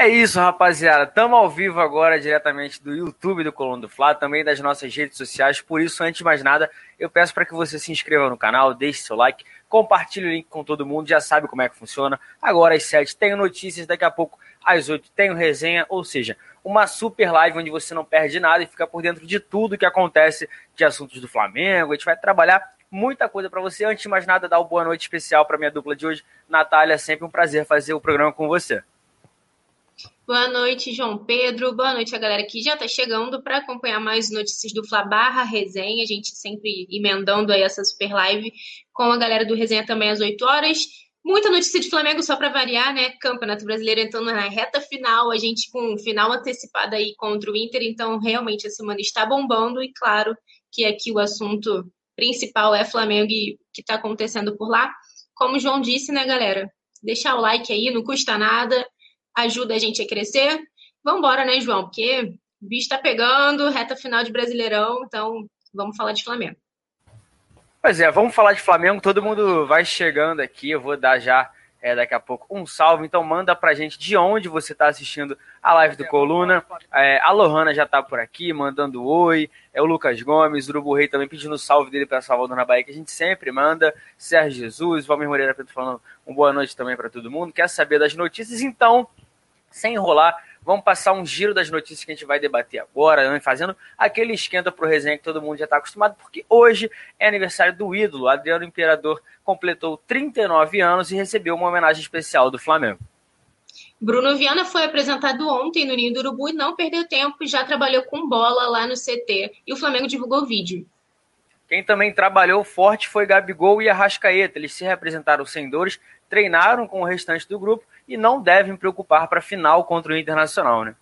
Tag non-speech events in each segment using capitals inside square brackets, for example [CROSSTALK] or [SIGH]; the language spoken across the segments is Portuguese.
É isso, rapaziada. Estamos ao vivo agora, diretamente do YouTube do Coluna do Fla, também das nossas redes sociais. Por isso, antes de mais nada, eu peço para que você se inscreva no canal, deixe seu like, compartilhe o link com todo mundo, já sabe como é que funciona. Agora às 7 tenho notícias, daqui a pouco às 8 tenho resenha, ou seja, uma super live onde você não perde nada e fica por dentro de tudo que acontece de assuntos do Flamengo. A gente vai trabalhar muita coisa para você. Antes de mais nada, dar uma boa noite especial para minha dupla de hoje, Natália. Sempre um prazer fazer o programa com você. Boa noite, João Pedro. Boa noite a galera que já está chegando para acompanhar mais notícias do Fla Barra Resenha. A gente sempre emendando aí essa super live com a galera do Resenha também às 8 horas. Muita notícia de Flamengo só para variar, né? Campeonato Brasileiro entrando na reta final, a gente com um final antecipado aí contra o Inter, então realmente a semana está bombando e claro que aqui o assunto principal é Flamengo e o que está acontecendo por lá. Como o João disse, né, galera? Deixar o like aí, não custa nada ajuda a gente a crescer. Vamos embora, né, João? Porque o bicho está pegando, reta final de Brasileirão, então vamos falar de Flamengo. Pois é, vamos falar de Flamengo. Todo mundo vai chegando aqui. Eu vou dar já é, daqui a pouco um salve. Então manda pra gente de onde você está assistindo a live do Coluna. É, a Lohana já tá por aqui, mandando oi. É o Lucas Gomes, Urubu Rei também pedindo salve dele para Salvador na Bahia, que a gente sempre manda. Sérgio Jesus, Valmir Moreira Preto falando uma boa noite também para todo mundo. Quer saber das notícias? Então, sem enrolar, vamos passar um giro das notícias que a gente vai debater agora, né, fazendo aquele esquenta pro resenha que todo mundo já está acostumado, porque hoje é aniversário do ídolo. Adriano Imperador completou 39 anos e recebeu uma homenagem especial do Flamengo. Bruno Viana foi apresentado ontem no Ninho do Urubu e não perdeu tempo, já trabalhou com bola lá no CT e o Flamengo divulgou o vídeo. Quem também trabalhou forte foi Gabigol e Arrascaeta. Eles se representaram sem dores, treinaram com o restante do grupo e não devem preocupar para a final contra o Internacional, né?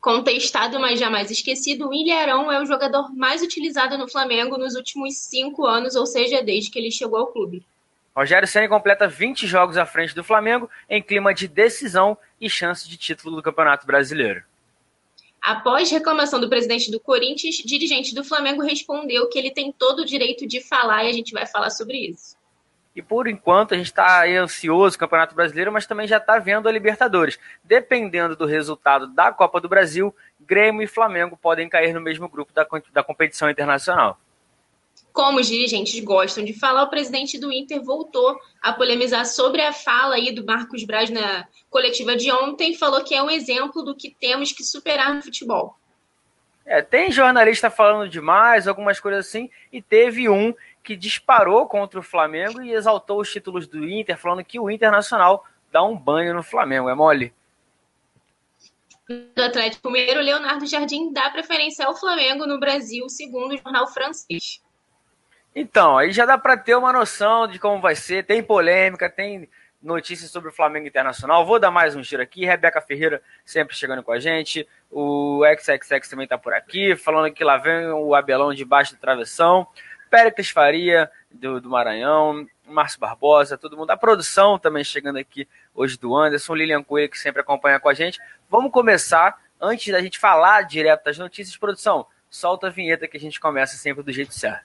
Contestado, mas jamais esquecido, o Ilharão é o jogador mais utilizado no Flamengo nos últimos cinco anos, ou seja, desde que ele chegou ao clube. Rogério Senna completa 20 jogos à frente do Flamengo em clima de decisão e chance de título do Campeonato Brasileiro. Após reclamação do presidente do Corinthians, dirigente do Flamengo respondeu que ele tem todo o direito de falar e a gente vai falar sobre isso. E por enquanto a gente está ansioso o Campeonato Brasileiro, mas também já está vendo a Libertadores. Dependendo do resultado da Copa do Brasil, Grêmio e Flamengo podem cair no mesmo grupo da, da competição internacional. Como os dirigentes gostam de falar, o presidente do Inter voltou a polemizar sobre a fala aí do Marcos Braz na coletiva de ontem, falou que é um exemplo do que temos que superar no futebol. É, tem jornalista falando demais, algumas coisas assim, e teve um que disparou contra o Flamengo e exaltou os títulos do Inter, falando que o Internacional dá um banho no Flamengo. É mole? Do Atlético Mineiro, Leonardo Jardim dá preferência ao Flamengo no Brasil, segundo o jornal francês. Então, aí já dá para ter uma noção de como vai ser. Tem polêmica, tem notícias sobre o Flamengo Internacional. Vou dar mais um giro aqui. Rebeca Ferreira sempre chegando com a gente. O XXX também está por aqui, falando que lá vem o Abelão debaixo do travessão. Péricles Faria, do, do Maranhão, Márcio Barbosa, todo mundo. A produção também chegando aqui hoje do Anderson, Lilian Coelho, que sempre acompanha com a gente. Vamos começar, antes da gente falar direto das notícias, produção, solta a vinheta que a gente começa sempre do jeito certo.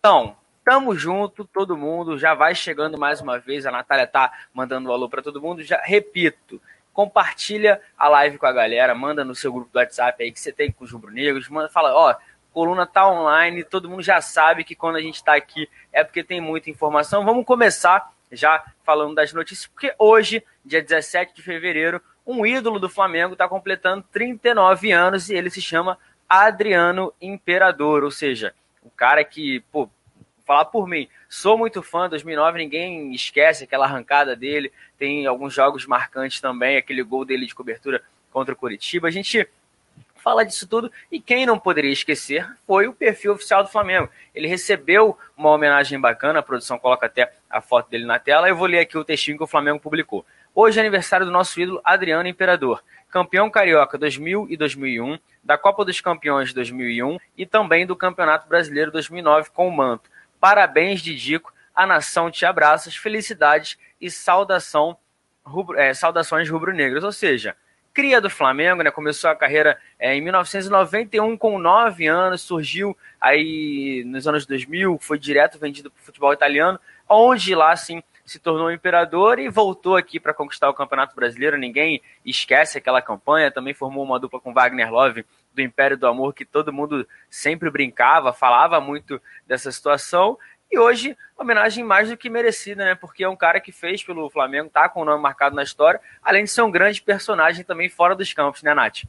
Então, tamo junto, todo mundo. Já vai chegando mais uma vez. A Natália tá mandando um alô para todo mundo. Já repito, compartilha a live com a galera, manda no seu grupo do WhatsApp aí que você tem com os rubro-negros, manda, fala, ó, coluna tá online, todo mundo já sabe que quando a gente está aqui é porque tem muita informação. Vamos começar já falando das notícias, porque hoje, dia 17 de fevereiro, um ídolo do Flamengo está completando 39 anos e ele se chama Adriano Imperador, ou seja, o cara que, pô, falar por mim, sou muito fã, 2009 ninguém esquece aquela arrancada dele, tem alguns jogos marcantes também, aquele gol dele de cobertura contra o Curitiba. A gente fala disso tudo. E quem não poderia esquecer foi o perfil oficial do Flamengo. Ele recebeu uma homenagem bacana, a produção coloca até a foto dele na tela. Eu vou ler aqui o textinho que o Flamengo publicou. Hoje é aniversário do nosso ídolo Adriano Imperador, campeão carioca 2000 e 2001, da Copa dos Campeões 2001 e também do Campeonato Brasileiro 2009 com o manto. Parabéns, Didico. A nação te abraça, felicidades e saudação, rubro, é, saudações rubro-negras. Ou seja, cria do Flamengo, né? Começou a carreira é, em 1991 com 9 anos, surgiu aí nos anos 2000, foi direto vendido para o futebol italiano, onde lá assim se tornou imperador e voltou aqui para conquistar o Campeonato Brasileiro. Ninguém esquece aquela campanha. Também formou uma dupla com Wagner Love do Império do Amor, que todo mundo sempre brincava, falava muito dessa situação. E hoje, homenagem mais do que merecida, né? Porque é um cara que fez pelo Flamengo, tá com o nome marcado na história, além de ser um grande personagem também fora dos campos, né, Nath?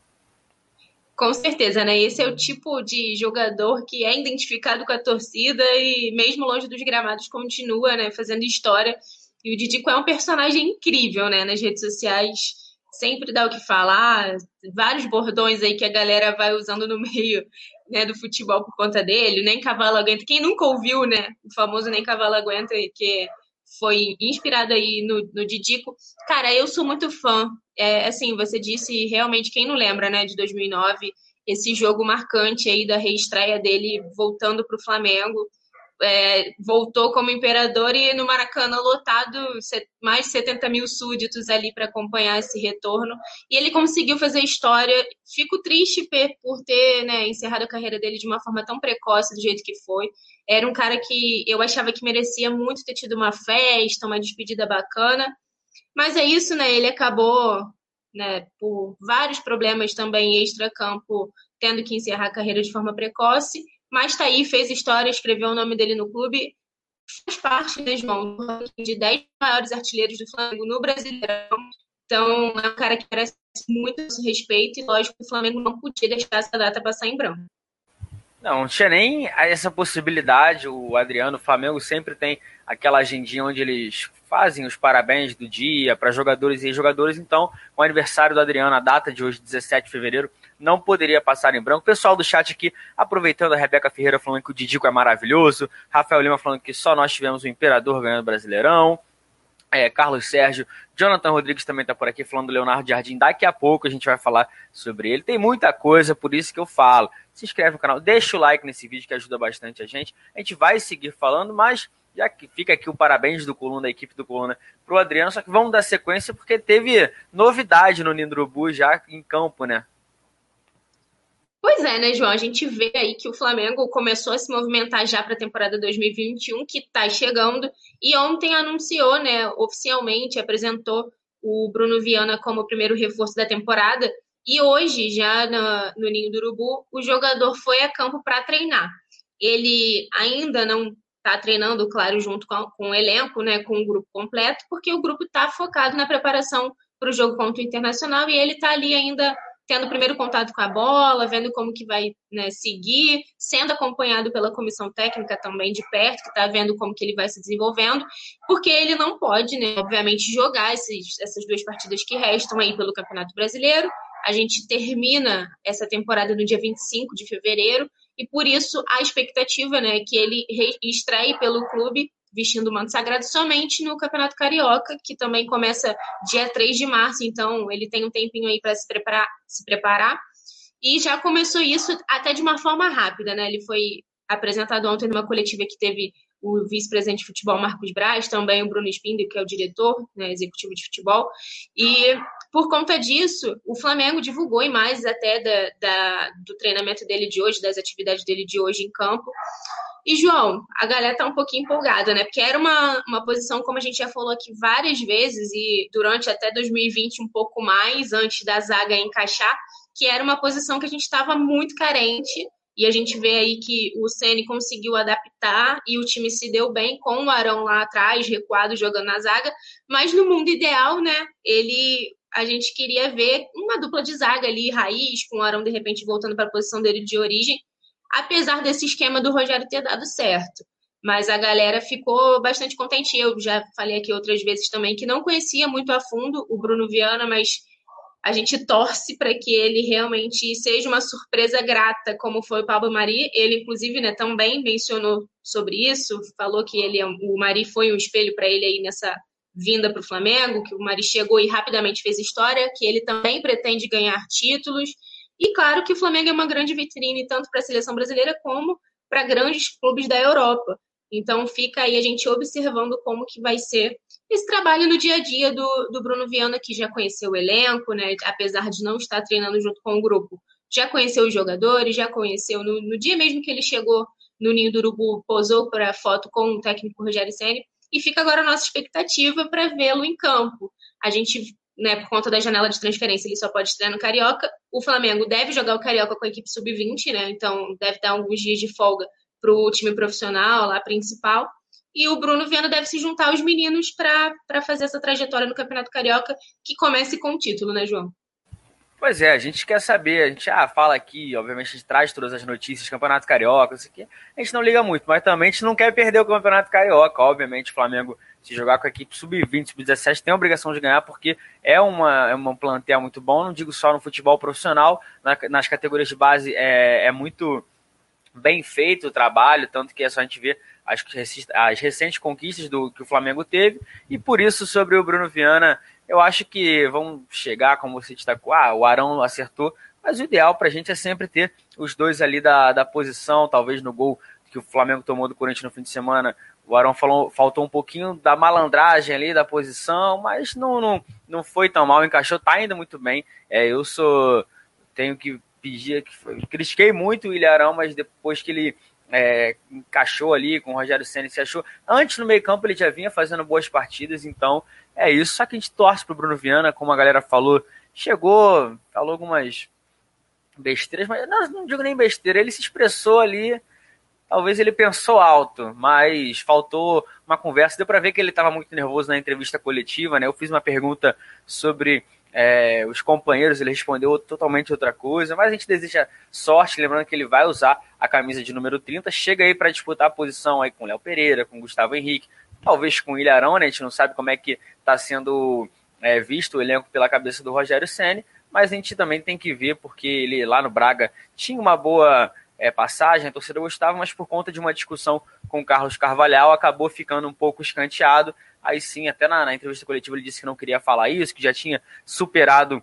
Com certeza, né? Esse é o tipo de jogador que é identificado com a torcida e, mesmo longe dos gramados, continua né, fazendo história. E o Didico é um personagem incrível, né? Nas redes sociais, sempre dá o que falar. Vários bordões aí que a galera vai usando no [LAUGHS] meio né, do futebol por conta dele, nem cavalo aguenta. Quem nunca ouviu, né, o famoso nem cavalo aguenta, que foi inspirado aí no, no Didico. Cara, eu sou muito fã. É, assim, você disse realmente, quem não lembra, né, de 2009, esse jogo marcante aí da reestreia dele voltando para o Flamengo é, voltou como imperador e no Maracanã lotado, mais de 70 mil súditos ali para acompanhar esse retorno. E ele conseguiu fazer história. Fico triste por ter né, encerrado a carreira dele de uma forma tão precoce, do jeito que foi. Era um cara que eu achava que merecia muito ter tido uma festa, uma despedida bacana. Mas é isso, né? Ele acabou, né, por vários problemas também extra-campo, tendo que encerrar a carreira de forma precoce mas tá aí, fez história, escreveu o nome dele no clube, faz parte, né, João, de 10 maiores artilheiros do Flamengo no Brasileirão. Então, é um cara que merece muito respeito e, lógico, o Flamengo não podia deixar essa data passar em branco. Não, não tinha nem essa possibilidade. O Adriano, o Flamengo sempre tem aquela agendinha onde eles fazem os parabéns do dia para jogadores e jogadores. Então, o aniversário do Adriano, a data de hoje, 17 de fevereiro, não poderia passar em branco. Pessoal do chat aqui, aproveitando a Rebeca Ferreira falando que o Didico é maravilhoso, Rafael Lima falando que só nós tivemos o Imperador ganhando o Brasileirão, é, Carlos Sérgio, Jonathan Rodrigues também está por aqui falando do Leonardo Jardim. Daqui a pouco a gente vai falar sobre ele. Tem muita coisa, por isso que eu falo. Se inscreve no canal, deixa o like nesse vídeo que ajuda bastante a gente. A gente vai seguir falando, mas já que fica aqui o parabéns do Coluna, da equipe do Coluna, pro Adriano. Só que vamos dar sequência porque teve novidade no Nindrubu já em campo, né? Pois é, né, João? A gente vê aí que o Flamengo começou a se movimentar já para a temporada 2021, que está chegando, e ontem anunciou, né, oficialmente, apresentou o Bruno Viana como o primeiro reforço da temporada, e hoje, já no, no Ninho do Urubu, o jogador foi a campo para treinar. Ele ainda não está treinando, claro, junto com, com o elenco, né, com o grupo completo, porque o grupo está focado na preparação para o jogo contra o Internacional e ele está ali ainda tendo primeiro contato com a bola, vendo como que vai né, seguir, sendo acompanhado pela comissão técnica também de perto, que está vendo como que ele vai se desenvolvendo, porque ele não pode, né, obviamente, jogar esses, essas duas partidas que restam aí pelo Campeonato Brasileiro. A gente termina essa temporada no dia 25 de fevereiro, e por isso a expectativa né, é que ele estreie pelo clube vestindo o manto sagrado somente no Campeonato Carioca, que também começa dia 3 de março, então ele tem um tempinho aí para se preparar, se preparar. E já começou isso até de uma forma rápida, né? Ele foi apresentado ontem numa coletiva que teve o vice-presidente de futebol Marcos Braz, também o Bruno Spindler, que é o diretor né, executivo de futebol. E por conta disso, o Flamengo divulgou imagens até da, da, do treinamento dele de hoje, das atividades dele de hoje em campo. E, João, a galera tá um pouquinho empolgada, né? Porque era uma, uma posição, como a gente já falou aqui várias vezes, e durante até 2020, um pouco mais, antes da zaga encaixar, que era uma posição que a gente estava muito carente. E a gente vê aí que o Ceni conseguiu adaptar e o time se deu bem com o Arão lá atrás, recuado, jogando na zaga. Mas no mundo ideal, né? Ele a gente queria ver uma dupla de zaga ali, raiz, com o Arão de repente voltando para a posição dele de origem apesar desse esquema do Rogério ter dado certo. Mas a galera ficou bastante contente. Eu já falei aqui outras vezes também que não conhecia muito a fundo o Bruno Viana, mas A gente torce para que ele realmente seja uma surpresa grata, como foi o Pablo Mari. Ele, inclusive, né, também mencionou sobre isso, falou que ele, é o Mari foi um espelho para ele aí nessa vinda para o Flamengo, que o Mari chegou e rapidamente fez história, que ele também pretende ganhar títulos. E claro que o Flamengo é uma grande vitrine tanto para a seleção brasileira como para grandes clubes da Europa. Então fica aí a gente observando como que vai ser esse trabalho no dia a dia do, do Bruno Viana, que já conheceu o elenco, né? Apesar de não estar treinando junto com o grupo, já conheceu os jogadores, já conheceu no, no dia mesmo que ele chegou no Ninho do Urubu, posou para foto com o técnico Rogério Senni, e fica agora a nossa expectativa para vê-lo em campo. A gente, né, por conta da janela de transferência, ele só pode estrear no Carioca. O Flamengo deve jogar o Carioca com a equipe sub-20, né? Então deve dar alguns dias de folga para o time profissional lá principal. E o Bruno Viana deve se juntar aos meninos para fazer essa trajetória no Campeonato Carioca, que comece com o título, né, João? Pois é, a gente quer saber, a gente ah, fala aqui, obviamente a gente traz todas as notícias, Campeonato Carioca, isso aqui, a gente não liga muito, mas também a gente não quer perder o Campeonato Carioca, obviamente o Flamengo, se jogar com a equipe sub-20, sub-17, tem a obrigação de ganhar, porque é uma, é uma plantel muito bom, não digo só no futebol profissional, na, nas categorias de base é, é muito bem feito o trabalho, tanto que é só a gente ver as, as recentes conquistas do que o Flamengo teve, e por isso sobre o Bruno Viana, eu acho que vão chegar, como você destacou, ah, o Arão acertou, mas o ideal para a gente é sempre ter os dois ali da, da posição, talvez no gol que o Flamengo tomou do Corinthians no fim de semana, o Arão falou, faltou um pouquinho da malandragem ali, da posição, mas não, não, não foi tão mal, encaixou, tá indo muito bem. É, eu sou. Tenho que pedir. Que critiquei muito o Ilharão, mas depois que ele é, encaixou ali com o Rogério Senna se achou. Antes no meio-campo ele já vinha fazendo boas partidas, então é isso. Só que a gente torce pro Bruno Viana, como a galera falou, chegou, falou algumas besteiras, mas não, não digo nem besteira, ele se expressou ali. Talvez ele pensou alto, mas faltou uma conversa. Deu para ver que ele estava muito nervoso na entrevista coletiva, né? Eu fiz uma pergunta sobre é, os companheiros, ele respondeu totalmente outra coisa, mas a gente deseja sorte, lembrando que ele vai usar a camisa de número 30, chega aí para disputar a posição aí com Léo Pereira, com Gustavo Henrique, talvez com o Ilharão, né? A gente não sabe como é que está sendo é, visto o elenco pela cabeça do Rogério Senni, mas a gente também tem que ver, porque ele lá no Braga tinha uma boa é, passagem, a torcida gostava, mas por conta de uma discussão com o Carlos Carvalhal acabou ficando um pouco escanteado. Aí sim, até na, na, entrevista coletiva ele disse que não queria falar isso, que já tinha superado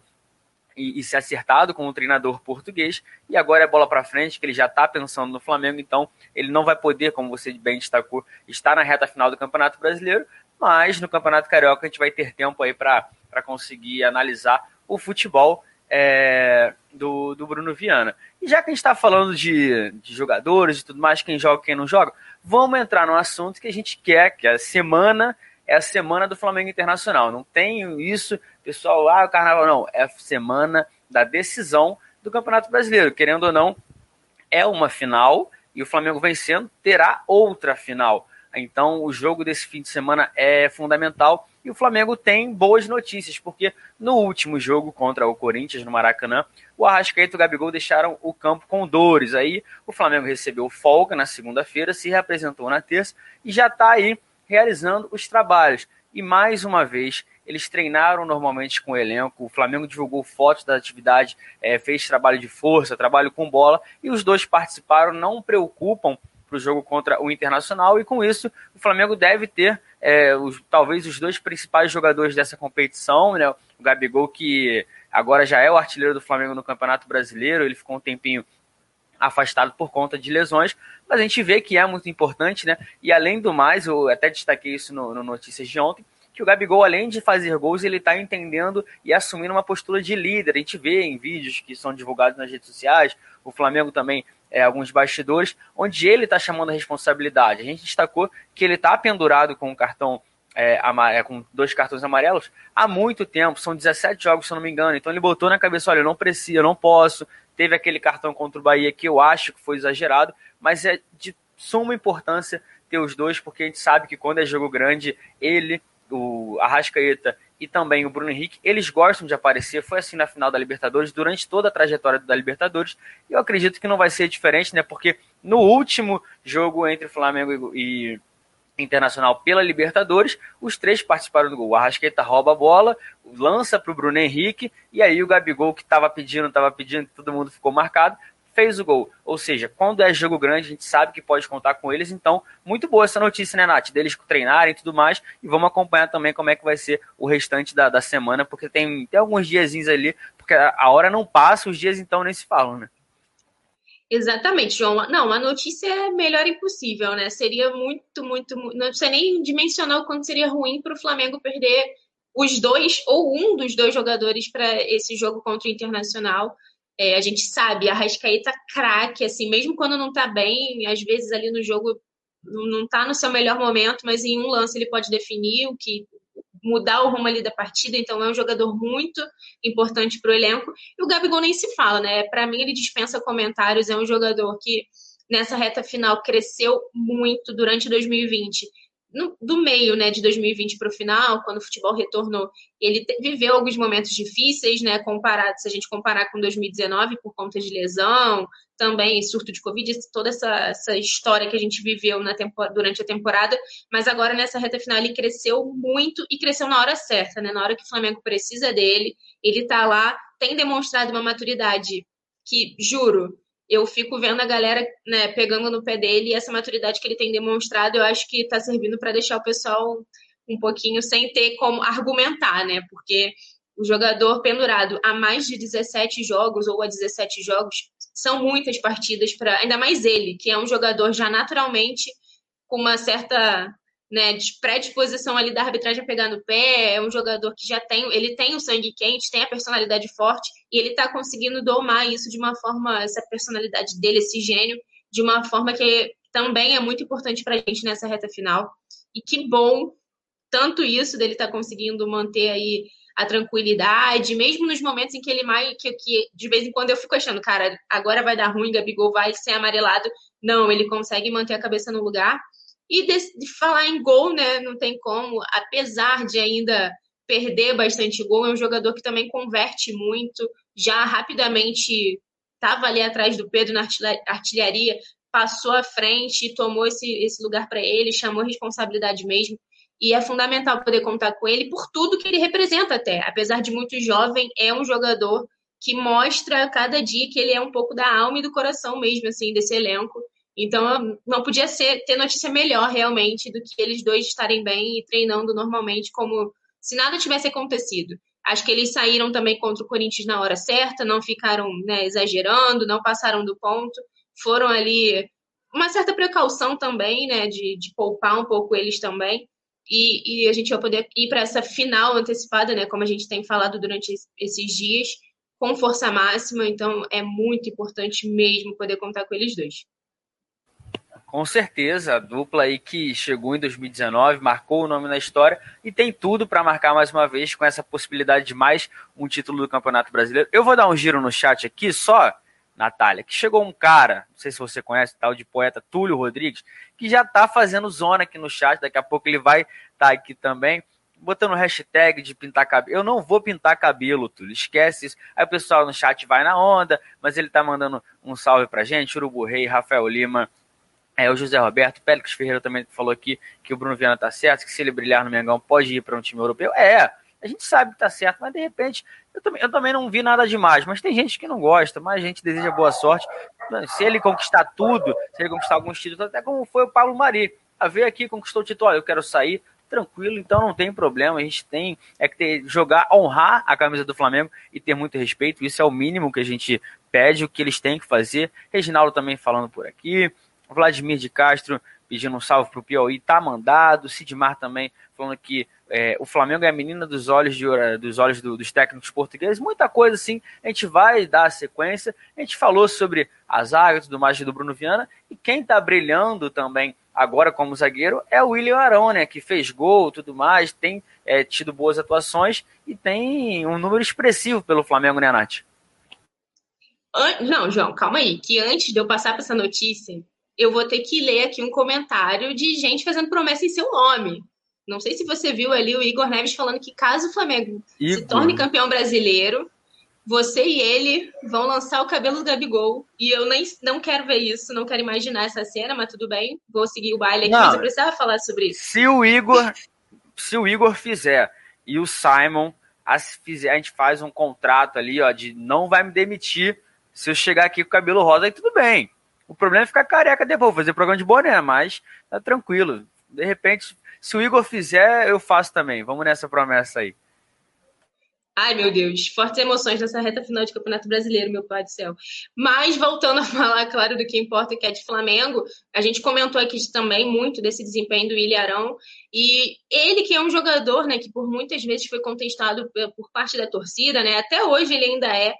e, e se acertado com o treinador português, e agora é bola para frente, que ele já está pensando no Flamengo, então ele não vai poder, como você bem destacou, estar na reta final do Campeonato Brasileiro, mas no Campeonato Carioca a gente vai ter tempo aí para conseguir analisar o futebol é, do, do Bruno Viana. E já que a gente está falando de, de jogadores e tudo mais, quem joga quem não joga, vamos entrar num assunto que a gente quer, que é a semana é a semana do Flamengo Internacional. Não tem isso, pessoal, ah, o carnaval não. É a semana da decisão do Campeonato Brasileiro. Querendo ou não, é uma final e o Flamengo vencendo terá outra final. Então, o jogo desse fim de semana é fundamental e o Flamengo tem boas notícias, porque no último jogo contra o Corinthians no Maracanã, o Arrascaeta e o Gabigol deixaram o campo com dores. Aí o Flamengo recebeu folga na segunda-feira, se reapresentou na terça e já está aí realizando os trabalhos. E mais uma vez, eles treinaram normalmente com o elenco. O Flamengo divulgou fotos da atividade, é, fez trabalho de força, trabalho com bola, e os dois participaram, não preocupam para o jogo contra o Internacional, e com isso o Flamengo deve ter é, os, talvez os dois principais jogadores dessa competição, né? O Gabigol, que agora já é o artilheiro do Flamengo no Campeonato Brasileiro, ele ficou um tempinho afastado por conta de lesões, mas a gente vê que é muito importante, né? E além do mais, eu até destaquei isso no, no Notícias de ontem, que o Gabigol, além de fazer gols, ele está entendendo e assumindo uma postura de líder. A gente vê em vídeos que são divulgados nas redes sociais, o Flamengo também, é, alguns bastidores, onde ele está chamando a responsabilidade. A gente destacou que ele está pendurado com um cartão é, é, com dois cartões amarelos há muito tempo, são 17 jogos, se eu não me engano. Então ele botou na cabeça: olha, eu não preciso, eu não posso, Teve aquele cartão contra o Bahia que eu acho que foi exagerado, mas é de suma importância ter os dois, porque a gente sabe que quando é jogo grande, ele, o Arrascaeta e também o Bruno Henrique, eles gostam de aparecer. Foi assim na final da Libertadores, durante toda a trajetória da Libertadores. E eu acredito que não vai ser diferente, né? Porque no último jogo entre Flamengo e, Internacional pela Libertadores. Os três participaram do gol. O Arrasqueta rouba a bola, lança para o Bruno Henrique, e aí o Gabigol, que estava pedindo, estava pedindo, todo mundo ficou marcado, fez o gol. Ou seja, quando é jogo grande, a gente sabe que pode contar com eles. Então, muito boa essa notícia, né, Nath? Deles treinarem e tudo mais. E vamos acompanhar também como é que vai ser o restante da, da semana, porque tem, tem alguns diazinhos ali, porque a, hora não passa, os dias então nem se falam, né? Exatamente, João. Não, a notícia é melhor impossível, né? Seria muito, muito, não precisa nem dimensionar o quanto seria ruim para o Flamengo perder os dois ou um dos dois jogadores para esse jogo contra o Internacional. É, a gente sabe, a Rascaeta craque, assim, mesmo quando não tá bem, às vezes ali no jogo não tá no seu melhor momento, mas em um lance ele pode definir o que mudar o rumo ali da partida, então é um jogador muito importante para o elenco. E o Gabigol nem se fala, né? Para mim ele dispensa comentários, é um jogador que nessa reta final cresceu muito durante 2020 no, do meio né, de 2020 para o final, quando o futebol retornou, ele te, viveu alguns momentos difíceis, né? Comparado, se a gente comparar com 2019 por conta de lesão, também surto de Covid, toda essa, essa história que a gente viveu na durante a temporada, mas agora nessa reta final ele cresceu muito e cresceu na hora certa, né? Na hora que o Flamengo precisa dele, ele está lá, tem demonstrado uma maturidade que, juro, eu fico vendo a galera né, pegando no pé dele e essa maturidade que ele tem demonstrado, eu acho que está servindo para deixar o pessoal um pouquinho sem ter como argumentar, né? Porque o jogador pendurado a mais de 17 jogos ou a 17 jogos são muitas partidas para ainda mais ele, que é um jogador já naturalmente com uma certa né, de predisposição ali da arbitragem a pegar no pé, é um jogador que já tem, ele tem o sangue quente, tem a personalidade forte, e ele está conseguindo domar isso de uma forma, essa personalidade dele, esse gênio, de uma forma que também é muito importante para a gente nessa reta final. E que bom, tanto isso dele tá conseguindo manter aí a tranquilidade, mesmo nos momentos em que ele mais, que, que de vez em quando eu fico achando, cara, agora vai dar ruim, Gabigol vai ser amarelado. Não, ele consegue manter a cabeça no lugar e de, de, falar em gol, né? Não tem como, apesar de ainda perder bastante gol, é um jogador que também converte muito, já rapidamente estava ali atrás do Pedro na artilharia, passou à frente, tomou esse, esse lugar para ele, chamou responsabilidade mesmo. E é fundamental poder contar com ele por tudo que ele representa até. Apesar de muito jovem, é um jogador que mostra cada dia que ele é um pouco da alma e do coração mesmo, assim, desse elenco. Então, não podia ser ter notícia melhor realmente do que eles dois estarem bem e treinando normalmente, como se nada tivesse acontecido. Acho que eles saíram também contra o Corinthians na hora certa, não ficaram né, exagerando, não passaram do ponto, foram ali uma certa precaução também, né, de, de poupar um pouco eles também. E, e a gente vai poder ir para essa final antecipada, né, como a gente tem falado durante esses dias, com força máxima. Então, é muito importante mesmo poder contar com eles dois. Com certeza, a dupla aí que chegou em 2019, marcou o nome na história e tem tudo para marcar mais uma vez com essa possibilidade de mais um título do Campeonato Brasileiro. Eu vou dar um giro no chat aqui só, Natália, que chegou um cara, não sei se você conhece, tal de poeta Túlio Rodrigues, que já tá fazendo zona aqui no chat, daqui a pouco ele vai estar tá aqui também botando hashtag de pintar cabelo. Eu não vou pintar cabelo, Túlio, esquece isso. Aí o pessoal no chat vai na onda, mas ele tá mandando um salve pra gente, Urubu Rei, Rafael Lima, é, o José Roberto, Pélix Ferreira também falou aqui que o Bruno Viana tá certo, que se ele brilhar no Mengão pode ir para um time europeu. É, a gente sabe que tá certo, mas de repente eu também, eu também não vi nada demais. Mas tem gente que não gosta, mas a gente deseja boa sorte. Se ele conquistar tudo, se ele conquistar alguns títulos, até como foi o Paulo Mari, a ver aqui, conquistou o título, olha, eu quero sair, tranquilo, então não tem problema. A gente tem é que ter, jogar, honrar a camisa do Flamengo e ter muito respeito. Isso é o mínimo que a gente pede, o que eles têm que fazer. Reginaldo também falando por aqui. Vladimir de Castro pedindo um salve para o Piauí, tá mandado. Sidmar também falando que é, o Flamengo é a menina dos olhos, de, dos, olhos do, dos técnicos portugueses. Muita coisa assim, a gente vai dar a sequência. A gente falou sobre a zaga e tudo mais do Bruno Viana. E quem está brilhando também agora como zagueiro é o William Arão, né, que fez gol tudo mais, tem é, tido boas atuações e tem um número expressivo pelo Flamengo, né, Nath? Não, João, calma aí, que antes de eu passar para essa notícia, eu vou ter que ler aqui um comentário de gente fazendo promessa em seu nome. Não sei se você viu ali o Igor Neves falando que caso o Flamengo Igor. se torne campeão brasileiro, você e ele vão lançar o cabelo do Gabigol. E eu nem não quero ver isso, não quero imaginar essa cena, mas tudo bem. Vou seguir o baile aqui, não, mas eu precisava falar sobre isso. Se o Igor, se o Igor fizer e o Simon a, fizer, a gente faz um contrato ali, ó, de não vai me demitir se eu chegar aqui com o cabelo rosa, aí tudo bem. O problema é ficar careca depois, fazer programa de boné, mas tá tranquilo. De repente, se o Igor fizer, eu faço também. Vamos nessa promessa aí. Ai, meu Deus, fortes emoções nessa reta final de Campeonato Brasileiro, meu pai do céu. Mas voltando a [LAUGHS] falar, claro, do que importa, que é de Flamengo, a gente comentou aqui também muito desse desempenho do Ilharão. E ele, que é um jogador, né, que por muitas vezes foi contestado por parte da torcida, né, até hoje ele ainda é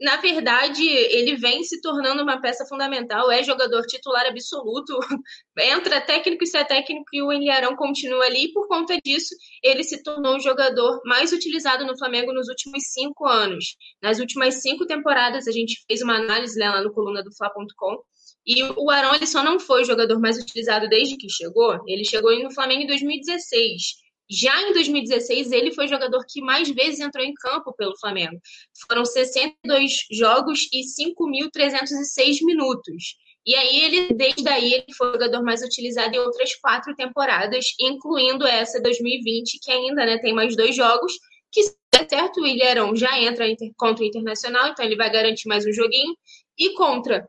na verdade, ele vem se tornando uma peça fundamental, é jogador titular absoluto, [LAUGHS] entra técnico e se é técnico e o Ilharão continua ali, e por conta disso, ele se tornou o jogador mais utilizado no Flamengo nos últimos cinco anos. Nas últimas cinco temporadas, a gente fez uma análise lá no coluna do Fla.com, e o Arão ele só não foi o jogador mais utilizado desde que chegou, ele chegou no Flamengo em 2016 já em 2016, ele foi o jogador que mais vezes entrou em campo pelo Flamengo. Foram 62 jogos e 5.306 minutos. E aí, ele, desde aí, ele foi o jogador mais utilizado em outras quatro temporadas, incluindo essa 2020, que ainda né, tem mais dois jogos, que se der certo, o Ilharão já entra contra o Internacional, então ele vai garantir mais um joguinho. E contra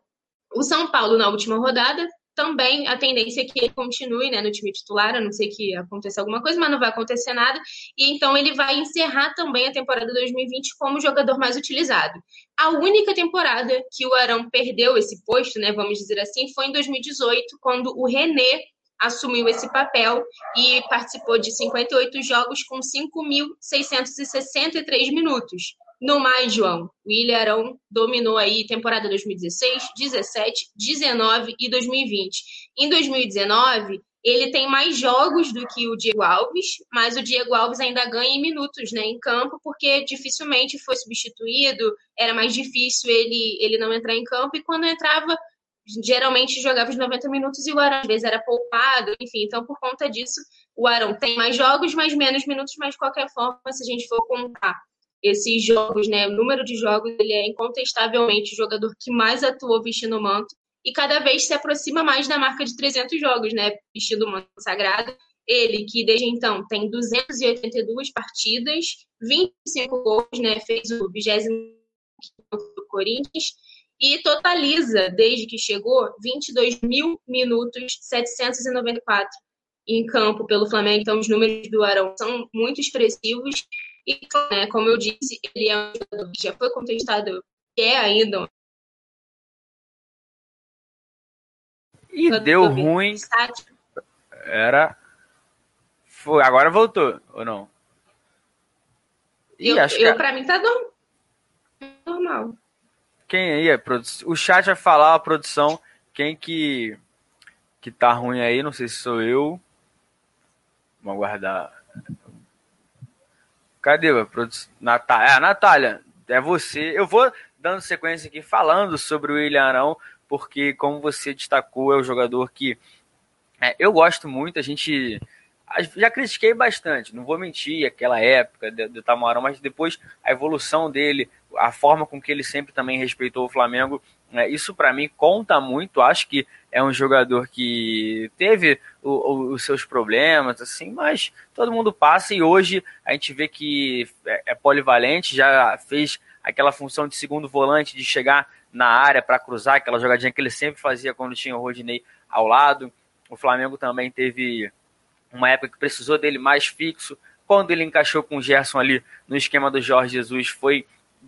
o São Paulo na última rodada, também a tendência é que ele continue né, no time titular, a não ser que aconteça alguma coisa, mas não vai acontecer nada. E então ele vai encerrar também a temporada 2020 como jogador mais utilizado. A única temporada que o Arão perdeu esse posto, né, vamos dizer assim, foi em 2018, quando o René assumiu esse papel e participou de 58 jogos com 5.663 minutos. No mais, João, o Ilharão dominou aí temporada 2016, 17, 19 e 2020. Em 2019, ele tem mais jogos do que o Diego Alves, mas o Diego Alves ainda ganha em minutos né, em campo, porque dificilmente foi substituído, era mais difícil ele, ele não entrar em campo, e quando entrava, geralmente jogava os 90 minutos e o Arão às vezes era poupado, enfim, então por conta disso, o Arão tem mais jogos, mas menos minutos, mas de qualquer forma, se a gente for contar esses jogos, né? O número de jogos, ele é incontestavelmente o jogador que mais atuou vestindo o manto e cada vez se aproxima mais da marca de 300 jogos, né? Vestindo o manto sagrado. Ele, que desde então tem 282 partidas, 25 gols, né? Fez o 20 do Corinthians e totaliza, desde que chegou, 22 mil minutos, 794 em campo pelo Flamengo. Então, os números do Arão são muito expressivos e, né, como eu disse, ele é um jogador que já foi contestado, que é ainda. E deu ruim. Era. Foi, agora voltou, ou não? Ih, eu, eu que... pra mim tá normal. Quem aí é O chat vai falar a produção. Quem que que tá ruim aí? Não sei se sou eu. Vamos aguardar. Cadê a produção? Natália. É, Natália, é você. Eu vou dando sequência aqui falando sobre o William Arão, porque, como você destacou, é o jogador que é, eu gosto muito. A gente já critiquei bastante, não vou mentir, aquela época do Tamarão, mas depois a evolução dele, a forma com que ele sempre também respeitou o Flamengo, isso para mim conta muito. Acho que é um jogador que teve o, o, os seus problemas, assim, mas todo mundo passa e hoje a gente vê que é, é polivalente, já fez aquela função de segundo volante, de chegar na área para cruzar, aquela jogadinha que ele sempre fazia quando tinha o Rodinei ao lado. O Flamengo também teve uma época que precisou dele mais fixo. Quando ele encaixou com o Gerson ali no esquema do Jorge Jesus, foi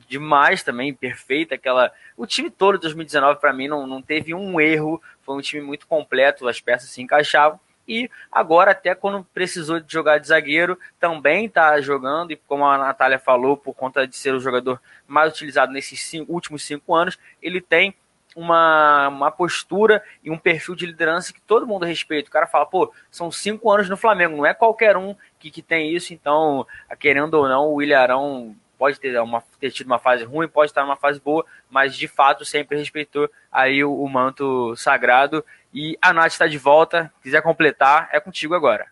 demais também, perfeita aquela. O time todo de 2019 para mim não, não teve um erro, foi um time muito completo, as peças se encaixavam. E agora, até quando precisou de jogar de zagueiro, também está jogando. E como a Natália falou, por conta de ser o jogador mais utilizado nesses cinco, últimos cinco anos, ele tem uma, uma postura e um perfil de liderança que todo mundo respeita. O cara fala, pô, são cinco anos no Flamengo, não é qualquer um que, que tem isso, então, querendo ou não, o Ilharão pode ter, uma, ter tido uma fase ruim, pode estar numa fase boa, mas de fato sempre respeitou aí o, o manto sagrado. E a Nath está de volta, quiser completar, é contigo agora.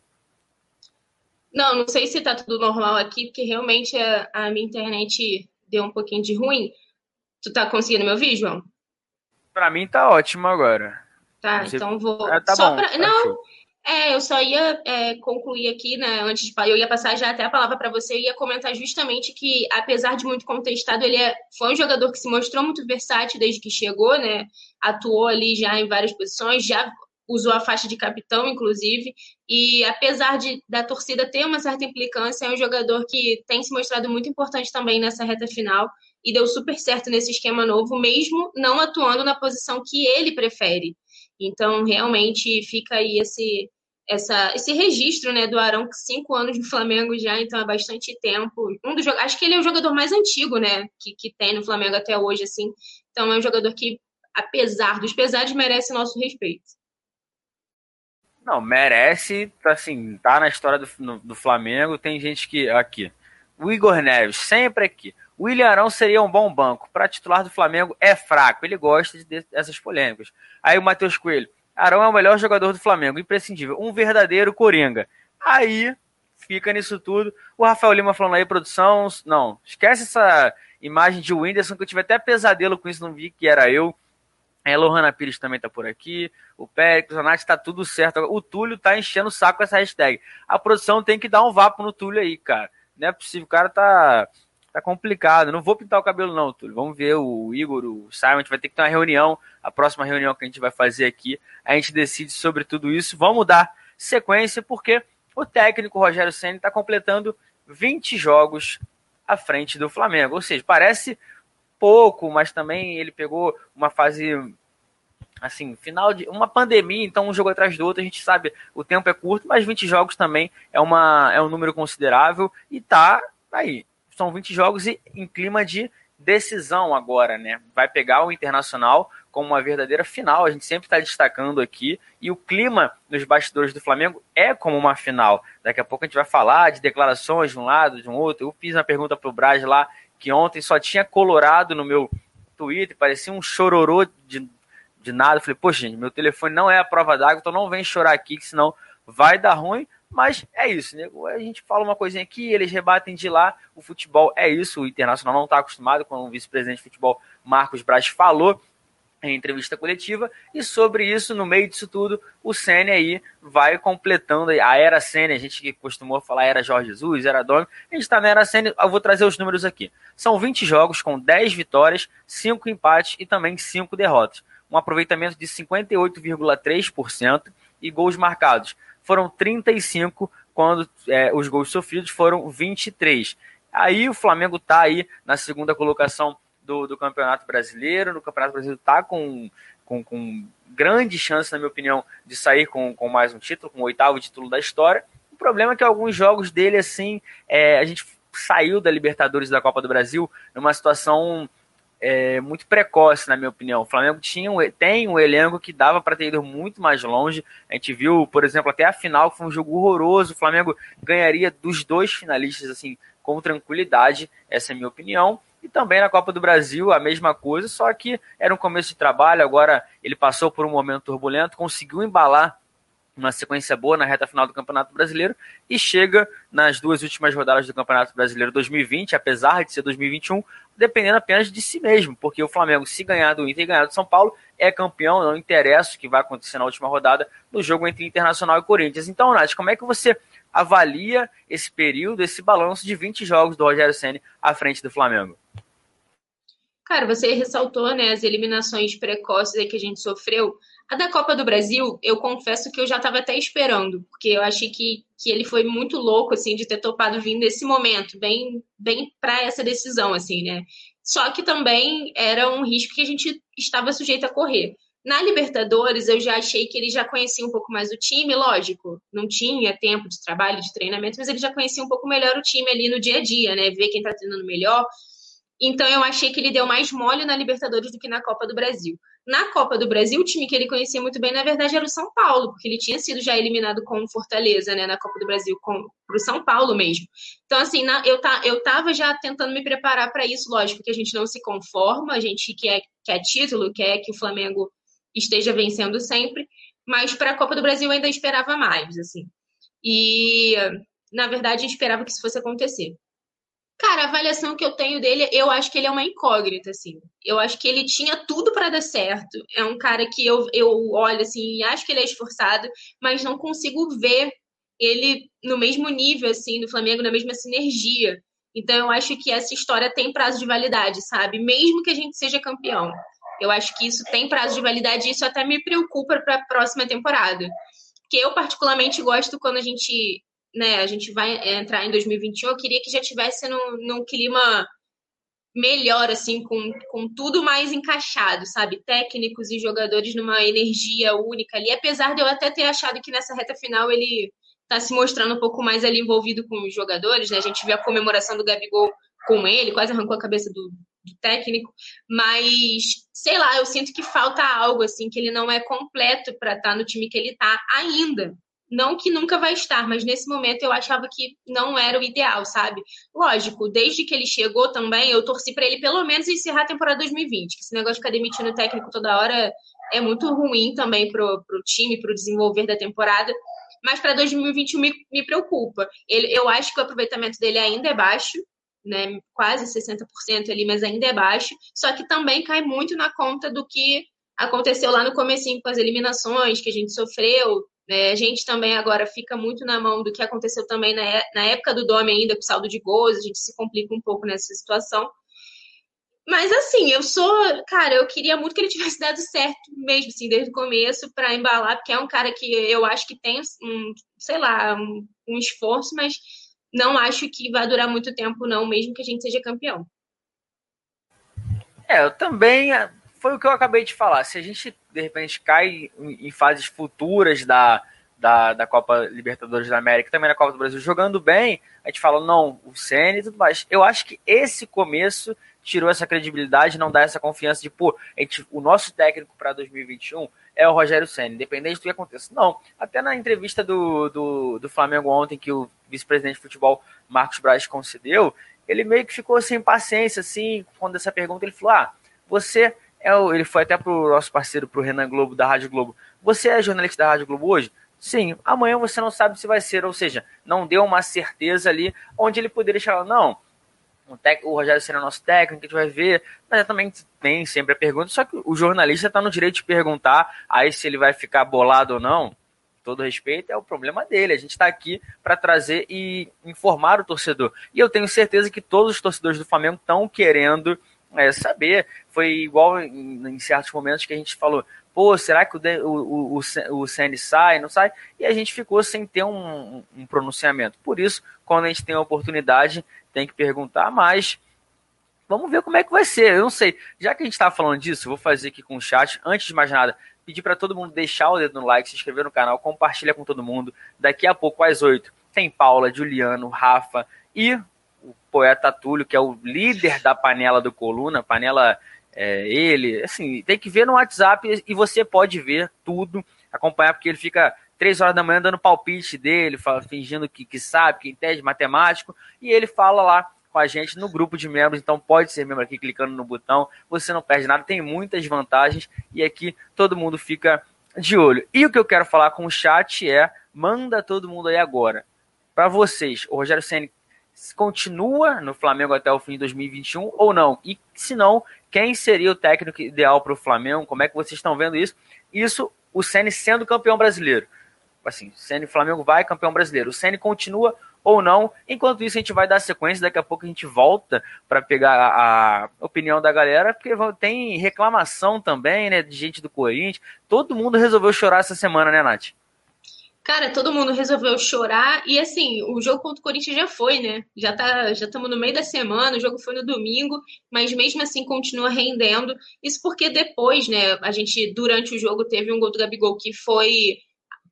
Não, não sei se está tudo normal aqui, porque realmente a, a minha internet deu um pouquinho de ruim. Tu tá conseguindo me ouvir, João? Pra mim tá ótimo agora. Tá, então vou. Ah, tá só bom, pra... Não, é, eu só ia é, concluir aqui, né? Antes de eu ia passar já até a palavra para você, eu ia comentar justamente que, apesar de muito contestado, ele é, foi um jogador que se mostrou muito versátil desde que chegou, né? Atuou ali já em várias posições, já usou a faixa de capitão, inclusive, e apesar de da torcida ter uma certa implicância, é um jogador que tem se mostrado muito importante também nessa reta final e deu super certo nesse esquema novo, mesmo não atuando na posição que ele prefere. Então, realmente fica aí esse essa, esse registro né, do Arão, cinco anos no Flamengo já, então há bastante tempo. Um dos, acho que ele é o jogador mais antigo, né, que, que tem no Flamengo até hoje, assim. Então é um jogador que, apesar dos pesares, merece nosso respeito. Não, merece, assim, tá na história do, no, do Flamengo. Tem gente que. Aqui. O Igor Neves, sempre aqui. William Arão seria um bom banco. Para titular do Flamengo é fraco. Ele gosta de, dessas polêmicas. Aí o Matheus Coelho. Arão é o melhor jogador do Flamengo, imprescindível. Um verdadeiro coringa. Aí fica nisso tudo. O Rafael Lima falando aí, produção. Não, esquece essa imagem de Whindersson, que eu tive até pesadelo com isso, não vi que era eu. É, Lohana Pires também tá por aqui. O Pérez, o Nath tá tudo certo. O Túlio tá enchendo o saco essa hashtag. A produção tem que dar um vapo no Túlio aí, cara. Não é possível, o cara tá, tá complicado. Não vou pintar o cabelo, não, Túlio. Vamos ver o Igor, o Simon. A gente vai ter que ter uma reunião. A próxima reunião que a gente vai fazer aqui, a gente decide sobre tudo isso. Vamos dar sequência, porque o técnico Rogério Senna está completando 20 jogos à frente do Flamengo. Ou seja, parece pouco, mas também ele pegou uma fase assim, final de uma pandemia, então um jogo atrás do outro, a gente sabe, o tempo é curto, mas 20 jogos também é uma é um número considerável e tá aí. São 20 jogos e em clima de decisão agora, né? Vai pegar o Internacional como uma verdadeira final, a gente sempre está destacando aqui, e o clima nos bastidores do Flamengo é como uma final. Daqui a pouco a gente vai falar de declarações de um lado, de um outro. Eu fiz uma pergunta pro Braz lá que ontem só tinha colorado no meu Twitter, parecia um chororô de, de nada. Eu falei, poxa, gente, meu telefone não é a prova d'água, então não vem chorar aqui, que senão vai dar ruim. Mas é isso, né? A gente fala uma coisinha aqui, eles rebatem de lá. O futebol é isso, o Internacional não está acostumado, como o vice-presidente de futebol Marcos Braz falou em entrevista coletiva, e sobre isso, no meio disso tudo, o Senna aí vai completando a era Senna, a gente que costumou falar era Jorge Jesus, era Domi, a gente está na era Senna, eu vou trazer os números aqui. São 20 jogos com 10 vitórias, 5 empates e também 5 derrotas. Um aproveitamento de 58,3% e gols marcados. Foram 35 quando é, os gols sofridos foram 23. Aí o Flamengo está aí na segunda colocação do, do Campeonato Brasileiro. No Campeonato Brasileiro está com, com, com, grande chance, na minha opinião, de sair com, com mais um título, com o oitavo título da história. O problema é que alguns jogos dele, assim, é, a gente saiu da Libertadores da Copa do Brasil numa situação é, muito precoce, na minha opinião. O Flamengo tinha tem um elenco que dava para ter ido muito mais longe. A gente viu, por exemplo, até a final, que foi um jogo horroroso. O Flamengo ganharia dos dois finalistas assim com tranquilidade. Essa é a minha opinião. E também na Copa do Brasil, a mesma coisa, só que era um começo de trabalho, agora ele passou por um momento turbulento, conseguiu embalar uma sequência boa na reta final do Campeonato Brasileiro e chega nas duas últimas rodadas do Campeonato Brasileiro 2020, apesar de ser 2021, dependendo apenas de si mesmo, porque o Flamengo, se ganhar do Inter e ganhar do São Paulo, é campeão, não interessa o que vai acontecer na última rodada do jogo entre Internacional e Corinthians. Então, Nath, como é que você avalia esse período, esse balanço de 20 jogos do Rogério Ceni à frente do Flamengo? Cara, você ressaltou né, as eliminações precoces que a gente sofreu. A da Copa do Brasil, eu confesso que eu já estava até esperando, porque eu achei que, que ele foi muito louco, assim, de ter topado vir nesse momento, bem, bem para essa decisão, assim, né? Só que também era um risco que a gente estava sujeito a correr. Na Libertadores, eu já achei que ele já conhecia um pouco mais o time, lógico, não tinha tempo de trabalho, de treinamento, mas ele já conhecia um pouco melhor o time ali no dia a dia, né? Ver quem tá treinando melhor. Então eu achei que ele deu mais mole na Libertadores do que na Copa do Brasil. Na Copa do Brasil, o time que ele conhecia muito bem, na verdade, era o São Paulo, porque ele tinha sido já eliminado com Fortaleza, né, na Copa do Brasil, com o São Paulo mesmo. Então, assim, na, eu, tá, eu tava já tentando me preparar para isso, lógico, que a gente não se conforma, a gente quer, quer título, quer que o Flamengo esteja vencendo sempre, mas para a Copa do Brasil eu ainda esperava mais, assim. E, na verdade, esperava que isso fosse acontecer. Cara, a avaliação que eu tenho dele, eu acho que ele é uma incógnita, assim. Eu acho que ele tinha tudo para dar certo. É um cara que eu, eu olho assim e acho que ele é esforçado, mas não consigo ver ele no mesmo nível, assim, do Flamengo, na mesma sinergia. Então, eu acho que essa história tem prazo de validade, sabe? Mesmo que a gente seja campeão. Eu acho que isso tem prazo de validade e isso até me preocupa para a próxima temporada. Porque eu, particularmente, gosto quando a gente né, a gente vai entrar em 2021, eu queria que já tivesse num, num clima melhor, assim, com, com tudo mais encaixado, sabe? Técnicos e jogadores numa energia única ali, apesar de eu até ter achado que nessa reta final ele tá se mostrando um pouco mais ali envolvido com os jogadores, né? A gente viu a comemoração do Gabigol com ele, quase arrancou a cabeça do, do técnico, mas sei lá, eu sinto que falta algo assim, que ele não é completo para estar tá no time que ele tá ainda, não que nunca vai estar, mas nesse momento eu achava que não era o ideal, sabe? Lógico, desde que ele chegou também, eu torci para ele pelo menos encerrar a temporada 2020, que esse negócio de ficar demitindo o técnico toda hora é muito ruim também pro, pro time, pro desenvolver da temporada. Mas para 2021 me, me preocupa. Ele, eu acho que o aproveitamento dele ainda é baixo, né? Quase 60% ali, mas ainda é baixo. Só que também cai muito na conta do que aconteceu lá no comecinho com as eliminações que a gente sofreu, é, a gente também agora fica muito na mão do que aconteceu também na, é, na época do Dome ainda, com saldo de gols, a gente se complica um pouco nessa situação. Mas assim, eu sou, cara, eu queria muito que ele tivesse [LAUGHS] dado certo mesmo, assim, desde o começo, para embalar, porque é um cara que eu acho que tem, um, sei lá, um, um esforço, mas não acho que vai durar muito tempo, não, mesmo que a gente seja campeão. É, eu também foi o que eu acabei de falar. Se a gente, de repente, cai em fases futuras da, da, da Copa Libertadores da América, também na Copa do Brasil, jogando bem, a gente fala, não, o Senna e tudo mais. Eu acho que esse começo tirou essa credibilidade, não dá essa confiança de, pô, gente, o nosso técnico para 2021 é o Rogério Senna, independente do que aconteça. Não, até na entrevista do, do, do Flamengo ontem, que o vice-presidente de futebol, Marcos Braz, concedeu, ele meio que ficou sem paciência, assim, quando essa pergunta, ele falou, ah, você é ele foi até pro nosso parceiro, pro Renan Globo, da Rádio Globo. Você é jornalista da Rádio Globo hoje? Sim, amanhã você não sabe se vai ser, ou seja, não deu uma certeza ali onde ele poderia falar, não, o, tec, o Rogério será nosso técnico, a gente vai ver, mas também tem sempre a pergunta, só que o jornalista está no direito de perguntar aí se ele vai ficar bolado ou não, todo respeito, é o problema dele. A gente está aqui para trazer e informar o torcedor. E eu tenho certeza que todos os torcedores do Flamengo estão querendo é, saber. Foi igual em, em, certos momentos que a gente falou, pô, será que o, o, o, o CN sai, não sai? E a gente ficou sem ter um, um pronunciamento. Por isso, quando a gente tem a oportunidade, tem que perguntar mais. Vamos ver como é que vai ser. Eu não sei. Já que a gente está falando disso, vou fazer aqui com o chat. Antes de mais nada, pedir para todo mundo deixar o dedo no like, se inscrever no canal, compartilha com todo mundo. Daqui a pouco, às oito, tem Paula, Juliano, Rafa e poeta Túlio, que é o líder da panela do Coluna, panela é, ele, assim, tem que ver no WhatsApp e você pode ver tudo, acompanhar, porque ele fica três horas da manhã dando palpite dele, fingindo que, que sabe, que entende matemático, e ele fala lá com a gente no grupo de membros, então pode ser membro aqui clicando no botão, você não perde nada, tem muitas vantagens e aqui todo mundo fica de olho. E o que eu quero falar com o chat é, manda todo mundo aí agora. Para vocês, o Rogério Ceni continua no Flamengo até o fim de 2021 ou não? E se não, quem seria o técnico ideal para o Flamengo? Como é que vocês estão vendo isso? Isso, o Ceni sendo campeão brasileiro. Assim, Ceni Flamengo vai campeão brasileiro. O Ceni continua ou não. Enquanto isso, a gente vai dar sequência. Daqui a pouco a gente volta para pegar a, a, opinião da galera, porque tem reclamação também, né, de gente do Corinthians. Todo mundo resolveu chorar essa semana, né, Nath? Cara, todo mundo resolveu chorar e assim, o jogo contra o Corinthians já foi, né? Já tá, já estamos no meio da semana, o jogo foi no domingo, mas mesmo assim continua rendendo. Isso porque depois, né, a gente durante o jogo teve um gol do Gabigol que foi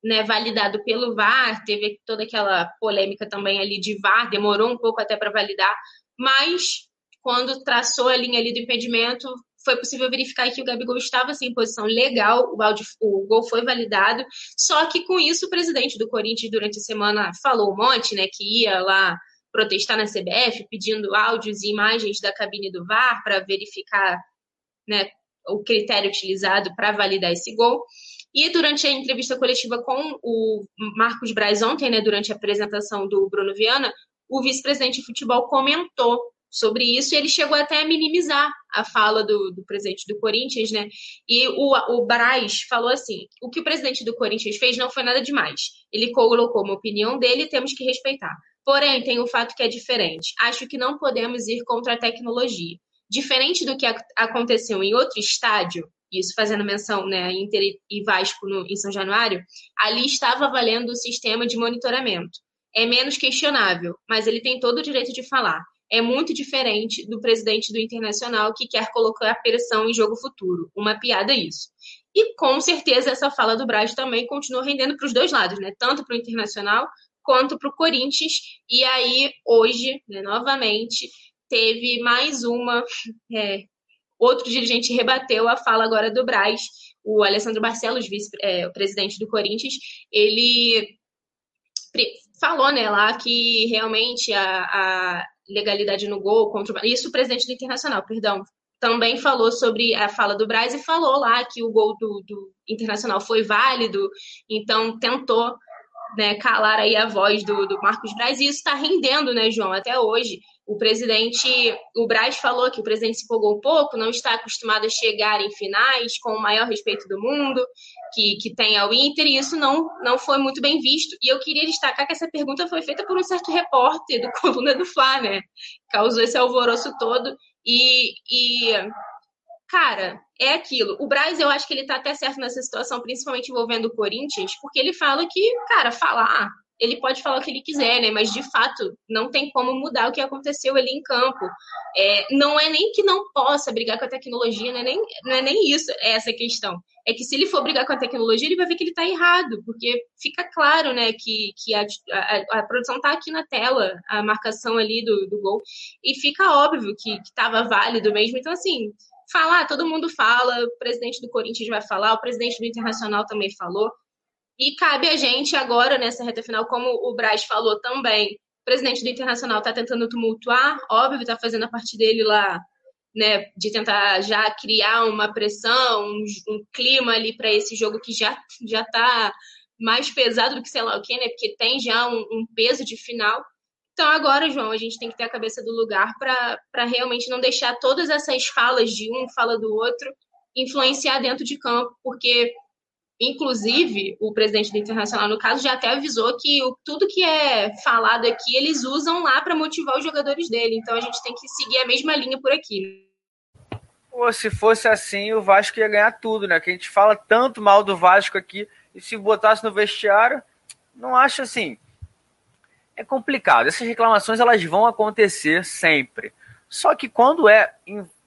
né, validado pelo VAR, teve toda aquela polêmica também ali de VAR, demorou um pouco até para validar, mas quando traçou a linha ali do impedimento, foi possível verificar que o Gabigol estava assim, em posição legal, o, áudio, o gol foi validado, só que com isso o presidente do Corinthians durante a semana falou um monte, né, que ia lá protestar na CBF, pedindo áudios e imagens da cabine do VAR para verificar né, o critério utilizado para validar esse gol. E durante a entrevista coletiva com o Marcos Braz ontem, né, durante a apresentação do Bruno Viana, o vice-presidente de futebol comentou sobre isso e ele chegou até a minimizar a fala do, do presidente do Corinthians, né? E o, o Braz falou assim: o que o presidente do Corinthians fez não foi nada demais. Ele colocou uma opinião dele e temos que respeitar. Porém, tem o fato que é diferente. Acho que não podemos ir contra a tecnologia. Diferente do que aconteceu em outro estádio, isso fazendo menção, né, Inter e Vasco no, em São Januário, ali estava valendo o sistema de monitoramento. É menos questionável, mas ele tem todo o direito de falar é muito diferente do presidente do Internacional que quer colocar pressão em jogo futuro. Uma piada isso. E com certeza essa fala do Braz também continua rendendo para os dois lados, né? Tanto para o Internacional quanto para o Corinthians. E aí, hoje, né, novamente, teve mais uma. É, outro dirigente rebateu a fala agora do Braz, o Alessandro Barcelos, vice-presidente é, do Corinthians. Ele falou né, lá que realmente a, a legalidade no gol, contra isso o presidente do Internacional, perdão, também falou sobre a fala do Braz e falou lá que o gol do, do Internacional foi válido, então tentou né, calar aí a voz do, do Marcos Braz, e isso está rendendo, né, João, até hoje. O presidente, o Braz falou que o presidente se empolgou um pouco, não está acostumado a chegar em finais com o maior respeito do mundo, que, que tem ao Inter, e isso não, não foi muito bem visto. E eu queria destacar que essa pergunta foi feita por um certo repórter do [LAUGHS] Coluna do Fla, né? Causou esse alvoroço todo. E, e cara, é aquilo. O Braz, eu acho que ele tá até certo nessa situação, principalmente envolvendo o Corinthians, porque ele fala que, cara, falar ele pode falar o que ele quiser, né? Mas de fato não tem como mudar o que aconteceu ali em campo. É, não é nem que não possa brigar com a tecnologia, não é, nem, não é nem isso é essa questão. É que se ele for brigar com a tecnologia, ele vai ver que ele está errado, porque fica claro, né, que, que a, a, a produção está aqui na tela, a marcação ali do, do gol, e fica óbvio que estava válido mesmo. Então, assim, falar, todo mundo fala, o presidente do Corinthians vai falar, o presidente do Internacional também falou. E cabe a gente agora, nessa reta final, como o Braz falou também, o presidente do Internacional está tentando tumultuar, óbvio, está fazendo a parte dele lá, né, de tentar já criar uma pressão, um, um clima ali para esse jogo que já já está mais pesado do que sei lá o quê, né, porque tem já um, um peso de final. Então agora, João, a gente tem que ter a cabeça do lugar para realmente não deixar todas essas falas de um fala do outro influenciar dentro de campo, porque Inclusive, o presidente do Internacional, no caso, já até avisou que o, tudo que é falado aqui, eles usam lá para motivar os jogadores dele. Então a gente tem que seguir a mesma linha por aqui. Pô, se fosse assim, o Vasco ia ganhar tudo, né? Que a gente fala tanto mal do Vasco aqui, e se botasse no vestiário, não acho assim. É complicado. Essas reclamações elas vão acontecer sempre. Só que quando é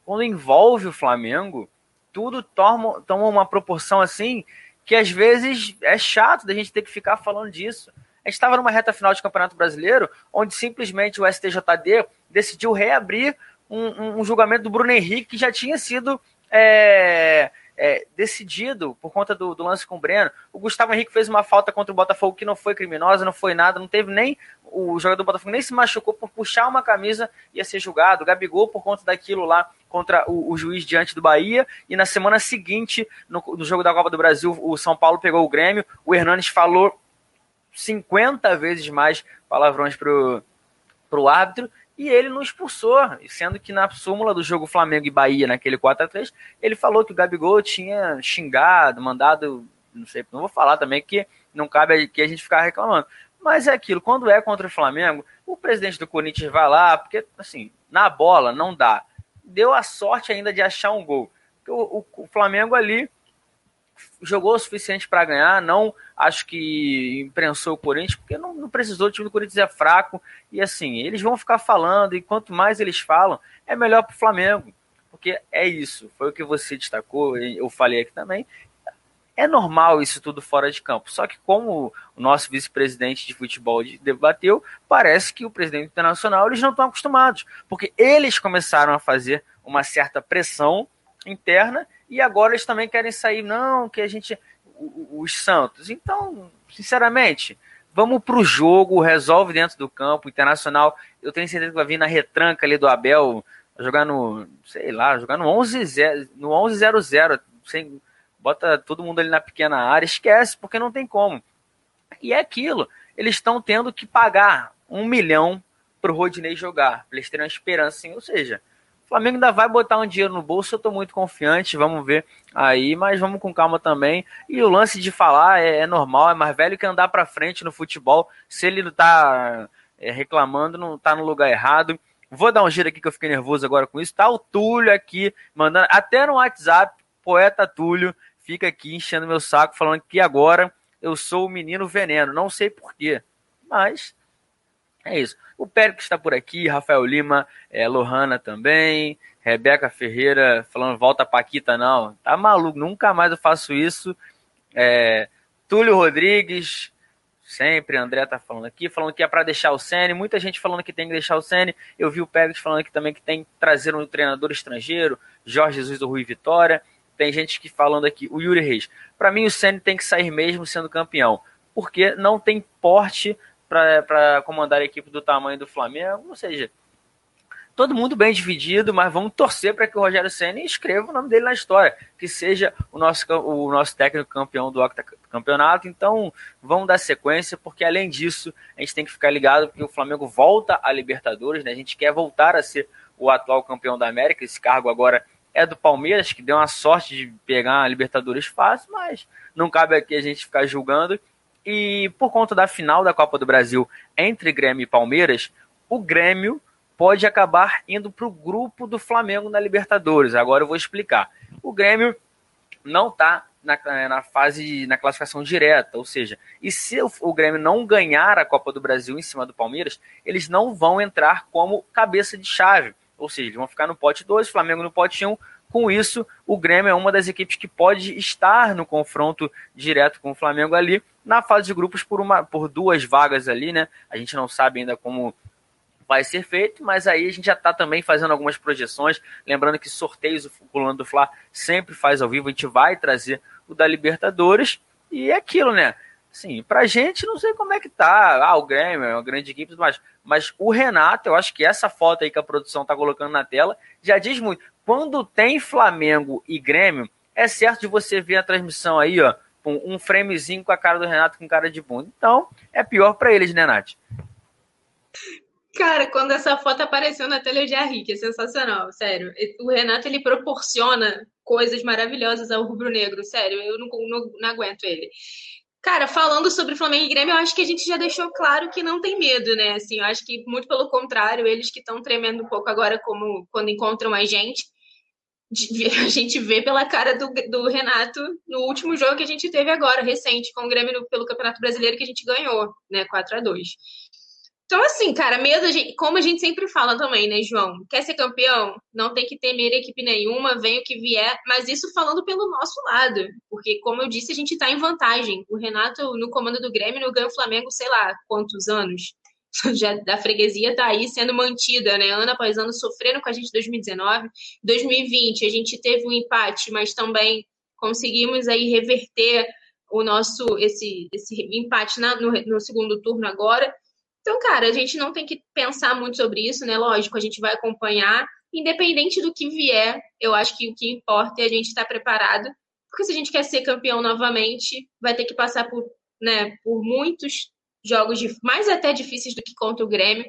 quando envolve o Flamengo, tudo toma, toma uma proporção assim que às vezes é chato da gente ter que ficar falando disso. A gente estava numa reta final de Campeonato Brasileiro, onde simplesmente o STJD decidiu reabrir um, um, um julgamento do Bruno Henrique que já tinha sido é, é, decidido por conta do, do, lance com o Breno. O Gustavo Henrique fez uma falta contra o Botafogo que não foi criminosa, não foi nada, não teve nem. O jogador do Botafogo nem se machucou por puxar uma camisa, ia ser julgado. O Gabigol, por conta daquilo lá, contra o, o, juiz diante do Bahia. E na semana seguinte, no, no, jogo da Copa do Brasil, o São Paulo pegou o Grêmio. O Hernanes falou 50 vezes mais palavrões pro, pro árbitro. E ele não expulsou, sendo que na súmula do jogo Flamengo e Bahia, naquele 4 a 3 ele falou que o Gabigol tinha xingado, mandado, não sei, não vou falar também que não cabe aqui a gente ficar reclamando. Mas é aquilo, quando é contra o Flamengo, o presidente do Corinthians vai lá, porque, assim, na bola não dá deu a sorte ainda de achar um gol. O, o, o Flamengo ali jogou o suficiente para ganhar, não acho que imprensou o Corinthians, porque não, não, precisou, o time do Corinthians é fraco, e assim, eles vão ficar falando, e quanto mais eles falam, é melhor para o Flamengo, porque é isso, foi o que você destacou, eu falei aqui também, é normal isso tudo fora de campo. Só que, como o nosso vice-presidente de futebol debateu, parece que o presidente internacional eles não estão acostumados, porque eles começaram a fazer uma certa pressão interna e agora eles também querem sair, não, que a gente. Os Santos. Então, sinceramente, vamos para o jogo, resolve dentro do campo. Internacional, eu tenho certeza que vai vir na retranca ali do Abel, jogar no, sei lá, jogar no 11-0, no 11-0-0, sem bota todo mundo ali na pequena área, esquece, porque não tem como. E é aquilo, eles estão tendo que pagar um milhão para o Rodinei jogar, para eles terem uma esperança, assim, ou seja, Flamengo ainda vai botar um dinheiro no bolso, eu estou muito confiante, vamos ver aí, mas vamos com calma também. E o lance de falar é, é normal, é mais velho que andar para frente no futebol. Se ele não está é, reclamando, não está no lugar errado. Vou dar um giro aqui que eu fiquei nervoso agora com isso. Tá o Túlio aqui, mandando até no WhatsApp, poeta Túlio, fica aqui enchendo meu saco, falando que agora eu sou o menino veneno. Não sei porquê, mas é isso. O Pérez está por aqui, Rafael Lima, é, Lohana também, Rebeca Ferreira falando volta Paquita, não. Tá maluco, nunca mais eu faço isso. É, Túlio Rodrigues, sempre, André tá falando aqui, falando que é para deixar o Sene, muita gente falando que tem que deixar o Sene. Eu vi o Pérez falando aqui também que tem que trazer um treinador estrangeiro, Jorge Jesus do Rui Vitória. Tem gente que falando aqui, o Yuri Reis. Para mim o Sene tem que sair mesmo sendo campeão, porque não tem porte para comandar a equipe do tamanho do Flamengo, ou seja, todo mundo bem dividido, mas vamos torcer para que o Rogério Senna escreva o nome dele na história, que seja o nosso, o nosso técnico campeão do campeonato. Então, vamos dar sequência, porque além disso, a gente tem que ficar ligado porque o Flamengo volta a Libertadores, né? A gente quer voltar a ser o atual campeão da América. Esse cargo agora é do Palmeiras, que deu uma sorte de pegar a Libertadores fácil, mas não cabe aqui a gente ficar julgando. E por conta da final da Copa do Brasil entre Grêmio e Palmeiras, o Grêmio pode acabar indo para o grupo do Flamengo na Libertadores. Agora eu vou explicar. O Grêmio não está na, na, fase, na classificação direta, ou seja, e se o, o, Grêmio não ganhar a Copa do Brasil em cima do Palmeiras, eles não vão entrar como cabeça de chave, ou seja, eles vão ficar no pote 2, Flamengo no pote 1, um, com isso, o Grêmio é uma das equipes que pode estar no confronto direto com o Flamengo ali na fase de grupos por, uma, por duas vagas ali, né? A gente não sabe ainda como vai ser feito, mas aí a gente já está também fazendo algumas projeções. Lembrando que sorteios o Coluna do Fla sempre faz ao vivo, a gente vai trazer o da Libertadores. E é aquilo, né? Sim, pra gente não sei como é que tá. Ah, o Grêmio é uma grande equipe, mas, mas o Renato, eu acho que essa foto aí que a produção tá colocando na tela já diz muito. Quando tem Flamengo e Grêmio, é certo de você ver a transmissão aí, ó, um framezinho com a cara do Renato com cara de bunda. Então, é pior para eles, né, Nath? Cara, quando essa foto apareceu na tela, eu já ri, que é sensacional, sério. O Renato, ele proporciona coisas maravilhosas ao rubro-negro, sério, eu não, não, não aguento ele. Cara, falando sobre Flamengo e Grêmio, eu acho que a gente já deixou claro que não tem medo, né? Assim, eu acho que muito pelo contrário, eles que estão tremendo um pouco agora como quando encontram a gente. [LAUGHS] A gente vê pela cara do, do Renato no último jogo que a gente teve agora, recente, com o Grêmio no, pelo Campeonato Brasileiro, que a gente ganhou, né? 4 a 2 então, assim, cara, medo, a gente, como a gente sempre fala também, né, João? Quer ser campeão? Não tem que temer equipe nenhuma, vem o que vier, mas isso falando pelo nosso lado, porque, como eu disse, a gente tá em vantagem. O Renato, no comando do Grêmio, não ganha o Flamengo, sei lá, quantos anos? [LAUGHS] Já da freguesia tá aí sendo mantida, né? Ano após ano, sofrendo com a gente em 2019. 2020, a gente teve um empate, mas também conseguimos aí reverter o nosso esse, esse empate na, no, no segundo turno agora. Então, cara, a gente não tem que pensar muito sobre isso, né? Lógico, a gente vai acompanhar, independente do que vier, eu acho que o que importa é a gente estar preparado, porque se a gente quer ser campeão novamente, vai ter que passar por, né, por muitos jogos mais até difíceis do que contra o Grêmio.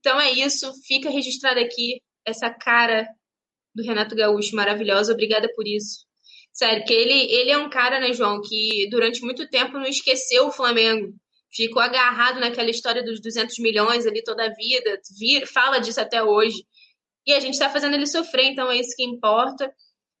Então é isso, fica registrado aqui essa cara do Renato Gaúcho maravilhosa, obrigada por isso. Sério, que ele, ele é um cara, né, João, que durante muito tempo não esqueceu o Flamengo ficou agarrado naquela história dos 200 milhões ali toda a vida, vir, fala disso até hoje. E a gente está fazendo ele sofrer, então é isso que importa.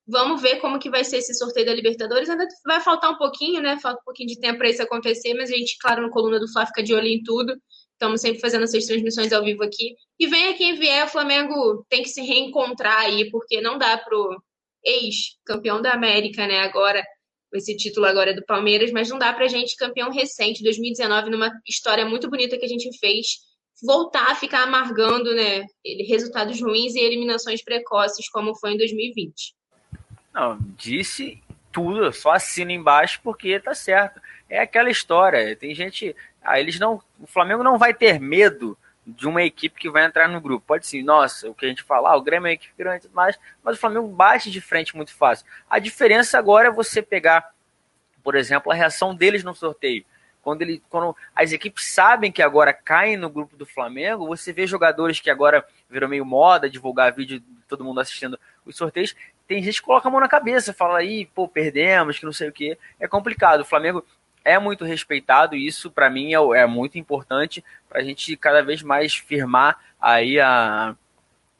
Vamos ver como que vai ser esse sorteio da Libertadores. Ainda vai faltar um pouquinho, né? Falta um pouquinho de tempo para isso acontecer, mas a gente, claro, no Coluna do Fla fica de olho em tudo. Estamos sempre fazendo essas transmissões ao vivo aqui. E venha quem vier, o Flamengo tem que se reencontrar aí, porque não dá pro ex-campeão da América, né? Agora esse título agora é do Palmeiras, mas não dá pra gente, campeão recente, 2019, numa história muito bonita que a gente fez, voltar a ficar amargando, né, resultados ruins e eliminações precoces, como foi em 2020. Não, disse tudo, só assina embaixo porque tá certo. É aquela história, tem gente, ah, eles não, o Flamengo não vai ter medo de uma equipe que vai entrar no grupo. Pode ser, nossa, o que a gente fala, ah, o Grêmio é uma equipe grande mais, mas o Flamengo bate de frente muito fácil. A diferença agora é você pegar, por exemplo, a reação deles no sorteio. Quando, ele, quando as equipes sabem que agora caem no grupo do Flamengo, você vê jogadores que agora viram meio moda divulgar vídeo de todo mundo assistindo os sorteios. Tem gente que coloca a mão na cabeça, fala aí, pô, perdemos, que não sei o que. É complicado. O Flamengo é muito respeitado e isso para mim é, é, muito importante para a gente cada vez mais firmar aí a,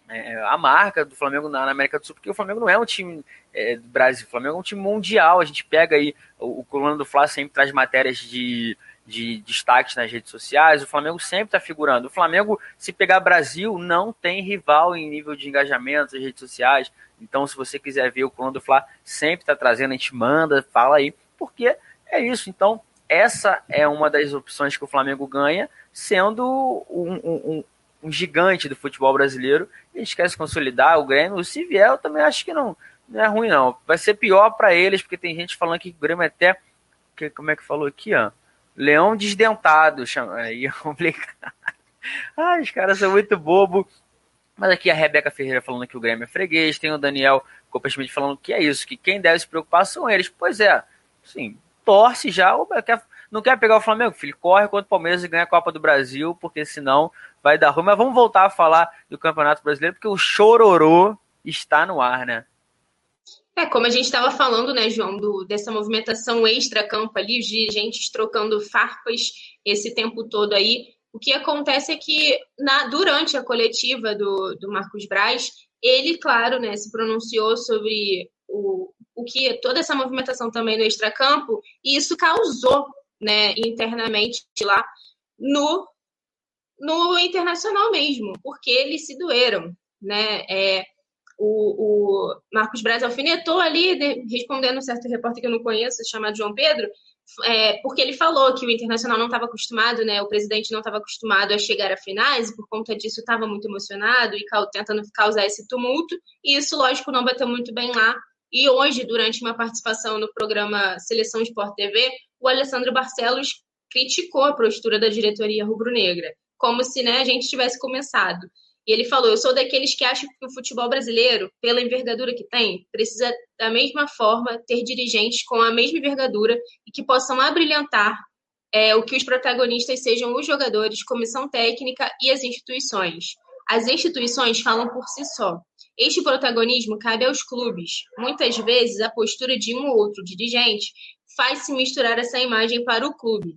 é, a marca do Flamengo na, na, América do Sul, porque o Flamengo não é um time é, do Brasil, o Flamengo é um time mundial. A gente pega aí o, o do Fla sempre traz matérias de, de destaques nas redes sociais. O Flamengo sempre está figurando. O Flamengo, se pegar Brasil, não tem rival em nível de engajamento nas redes sociais. Então, se você quiser ver o Coluna do Fla, sempre está trazendo, a gente manda, fala aí, porque é isso. Então, essa é uma das opções que o Flamengo ganha, sendo um, um, um gigante do futebol brasileiro. A gente quer se consolidar. O Grêmio, se vier, eu também acho que não, não é ruim, não. Vai ser pior para eles, porque tem gente falando que o Grêmio é até. Que, como é que falou aqui, ó? Leão desdentado. Aí é complicado. [LAUGHS] Ai, os caras são muito bobo. Mas aqui a Rebeca Ferreira falando que o Grêmio é freguês. Tem o Daniel Copa Schmidt falando que é isso, que quem deve se preocupar são eles. Pois é, sim, torce já, não quer pegar o Flamengo, filho, corre contra o Palmeiras e ganha a Copa do Brasil, porque senão vai dar ruim. Mas vamos voltar a falar do Campeonato Brasileiro, porque o chororô está no ar, né? É, como a gente estava falando, né, João, do, dessa movimentação extra-campo ali, os dirigentes trocando farpas esse tempo todo aí. O que acontece é que na, durante a coletiva do, do Marcos Braz, ele, claro, né, se pronunciou sobre o, o que toda essa movimentação também no extracampo, e isso causou né, internamente lá no, no internacional mesmo, porque eles se doeram. Né? É, o, o Marcos Braz alfinetou ali, né, respondendo um certo repórter que eu não conheço, chamado João Pedro, é, porque ele falou que o Internacional não estava acostumado, né, o presidente não estava acostumado a chegar a finais, e por conta disso estava muito emocionado e tentando causar esse tumulto, e isso, lógico, não bateu muito bem lá, e hoje, durante uma participação no programa Seleção Sport TV, o Alessandro Barcelos criticou a postura da diretoria rubro-negra, como se né, a gente tivesse começado. E ele falou: Eu sou daqueles que acham que o futebol brasileiro, pela envergadura que tem, precisa da mesma forma ter dirigentes com a mesma envergadura e que possam abrilhantar é, o que os protagonistas sejam os jogadores, comissão técnica e as instituições. As instituições falam por si só. Este protagonismo cabe aos clubes. Muitas vezes, a postura de um ou outro dirigente faz se misturar essa imagem para o clube.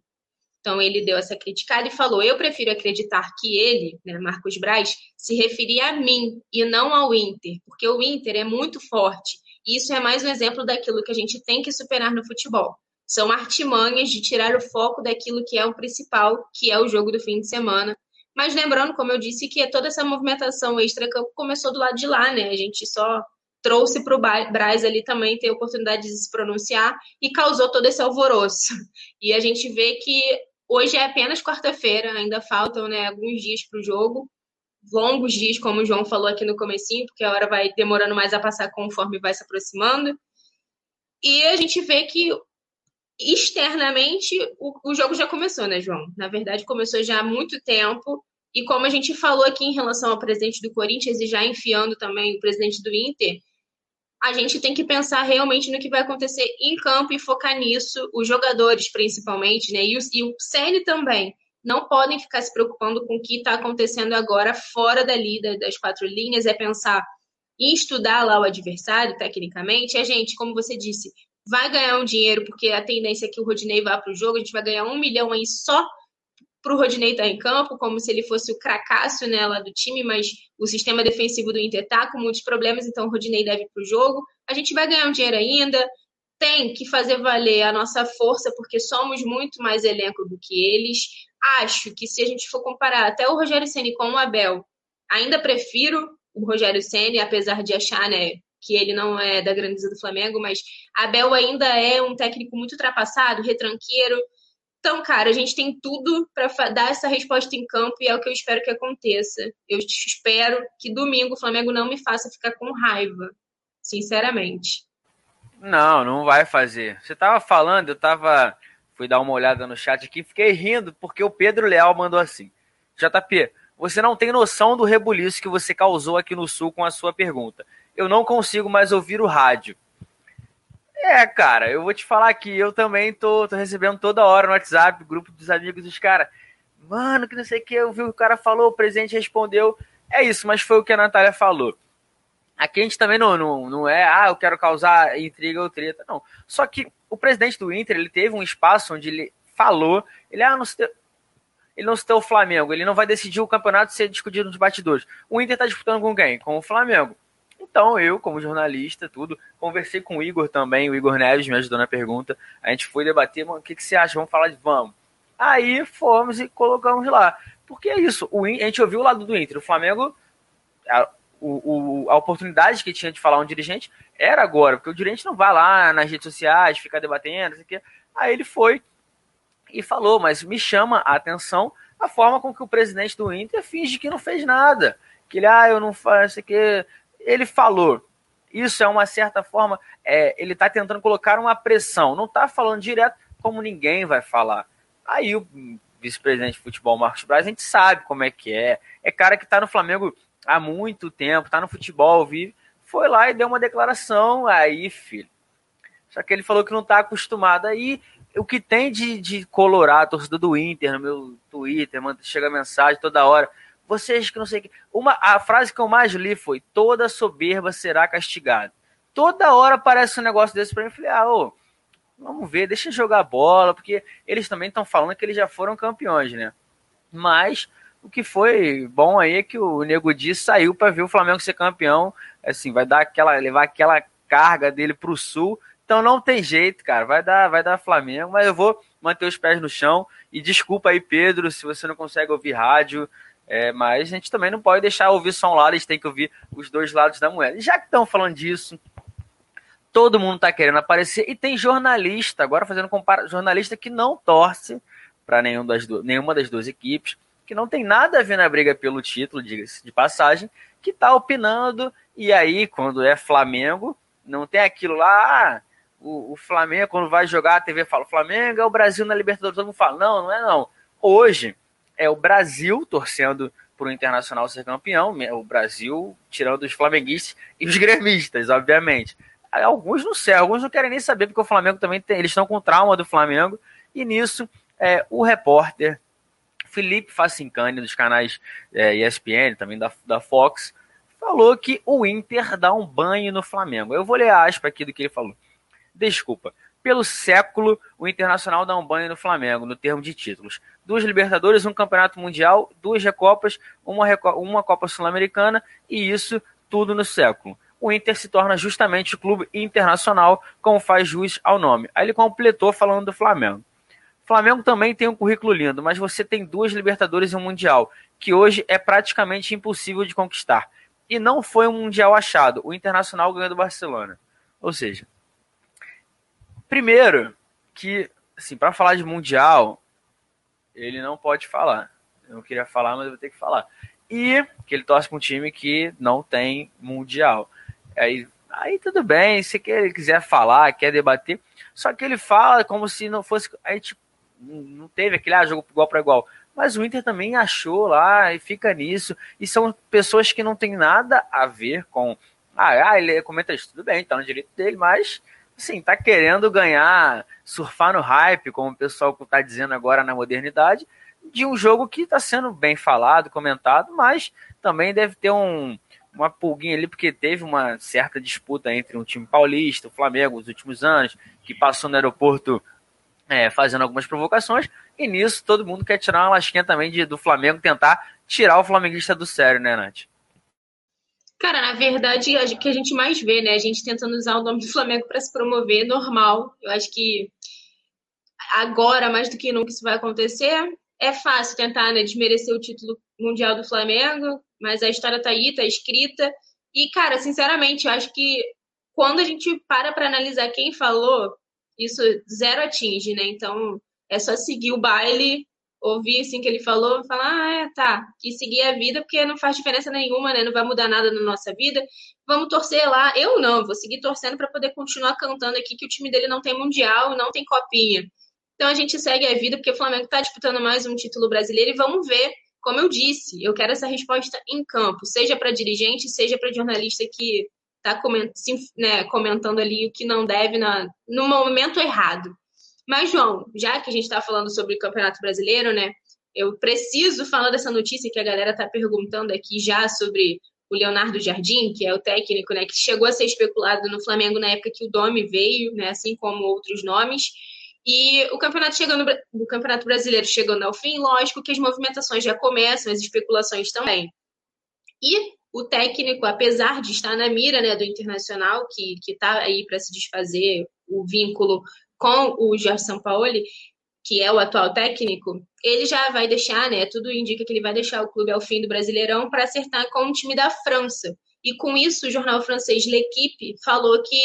Então, ele deu essa criticada e falou: Eu prefiro acreditar que ele, né, Marcos Braz, se referia a mim e não ao Inter, porque o Inter é muito forte. E isso é mais um exemplo daquilo que a gente tem que superar no futebol. São artimanhas de tirar o foco daquilo que é o principal, que é o jogo do fim de semana, mas lembrando, como eu disse, que toda essa movimentação extra-campo começou do lado de lá, né? A gente só trouxe para o Braz ali também ter oportunidade de se pronunciar e causou todo esse alvoroço. E a gente vê que hoje é apenas quarta-feira, ainda faltam né, alguns dias para o jogo, longos dias, como o João falou aqui no comecinho, porque a hora vai demorando mais a passar conforme vai se aproximando. E a gente vê que externamente, o, o jogo já começou, né, João? Na verdade, começou já há muito tempo. E como a gente falou aqui em relação ao presidente do Corinthians e já enfiando também o presidente do Inter, a gente tem que pensar realmente no que vai acontecer em campo e focar nisso, os jogadores principalmente, né? E o, e o CN também. Não podem ficar se preocupando com o que está acontecendo agora fora dali das quatro linhas, é pensar em estudar lá o adversário, tecnicamente. É, gente, como você disse, vai ganhar um dinheiro, porque a tendência é que o Rodinei vá para o jogo, a gente vai ganhar um milhão aí só para o Rodinei estar tá em campo, como se ele fosse o cracaço né, lá do time, mas o sistema defensivo do Inter está com muitos problemas, então o Rodinei deve para o jogo. A gente vai ganhar um dinheiro ainda, tem que fazer valer a nossa força, porque somos muito mais elenco do que eles. Acho que se a gente for comparar até o Rogério Ceni com o Abel, ainda prefiro o Rogério Ceni, apesar de achar, né, que ele não é da grandeza do Flamengo, mas Abel ainda é um técnico muito ultrapassado, retranqueiro. Então, cara, a gente tem tudo para dar essa resposta em campo e é o que eu espero que aconteça. Eu espero que domingo o Flamengo não me faça ficar com raiva, sinceramente. Não, não vai fazer. Você tava falando, eu tava fui dar uma olhada no chat aqui, fiquei rindo porque o Pedro Leal mandou assim: JP, você não tem noção do rebuliço que você causou aqui no Sul com a sua pergunta eu não consigo mais ouvir o rádio. É, cara, eu vou te falar que eu também tô, tô recebendo toda hora no WhatsApp, grupo dos amigos dos caras. Mano, que não sei o que, eu vi o que o cara falou, o presidente respondeu. É isso, mas foi o que a Natália falou. Aqui a gente também não, não, não é, ah, eu quero causar intriga ou treta, não. Só que o presidente do Inter, ele teve um espaço onde ele falou, ele, ah, não citou, ele não citou o Flamengo, ele não vai decidir o campeonato ser discutido nos batidores. O Inter tá disputando com quem? Com o Flamengo. Então, eu, como jornalista, tudo, conversei com o Igor também, o Igor Neves me ajudou na pergunta. A gente foi debater, mano, o que, que você acha? Vamos falar de vamos. Aí fomos e colocamos lá. Porque é isso, o, a gente ouviu o lado do Inter. O Flamengo, a, o, a oportunidade que tinha de falar um dirigente era agora, porque o dirigente não vai lá nas redes sociais, ficar debatendo, isso aqui. Aí ele foi e falou, mas me chama a atenção a forma com que o presidente do Inter finge que não fez nada. Que ele, ah, eu não faço isso aqui. Ele falou. Isso é uma certa forma, é, ele está tentando colocar uma pressão. Não está falando direto como ninguém vai falar. Aí o vice-presidente de futebol, Marcos Braz, a gente sabe como é que é. É cara que está no Flamengo há muito tempo, tá no futebol, vive, foi lá e deu uma declaração, aí, filho. Só que ele falou que não tá acostumado. Aí, o que tem de, de colorar a torcida do Inter no meu Twitter, chega mensagem toda hora. Vocês que não sei o que. Uma, a frase que eu mais li foi: toda soberba será castigada. Toda hora aparece um negócio desse pra mim. Eu falei, ah, ô, vamos ver, deixa jogar bola, porque eles também estão falando que eles já foram campeões, né? Mas o que foi bom aí é que o Nego Di saiu para ver o Flamengo ser campeão. Assim, vai dar aquela, levar aquela carga dele pro sul. Então não tem jeito, cara. Vai dar, vai dar Flamengo, mas eu vou manter os pés no chão. E desculpa aí, Pedro, se você não consegue ouvir rádio. É, mas a gente também não pode deixar ouvir só um lado, a gente tem que ouvir os dois lados da moeda. Já que estão falando disso, todo mundo está querendo aparecer e tem jornalista, agora fazendo comparação, jornalista que não torce para nenhum nenhuma das duas equipes que não tem nada a ver na briga pelo título, diga-se de passagem, que tá opinando, e aí, quando é Flamengo, não tem aquilo lá, ah, o, o, Flamengo, quando vai jogar, a TV fala, Flamengo é o Brasil na Libertadores, todo mundo fala, não, não é não. Hoje, é o Brasil torcendo para o Internacional ser campeão, o Brasil tirando os flamenguistas e os gremistas, obviamente. Alguns não sei, alguns não querem nem saber, porque o Flamengo também tem, eles estão com trauma do Flamengo, e nisso, é, o repórter Felipe Facincani, dos canais é, ESPN, também da, da Fox, falou que o Inter dá um banho no Flamengo. Eu vou ler a aspa aqui do que ele falou. Desculpa. Pelo século, o Internacional dá um banho no Flamengo, no termo de títulos. Duas Libertadores, um Campeonato Mundial, duas Recopas, uma, uma Copa Sul-Americana e isso tudo no século. O Inter se torna justamente o clube internacional, como faz jus ao nome. Aí ele completou falando do Flamengo. Flamengo também tem um currículo lindo, mas você tem duas Libertadores e um Mundial, que hoje é praticamente impossível de conquistar. E não foi um Mundial achado. O Internacional ganhou do Barcelona. Ou seja, primeiro que, assim, para falar de Mundial, ele não pode falar. Eu não queria falar, mas eu vou ter que falar. E que ele torce para um time que não tem Mundial. Aí, aí tudo bem, se ele quiser falar, quer debater. Só que ele fala como se não fosse. A gente não teve aquele ah, jogo igual para igual. Mas o Inter também achou lá e fica nisso. E são pessoas que não tem nada a ver com. Ah, ah ele comenta isso, tudo bem, tá no direito dele, mas assim, tá querendo ganhar, surfar no hype, como o pessoal tá dizendo agora na modernidade, de um jogo que está sendo bem falado, comentado, mas também deve ter um, uma pulguinha ali, porque teve uma certa disputa entre um time paulista, o Flamengo, nos últimos anos, que passou no aeroporto é, fazendo algumas provocações, e nisso todo mundo quer tirar uma lasquinha também de, do Flamengo, tentar tirar o flamenguista do sério, né, Nath? Cara, na verdade, o que a gente mais vê, né? A gente tentando usar o nome do Flamengo para se promover, normal. Eu acho que agora, mais do que nunca, isso vai acontecer. É fácil tentar né, desmerecer o título mundial do Flamengo, mas a história tá aí, tá escrita. E, cara, sinceramente, eu acho que quando a gente para para analisar quem falou, isso zero atinge, né? Então é só seguir o baile, ouvir assim que ele falou, falar, ah, é, tá, e seguir a vida, porque não faz diferença nenhuma, né? Não vai mudar nada na nossa vida. Vamos torcer lá. Eu não, vou seguir torcendo para poder continuar cantando aqui que o time dele não tem mundial, não tem copinha. Então a gente segue a vida, porque o Flamengo está disputando mais um título brasileiro e vamos ver. Como eu disse, eu quero essa resposta em campo, seja para dirigente, seja para jornalista que está coment, né, comentando ali o que não deve na, no momento errado. Mas, João, já que a gente está falando sobre o Campeonato Brasileiro, né? Eu preciso falar dessa notícia que a galera está perguntando aqui já sobre o Leonardo Jardim, que é o técnico, né, que chegou a ser especulado no Flamengo na época que o Domi veio, né, assim como outros nomes. E o campeonato chegando, o campeonato brasileiro chegando ao fim, lógico que as movimentações já começam, as especulações também. E o técnico, apesar de estar na mira né, do Internacional, que está aí para se desfazer o vínculo com o Jorge Sampaoli, que é o atual técnico, ele já vai deixar, né? Tudo indica que ele vai deixar o clube ao fim do Brasileirão para acertar com o time da França. E com isso, o jornal francês L'Equipe falou que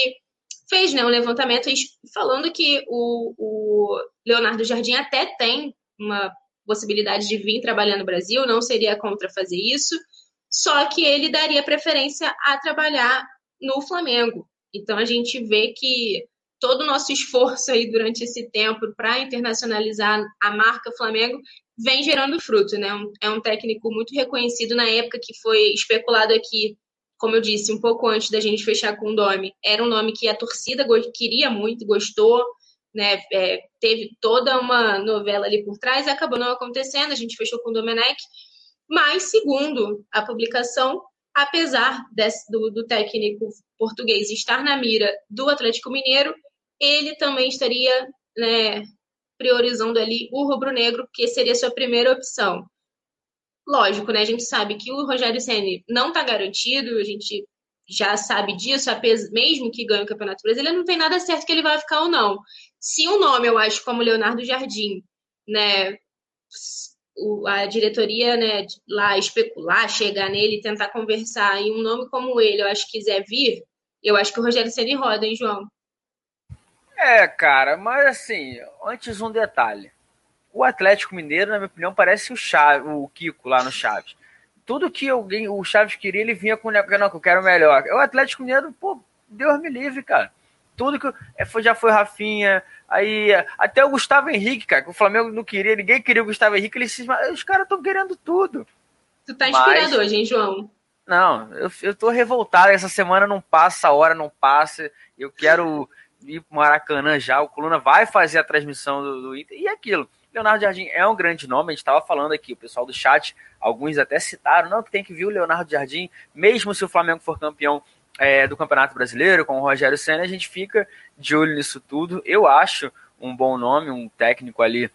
fez né, um levantamento falando que o, o Leonardo Jardim até tem uma possibilidade de vir trabalhar no Brasil, não seria contra fazer isso, só que ele daria preferência a trabalhar no Flamengo. Então a gente vê que todo o nosso esforço aí durante esse tempo para internacionalizar a marca Flamengo vem gerando fruto, né? É um técnico muito reconhecido na época que foi especulado aqui, como eu disse, um pouco antes da gente fechar com o nome. Era um nome que a torcida queria muito, gostou, né? É, teve toda uma novela ali por trás, acabou não acontecendo, a gente fechou com o Domenech. Mas, segundo a publicação, apesar desse, do, do técnico português estar na mira do Atlético Mineiro, ele também estaria né, priorizando ali o rubro-negro, que seria sua primeira opção. Lógico, né? A gente sabe que o Rogério Ceni não está garantido, a gente já sabe disso, mesmo que ganhe o Campeonato Brasileiro, não tem nada certo que ele vai ficar ou não. Se um nome, eu acho, como Leonardo Jardim, né, a diretoria, né, lá especular, chegar nele, tentar conversar, e um nome como ele, eu acho que quiser vir, eu acho que o Rogério Ceni roda, hein, João? É, cara, mas assim, antes um detalhe. O Atlético Mineiro, na minha opinião, parece o, Chave, o Kiko lá no Chaves. Tudo que alguém, o Chaves queria, ele vinha com o não, que eu quero melhor. O Atlético Mineiro, pô, Deus me livre, cara. Tudo que é, já foi Rafinha, aí até o Gustavo Henrique, cara, que o Flamengo não queria, ninguém queria o Gustavo Henrique, eles, os caras estão querendo tudo. Tu tá inspirado Mas, hoje, hein, João? Não, eu, eu tô revoltado. Essa semana não passa, a hora não passa. Eu quero ir pro Maracanã já, o Coluna vai fazer a transmissão do, do Inter, e é aquilo. Leonardo Jardim é um grande nome, a gente estava falando aqui, o pessoal do chat, alguns até citaram, não, que tem que vir o Leonardo Jardim, mesmo se o Flamengo for campeão é, do Campeonato Brasileiro, com o Rogério Senna, a gente fica de olho nisso tudo. Eu acho um bom nome, um técnico ali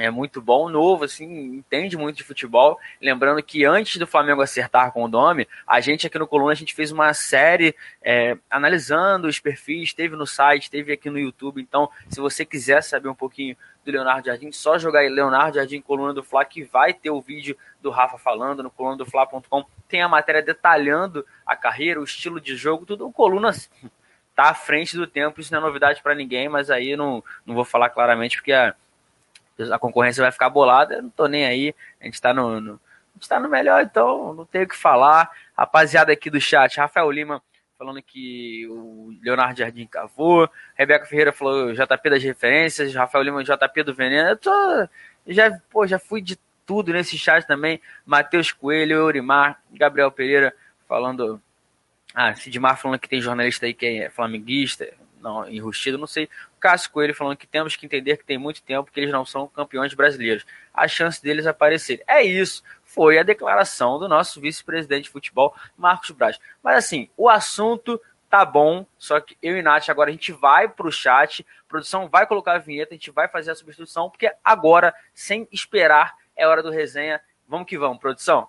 é muito bom, novo, assim, entende muito de futebol. Lembrando que antes do Flamengo acertar com o Domi, a gente aqui no Coluna, a gente fez uma série é, analisando os perfis, teve no site, teve aqui no YouTube. Então, se você quiser saber um pouquinho do Leonardo Jardim, só jogar aí Leonardo Jardim Coluna do Fla, que vai ter o vídeo do Rafa falando no coluna do Fla.com. Tem a matéria detalhando a carreira, o estilo de jogo, tudo. O Coluna tá à frente do tempo, isso não é novidade para ninguém, mas aí não, não vou falar claramente porque a a concorrência vai ficar bolada, eu não tô nem aí, a gente tá no, no, a gente tá no melhor, então não tenho o que falar. Rapaziada aqui do chat, Rafael Lima falando que o Leonardo Jardim cavou, Rebeca Ferreira falou JP das referências, Rafael Lima JP do Veneno, eu tô, já, pô, já fui de tudo nesse chat também, Matheus Coelho, Eurimar, Gabriel Pereira falando, ah, Sidmar falando que tem jornalista aí que é flamenguista, não, enrustido, não sei. Cássio Coelho falando que temos que entender que tem muito tempo que eles não são campeões brasileiros. A chance deles aparecerem. É isso. Foi a declaração do nosso vice-presidente de futebol, Marcos Braz. Mas assim, o assunto tá bom, só que eu e Nath agora a gente vai pro chat, produção vai colocar a vinheta, a gente vai fazer a substituição, porque agora, sem esperar, é hora do resenha. Vamos que vamos, produção.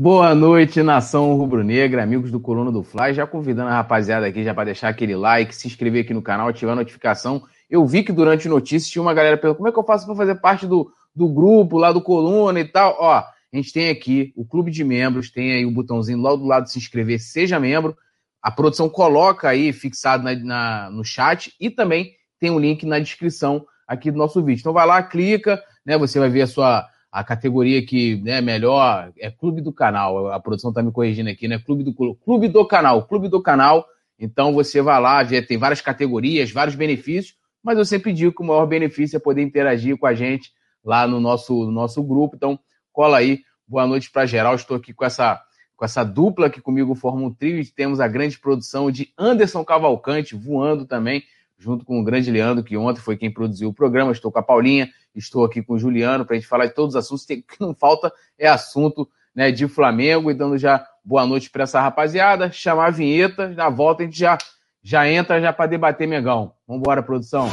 Boa noite, nação rubro-negra, amigos do Coluna do Fly. Já convidando a rapaziada aqui já para deixar aquele like, se inscrever aqui no canal, ativar a notificação. Eu vi que durante notícias tinha uma galera perguntando como é que eu faço para fazer parte do, do grupo lá do Coluna e tal, ó, a gente tem aqui o clube de membros, tem aí o botãozinho lá do lado de se inscrever, seja membro. A produção coloca aí fixado na, na, no chat e também tem um link na descrição aqui do nosso vídeo. Então vai lá, clica, né? Você vai ver a sua a categoria que é né, melhor é Clube do Canal. A produção está me corrigindo aqui, né? Clube do Clube do Canal, Clube do Canal. Então você vai lá, vê, tem várias categorias, vários benefícios, mas eu sempre digo que o maior benefício é poder interagir com a gente lá no nosso, no nosso grupo. Então, cola aí. Boa noite para geral. Estou aqui com essa com essa dupla que comigo forma um trio. Temos a grande produção de Anderson Cavalcante voando também junto com o grande Leandro, que ontem foi quem produziu o programa. Estou com a Paulinha, estou aqui com o Juliano para a gente falar de todos os assuntos. [LAUGHS] O que não falta é assunto né, de Flamengo. E dando já boa noite para essa rapaziada, chamar a vinheta, na volta a gente já, já entra já para debater Megão. Vamos embora, produção.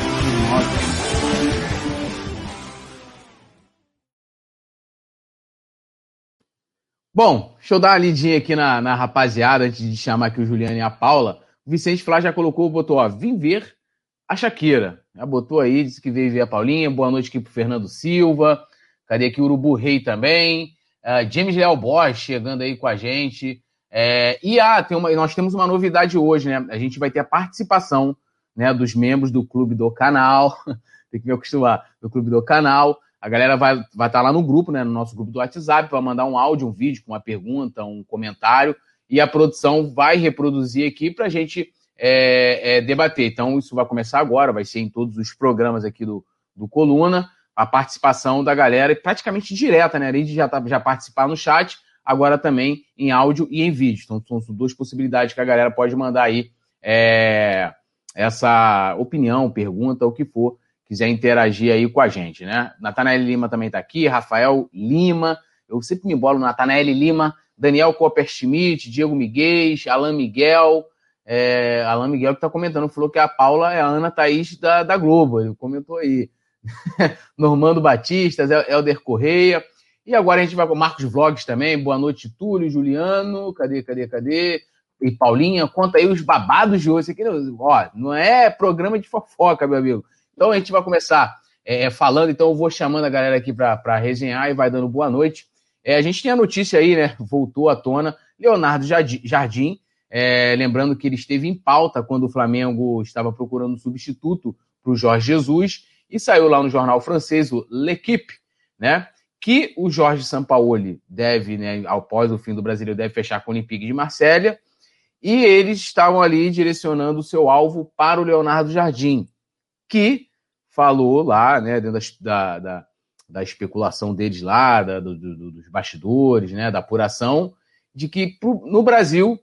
Bom, deixa eu dar uma lidinha aqui na, na rapaziada antes de chamar aqui o Juliano e a Paula. O Vicente Flá já colocou, botou, ó, vim ver a Shakira. Já botou aí, disse que veio ver a Paulinha. Boa noite aqui pro Fernando Silva. Cadê aqui o Urubu Rei também? Uh, James Leal Bosch chegando aí com a gente. É, e ah, tem uma, nós temos uma novidade hoje, né? A gente vai ter a participação né, dos membros do clube do canal. [LAUGHS] tem que me acostumar, do clube do canal. A galera vai estar vai tá lá no grupo, né? No nosso grupo do WhatsApp, para mandar um áudio, um vídeo com uma pergunta, um comentário. E a produção vai reproduzir aqui para a gente é, é, debater. Então, isso vai começar agora, vai ser em todos os programas aqui do, do Coluna, a participação da galera, praticamente direta, né? Além de já, tá, já participar no chat, agora também em áudio e em vídeo. Então, são duas possibilidades que a galera pode mandar aí é, essa opinião, pergunta, o que for, quiser interagir aí com a gente, né? Natanael Lima também está aqui, Rafael Lima, eu sempre me bolo Natanael Lima, Daniel Copper Schmidt, Diego Miguel, Alain Miguel, é, Alain Miguel que está comentando, falou que a Paula é a Ana Thaís da, da Globo, ele comentou aí. [LAUGHS] Normando Batista, Helder Correia. E agora a gente vai com Marcos Vlogs também. Boa noite, Túlio, Juliano. Cadê, cadê, cadê? E Paulinha, conta aí os babados de hoje. Aqui, ó, não é programa de fofoca, meu amigo. Então a gente vai começar é, falando, então eu vou chamando a galera aqui para resenhar e vai dando boa noite. É, a gente tem a notícia aí, né? Voltou à tona. Leonardo Jardim, é, lembrando que ele esteve em pauta quando o Flamengo estava procurando substituto para o Jorge Jesus e saiu lá no jornal francês, o L'Equipe, né? Que o Jorge Sampaoli deve, né, após o fim do Brasileiro, deve fechar com o Olympique de Marselha. E eles estavam ali direcionando o seu alvo para o Leonardo Jardim, que falou lá, né, dentro da, da, da especulação deles lá, da, do, do, dos bastidores, né, da apuração, de que pro, no Brasil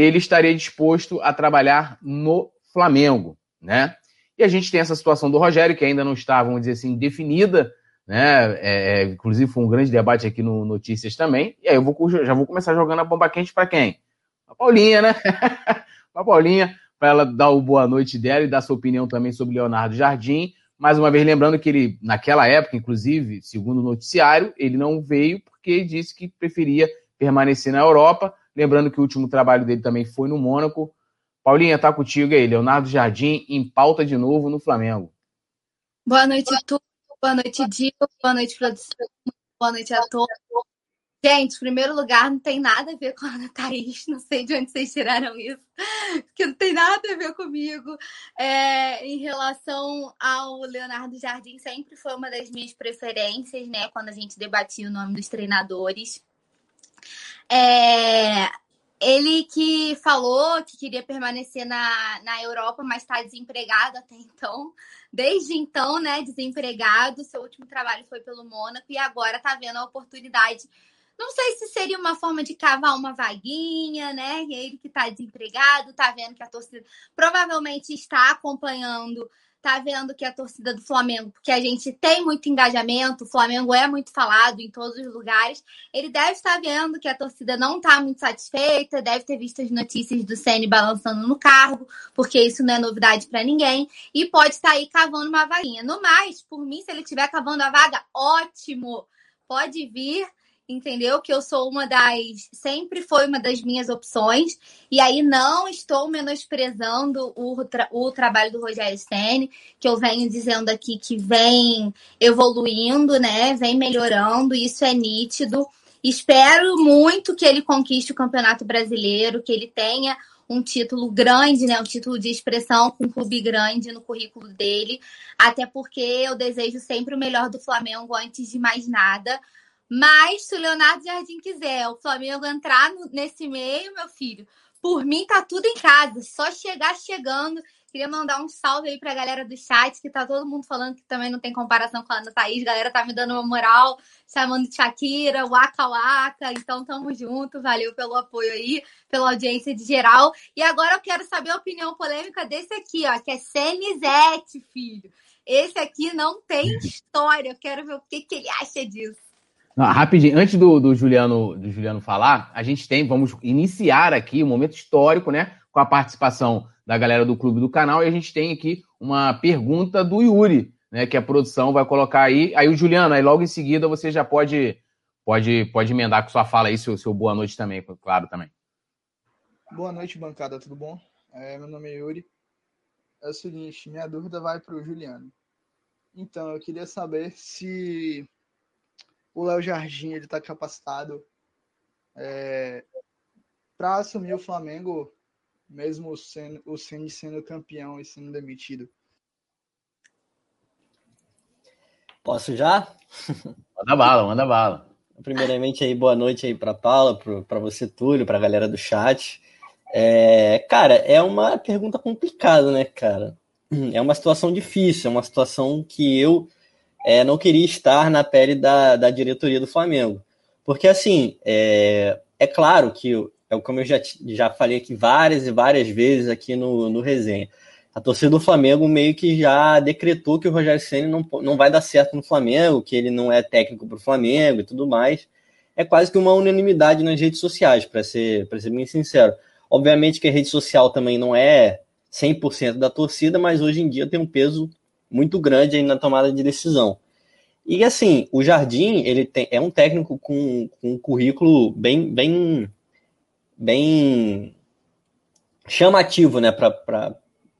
ele estaria disposto a trabalhar no Flamengo, né? E a gente tem essa situação do Rogério, que ainda não está, vamos dizer assim, definida, né? É, é inclusive foi um grande debate aqui no Notícias também. E aí eu vou, já vou começar jogando a bomba quente para quem? A Paulinha, né? [LAUGHS] a Paulinha, para ela dar o boa noite dela e dar sua opinião também sobre Leonardo Jardim. Mais uma vez, lembrando que ele, naquela época, inclusive, segundo o noticiário, ele não veio porque disse que preferia permanecer na Europa. Lembrando que o último trabalho dele também foi no Mônaco. Paulinha, tá contigo aí. Leonardo Jardim em pauta de novo no Flamengo. Boa noite, tudo. Boa noite, Dio. Boa noite, produção. Boa noite a todos. Gente, em primeiro lugar, não tem nada a ver com a Ana Thaís. Não sei de onde vocês tiraram isso, porque não tem nada a ver comigo. É, em relação ao Leonardo Jardim, sempre foi uma das minhas preferências, né? Quando a gente debatia o nome dos treinadores. É, ele que falou que queria permanecer na, na Europa, mas está desempregado até então. Desde então, né, desempregado. Seu último trabalho foi pelo Mônaco e agora está vendo a oportunidade. Não sei se seria uma forma de cavar uma vaguinha, né? Ele que está desempregado, está vendo que a torcida provavelmente está acompanhando tá vendo que a torcida do Flamengo, porque a gente tem muito engajamento, o Flamengo é muito falado em todos os lugares, ele deve estar vendo que a torcida não está muito satisfeita, deve ter visto as notícias do Ceni balançando no cargo, porque isso não é novidade para ninguém, e pode estar aí cavando uma vaguinha. No mais, por mim, se ele estiver cavando a vaga, ótimo! Pode vir entendeu? Que eu sou uma das. Sempre foi uma das minhas opções. E aí não estou menosprezando o, tra o trabalho do Rogério Senni, que eu venho dizendo aqui que vem evoluindo, né? Vem melhorando, isso é nítido. Espero muito que ele conquiste o Campeonato Brasileiro, que ele tenha um título grande, né? Um título de expressão com um clube grande no currículo dele. Até porque eu desejo sempre o melhor do Flamengo antes de mais nada. Mas se o Leonardo Jardim quiser o Flamengo entrar nesse meio, meu filho, por mim tá tudo em casa. Só chegar chegando. Queria mandar um salve aí pra galera do chat, que tá todo mundo falando que também não tem comparação com a Ana Thaís. A galera tá me dando uma moral, chamando de Shakira, Waka Waka. Então tamo junto. Valeu pelo apoio aí, pela audiência de geral. E agora eu quero saber a opinião polêmica desse aqui, ó, que é Senizete, filho. Esse aqui não tem história. Eu quero ver o que, que ele acha disso. Não, rapidinho, antes do, do, Juliano, do Juliano falar, a gente tem, vamos iniciar aqui um momento histórico, né? Com a participação da galera do clube do canal, e a gente tem aqui uma pergunta do Yuri, né? Que a produção vai colocar aí. Aí o Juliano, aí logo em seguida você já pode pode, pode emendar com sua fala aí, seu, seu boa noite também, claro, também. Boa noite, bancada, tudo bom? É, meu nome é Yuri. É o seguinte, minha dúvida vai para o Juliano. Então, eu queria saber se o Léo Jardim ele está capacitado é, para assumir o Flamengo, mesmo sendo, o Ceni sendo campeão e sendo demitido. Posso já? [LAUGHS] Manda bala, manda bala. Primeiramente aí, boa noite aí para Paula, para você, Túlio, para a galera do chat. É, cara, é uma pergunta complicada, né, cara? É uma situação difícil, é uma situação que eu é, não queria estar na pele da, da diretoria do Flamengo. Porque, assim, é, é claro que, é como eu já, já falei aqui várias e várias vezes aqui no, no resenha, a torcida do Flamengo meio que já decretou que o Rogério Senna não, não vai dar certo no Flamengo, que ele não é técnico para o Flamengo e tudo mais. É quase que uma unanimidade nas redes sociais, para ser, ser bem sincero. Obviamente que a rede social também não é 100% da torcida, mas hoje em dia tem um peso muito grande aí na tomada de decisão. E assim, o Jardim, ele tem, é um técnico com, com um currículo bem, bem, bem chamativo, né, para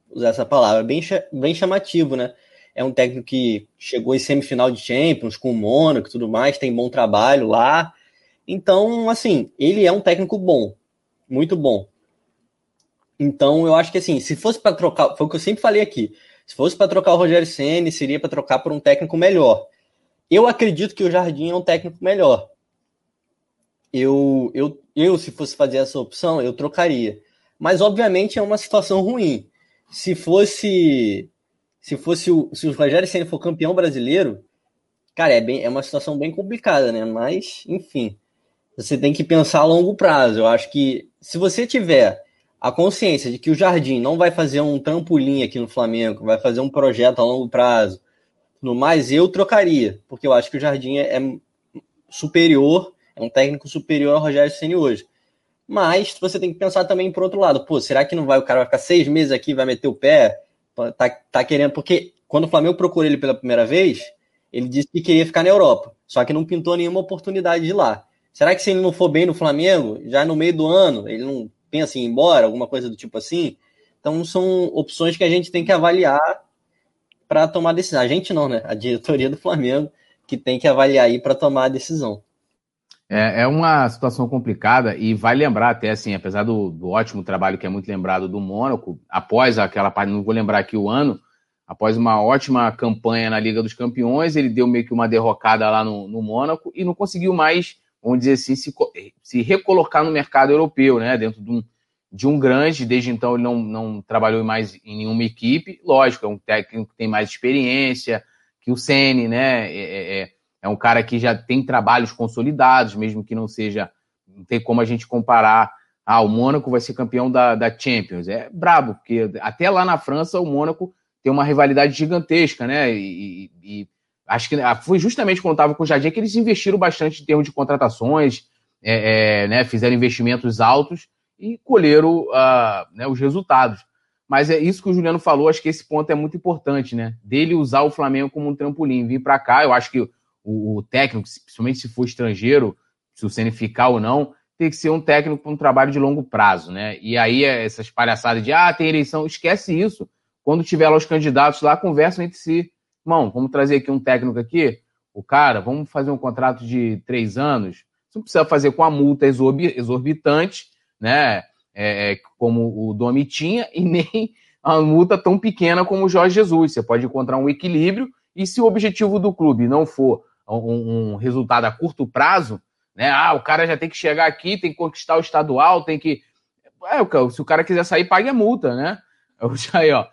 usar essa palavra, bem, bem chamativo, né? É um técnico que chegou em semifinal de Champions com o Mônaco e tudo mais, tem bom trabalho lá. Então, assim, ele é um técnico bom, muito bom. Então, eu acho que assim, se fosse para trocar, foi o que eu sempre falei aqui, se fosse para trocar o Rogério Ceni, seria para trocar por um técnico melhor. Eu acredito que o Jardim é um técnico melhor. Eu, eu, eu, se fosse fazer essa opção, eu trocaria. Mas, obviamente, é uma situação ruim. Se fosse se fosse o, se o Rogério Ceni for campeão brasileiro, cara, é, bem, é uma situação bem complicada, né? Mas, enfim, você tem que pensar a longo prazo. Eu acho que se você tiver a consciência de que o Jardim não vai fazer um trampolim aqui no Flamengo, vai fazer um projeto a longo prazo, no mais, eu trocaria, porque eu acho que o Jardim é, é superior, é um técnico superior ao Rogério Ceni hoje. Mas você tem que pensar também por outro lado, pô, será que não vai o cara vai ficar seis meses aqui, vai meter o pé, tá, tá querendo, porque quando o Flamengo procurou ele pela primeira vez, ele disse que queria ficar na Europa, só que não pintou nenhuma oportunidade de lá. Será que se ele não for bem no Flamengo, já no meio do ano, ele não pensa em ir embora, alguma coisa do tipo assim. Então são opções que a gente tem que avaliar para tomar decisão. A gente não, né? A diretoria do Flamengo que tem que avaliar aí para tomar a decisão. É, é, uma situação complicada e vai lembrar até assim, apesar do, do, ótimo trabalho que é muito lembrado do Mônaco, após aquela parte, não vou lembrar aqui o ano, após uma ótima campanha na Liga dos Campeões, ele deu meio que uma derrocada lá no, no Mônaco e não conseguiu mais vamos dizer assim, se, se recolocar no mercado europeu, né? Dentro de um, de um grande, desde então ele não, não trabalhou mais em nenhuma equipe. Lógico, é um técnico que tem mais experiência que o Sene, né? É, é, é, é um cara que já tem trabalhos consolidados, mesmo que não seja. Não tem como a gente comparar. Ah, o Mônaco vai ser campeão da, da Champions. É brabo, porque até lá na França o Mônaco tem uma rivalidade gigantesca, né? E, e, acho que ah, foi justamente quando estava com o Jardim que eles investiram bastante em termos de contratações, é, é, né, fizeram investimentos altos e colheram uh, né, os resultados. Mas é isso que o Juliano falou, acho que esse ponto é muito importante, né? Dele usar o Flamengo como um trampolim, vir para cá. Eu acho que o, o, técnico, principalmente se for estrangeiro, se o Ceni ficar ou não, tem que ser um técnico para um trabalho de longo prazo, né? E aí essas palhaçadas de ah, tem eleição, esquece isso. Quando tiver lá os candidatos lá, conversam entre si. Irmão, vamos trazer aqui um técnico aqui, o cara, vamos fazer um contrato de três anos. Você não precisa fazer com a multa exorbitante, né? É, é, como o Domi tinha, e nem a multa tão pequena como o Jorge Jesus. Você pode encontrar um equilíbrio, e se o objetivo do clube não for um, um resultado a curto prazo, né? Ah, o cara já tem que chegar aqui, tem que conquistar o estadual, tem que. É, se o cara quiser sair, pague a multa, né? Eu [LAUGHS] já aí, ó.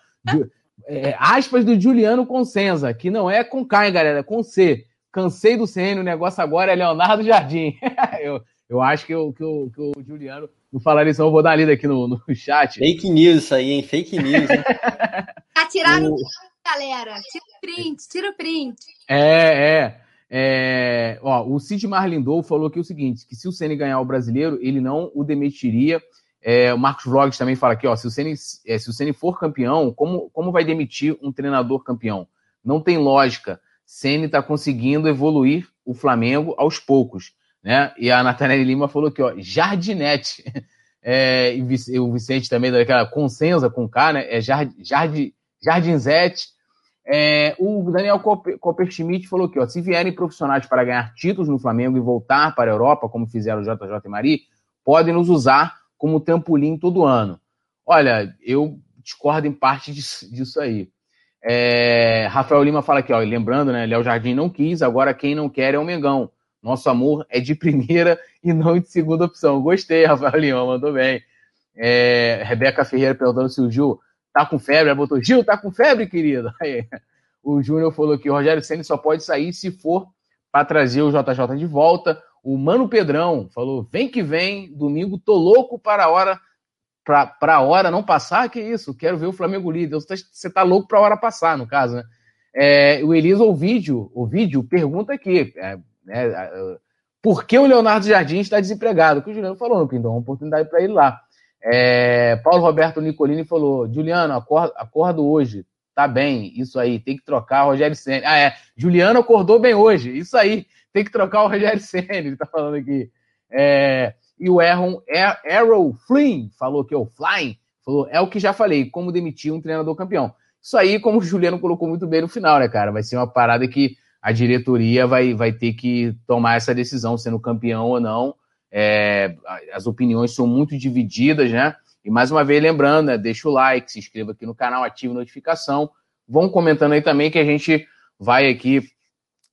É, aspas do Juliano Consenza, que não é com K, hein, galera, é com C. Cansei do CN, o negócio agora é Leonardo Jardim. [LAUGHS] eu, eu acho que, eu, que, eu, que o Juliano não falaria isso, eu vou dar uma lida aqui no, no chat. Fake news isso aí, hein? Fake news. Hein? [LAUGHS] Atiraram o... galera. Tira o print, tira o print. É, é. É, ó, o Cid Marlindou falou aqui o seguinte: que se o Ceni ganhar o brasileiro, ele não o demitiria. É, o Marcos Vlogs também fala aqui: ó, se o Ceni, é, se o Ceni for campeão, como, como vai demitir um treinador campeão? Não tem lógica. Ceni está conseguindo evoluir o Flamengo aos poucos. Né? E a Nathaniel Lima falou aqui, ó, Jardinete. [LAUGHS] É, e o Vicente também daquela consensa com K, né? É Jard, Jard, Jardinzete. É, o Daniel Copperschmidt falou aqui, ó, se vierem profissionais para ganhar títulos no Flamengo e voltar para a Europa, como fizeram o JJ e Mari, podem nos usar como trampolim todo ano. Olha, eu discordo em parte disso, aí. É, Rafael Lima fala aqui, ó, lembrando, né, Léo Jardim não quis, agora quem não quer é o Mengão. Nosso amor é de [LAUGHS] primeira e não de segunda opção. Gostei, Rafael Lima, mandou bem. É, Rebeca Ferreira perguntando se o Gil tá com febre, ela botou, Gil, tá com febre, querido? [LAUGHS] Aí, o Júnior falou que o Rogério Senna só pode sair se for para trazer o JJ de volta. O Mano Pedrão falou, vem que vem, domingo, tô louco para a hora para a hora não passar, que isso, quero ver o Flamengo líder. Você tá, tá louco para a hora passar, no caso, né? É, o Ovidio, o vídeo pergunta aqui, é, né, por que o Leonardo Jardim está desempregado? Que o Juliano falou, não, então uma oportunidade para ele lá. É, Paulo Roberto Nicolini falou: Juliano, acordo, acordo hoje. Tá bem, isso aí, tem que trocar Rogério Senna. Ah, é. Juliano acordou bem hoje, isso aí, tem que trocar o Rogério [LAUGHS] Senna, ele tá falando aqui. É, e o Aaron Arrow Flynn falou que é o Flying, falou: é o que já falei, como demitir um treinador campeão. Isso aí, como o Juliano colocou muito bem no final, né, cara? Vai ser uma parada que a diretoria vai, vai ter que tomar essa decisão, sendo campeão ou não. É, as opiniões são muito divididas, né? E mais uma vez, lembrando, né, deixa o like, se inscreva aqui no canal, ative a notificação. Vão comentando aí também que a gente vai aqui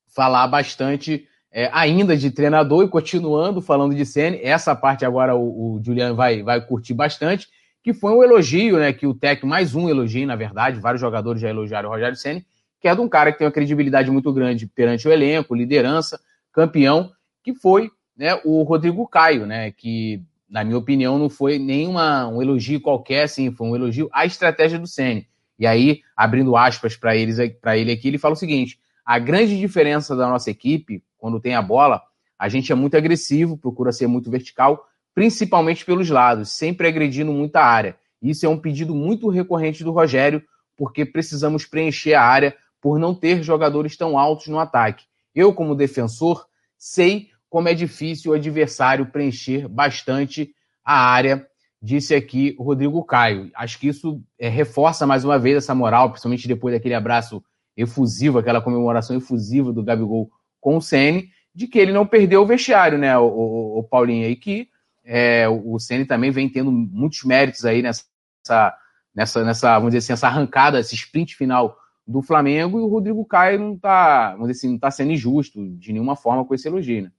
falar bastante é, ainda de treinador e continuando falando de Ceni. Essa parte agora o, o Juliano vai, vai curtir bastante, que foi um elogio, né? Que o técnico, mais um elogio, na verdade, vários jogadores já elogiaram o Rogério Ceni, que é de um cara que tem uma credibilidade muito grande perante o elenco, liderança, campeão, que foi né, o Rodrigo Caio, né, que, na minha opinião, não foi nenhuma um elogio qualquer, assim, foi um elogio à estratégia do Ceni. E aí, abrindo aspas para ele aqui, ele fala o seguinte: a grande diferença da nossa equipe, quando tem a bola, a gente é muito agressivo, procura ser muito vertical, principalmente pelos lados, sempre agredindo muita área. Isso é um pedido muito recorrente do Rogério, porque precisamos preencher a área por não ter jogadores tão altos no ataque. Eu, como defensor, sei como é difícil o adversário preencher bastante a área, disse aqui o Rodrigo Caio. Acho que isso é, reforça mais uma vez essa moral, principalmente depois daquele abraço efusivo, aquela comemoração efusiva do Gabigol com o Ceni, de que ele não perdeu o vestiário, né, o, o, o Paulinho, e que é, o Ceni também vem tendo muitos méritos aí nessa, nessa, nessa, vamos dizer assim, essa arrancada, esse sprint final do Flamengo, e o Rodrigo Caio não está, vamos dizer assim, não está sendo injusto de nenhuma forma com esse elogio, né?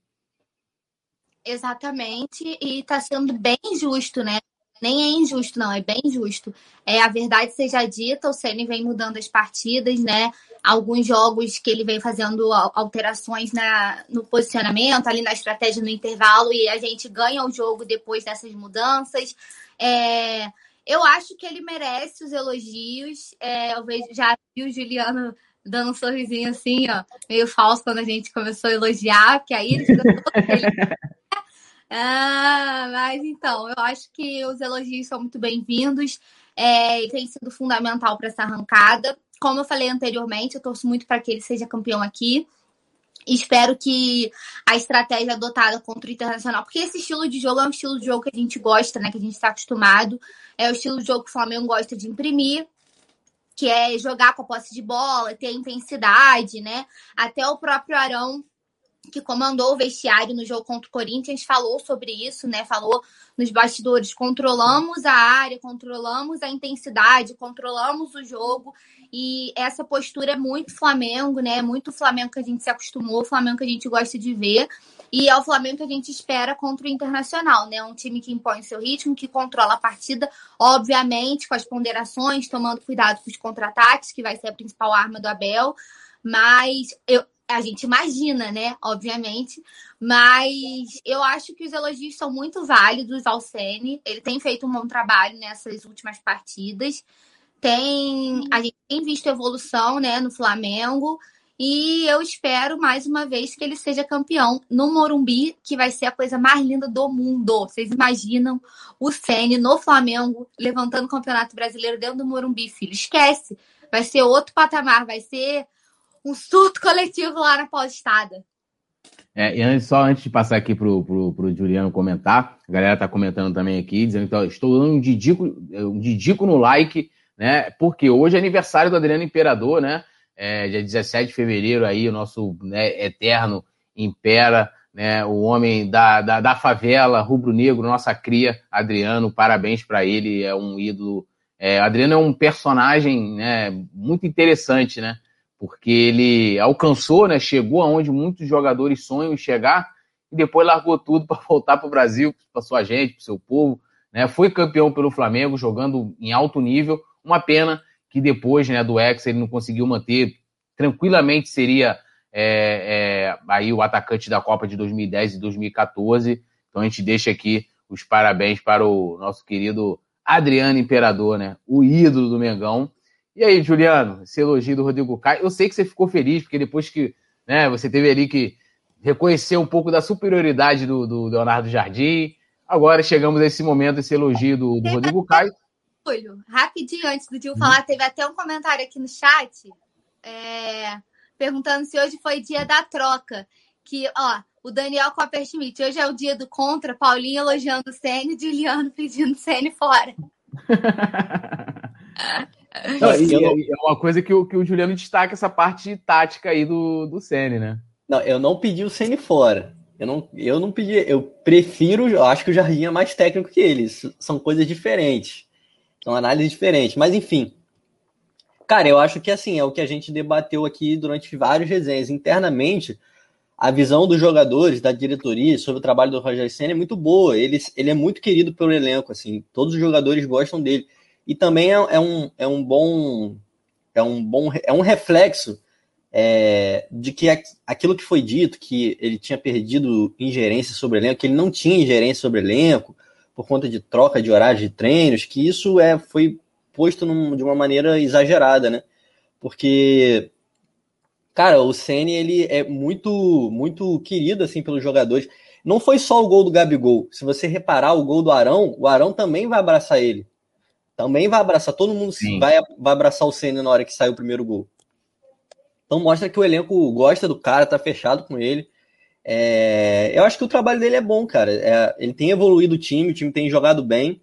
Exatamente, e está sendo bem justo, né? Nem é injusto, não, é bem justo. É, a verdade seja dita, o Ceni vem mudando as partidas, né? Alguns jogos que ele vem fazendo alterações na, no posicionamento, ali na estratégia no intervalo, e a gente ganha o jogo depois dessas mudanças. É, eu acho que ele merece os elogios. É, eu vejo, já vi o Juliano dando um sorrisinho assim, ó, meio falso quando a gente começou a elogiar, que aí ele fica todo [LAUGHS] Ah, mas então, eu acho que os elogios são muito bem-vindos é, e tem sido fundamental para essa arrancada. Como eu falei anteriormente, eu torço muito para que ele seja campeão aqui. Espero que a estratégia adotada contra o Internacional, porque esse estilo de jogo é um estilo de jogo que a gente gosta, né? Que a gente está acostumado. É o estilo de jogo que o Flamengo gosta de imprimir, que é jogar com a posse de bola, ter intensidade, né? Até o próprio Arão que comandou o vestiário no jogo contra o Corinthians, falou sobre isso, né? Falou nos bastidores: controlamos a área, controlamos a intensidade, controlamos o jogo. E essa postura é muito Flamengo, né? Muito Flamengo que a gente se acostumou, Flamengo que a gente gosta de ver. E é o Flamengo que a gente espera contra o Internacional, né? Um time que impõe seu ritmo, que controla a partida, obviamente, com as ponderações, tomando cuidado com os contra-ataques, que vai ser a principal arma do Abel. Mas eu, a gente imagina, né? Obviamente. Mas eu acho que os elogios são muito válidos ao Sene. Ele tem feito um bom trabalho nessas últimas partidas. Tem, a gente tem visto evolução né, no Flamengo. E eu espero mais uma vez que ele seja campeão no Morumbi, que vai ser a coisa mais linda do mundo. Vocês imaginam o Sene no Flamengo levantando o Campeonato Brasileiro dentro do Morumbi, filho? Esquece. Vai ser outro patamar, vai ser um surto coletivo lá na pós-estada. É, e antes, só antes de passar aqui pro, pro, pro Juliano comentar, a galera tá comentando também aqui, dizendo que estou dando um didico, um didico no like, né? Porque hoje é aniversário do Adriano Imperador, né? É, dia 17 de fevereiro aí, o nosso né, eterno impera, né? O homem da, da, da favela, rubro-negro, nossa cria, Adriano, parabéns para ele, é um ídolo. É, Adriano é um personagem né, muito interessante, né? Porque ele alcançou, né, chegou aonde muitos jogadores sonham chegar e depois largou tudo [LAUGHS] para voltar para o Brasil, para sua gente, para seu povo. Né, foi campeão pelo Flamengo, jogando em alto nível. Uma pena que depois né, do ex ele não conseguiu manter. Tranquilamente seria é, é, aí o atacante da Copa de 2010 e 2014. Então a gente deixa aqui os parabéns para o nosso querido Adriano Imperador, né? O ídolo do Mengão. E aí, Juliano, esse elogio do Rodrigo Caio, eu sei que você ficou feliz, porque depois que né, você teve ali que reconhecer um pouco da superioridade do, do Leonardo Jardim, agora chegamos a esse momento, esse elogio do, do Rodrigo Caio. Olho, rapidinho, antes do Tio falar, teve até um comentário aqui no chat é, perguntando se hoje foi dia da troca. Que, ó, o Daniel Copperschmidt, hoje é o dia do contra, Paulinho elogiando o Sene, Juliano pedindo o Sene fora. [LAUGHS] [LAUGHS] Não, e, não... é uma coisa que o, que o Juliano destaca essa parte tática aí do, do Sene, né? Não, eu não pedi o Sene fora. Eu não, eu não pedi. Eu prefiro. Eu acho que o Jardim é mais técnico que eles. São coisas diferentes. São análises diferentes. Mas, enfim. Cara, eu acho que assim, é o que a gente debateu aqui durante vários resenhas. Internamente, a visão dos jogadores, da diretoria sobre o trabalho do Roger Senna é muito boa. Ele, ele é muito querido pelo elenco, assim. Todos os jogadores gostam dele. E também é, é, um, é um bom é um bom é um reflexo é, de que aquilo que foi dito, que ele tinha perdido ingerência sobre elenco, que ele não tinha ingerência sobre elenco, por conta de troca de horários de treinos, que isso é, foi posto num, de uma maneira exagerada, né? Porque, cara, o Ceni ele é muito, muito querido assim pelos jogadores. Não foi só o gol do Gabigol. Se você reparar o gol do Arão, o Arão também vai abraçar ele também vai abraçar, todo mundo vai, vai abraçar o Senna na hora que sai o primeiro gol. Então mostra que o elenco gosta do cara, tá fechado com ele. É, eu acho que o trabalho dele é bom, cara. É, ele tem evoluído o time, o time tem jogado bem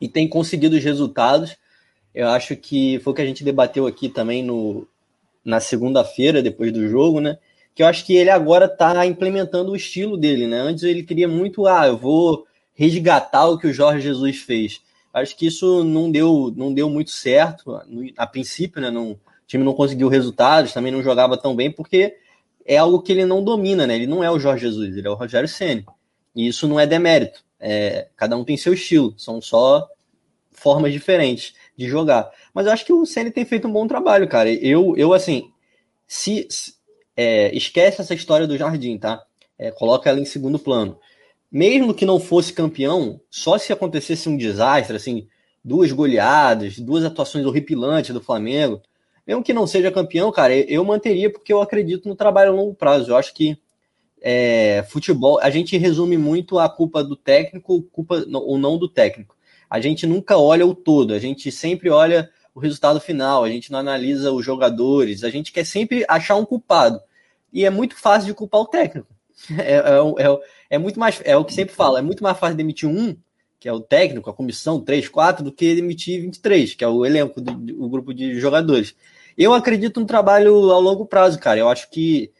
e tem conseguido os resultados. Eu acho que foi o que a gente debateu aqui também no, na segunda-feira, depois do jogo, né? Que eu acho que ele agora tá implementando o estilo dele, né? Antes ele queria muito, ah, eu vou resgatar o que o Jorge Jesus fez. Acho que isso não deu, não deu muito certo. A princípio, né? Não, o time não conseguiu resultados, também não jogava tão bem, porque é algo que ele não domina, né? Ele não é o Jorge Jesus, ele é o Rogério Ceni. E isso não é demérito. É, cada um tem seu estilo, são só formas diferentes de jogar. Mas eu acho que o Ceni tem feito um bom trabalho, cara. Eu, eu assim, se, é, esquece essa história do Jardim, tá? É, coloca ela em segundo plano mesmo que não fosse campeão, só se acontecesse um desastre, assim, duas goleadas, duas atuações horripilantes do Flamengo, mesmo que não seja campeão, cara, eu manteria porque eu acredito no trabalho a longo prazo. Eu acho que é, futebol, a gente resume muito a culpa do técnico, culpa ou não do técnico. A gente nunca olha o todo, a gente sempre olha o resultado final, a gente não analisa os jogadores, a gente quer sempre achar um culpado. e é muito fácil de culpar o técnico. [LAUGHS] É, é, é, é, muito mais, é o que sempre falo, é muito mais fácil demitir um, que é o técnico, a comissão, três, quatro, do que demitir 23, que é o elenco, do, o grupo de jogadores. Eu acredito no trabalho ao longo prazo, cara. Eu acho que,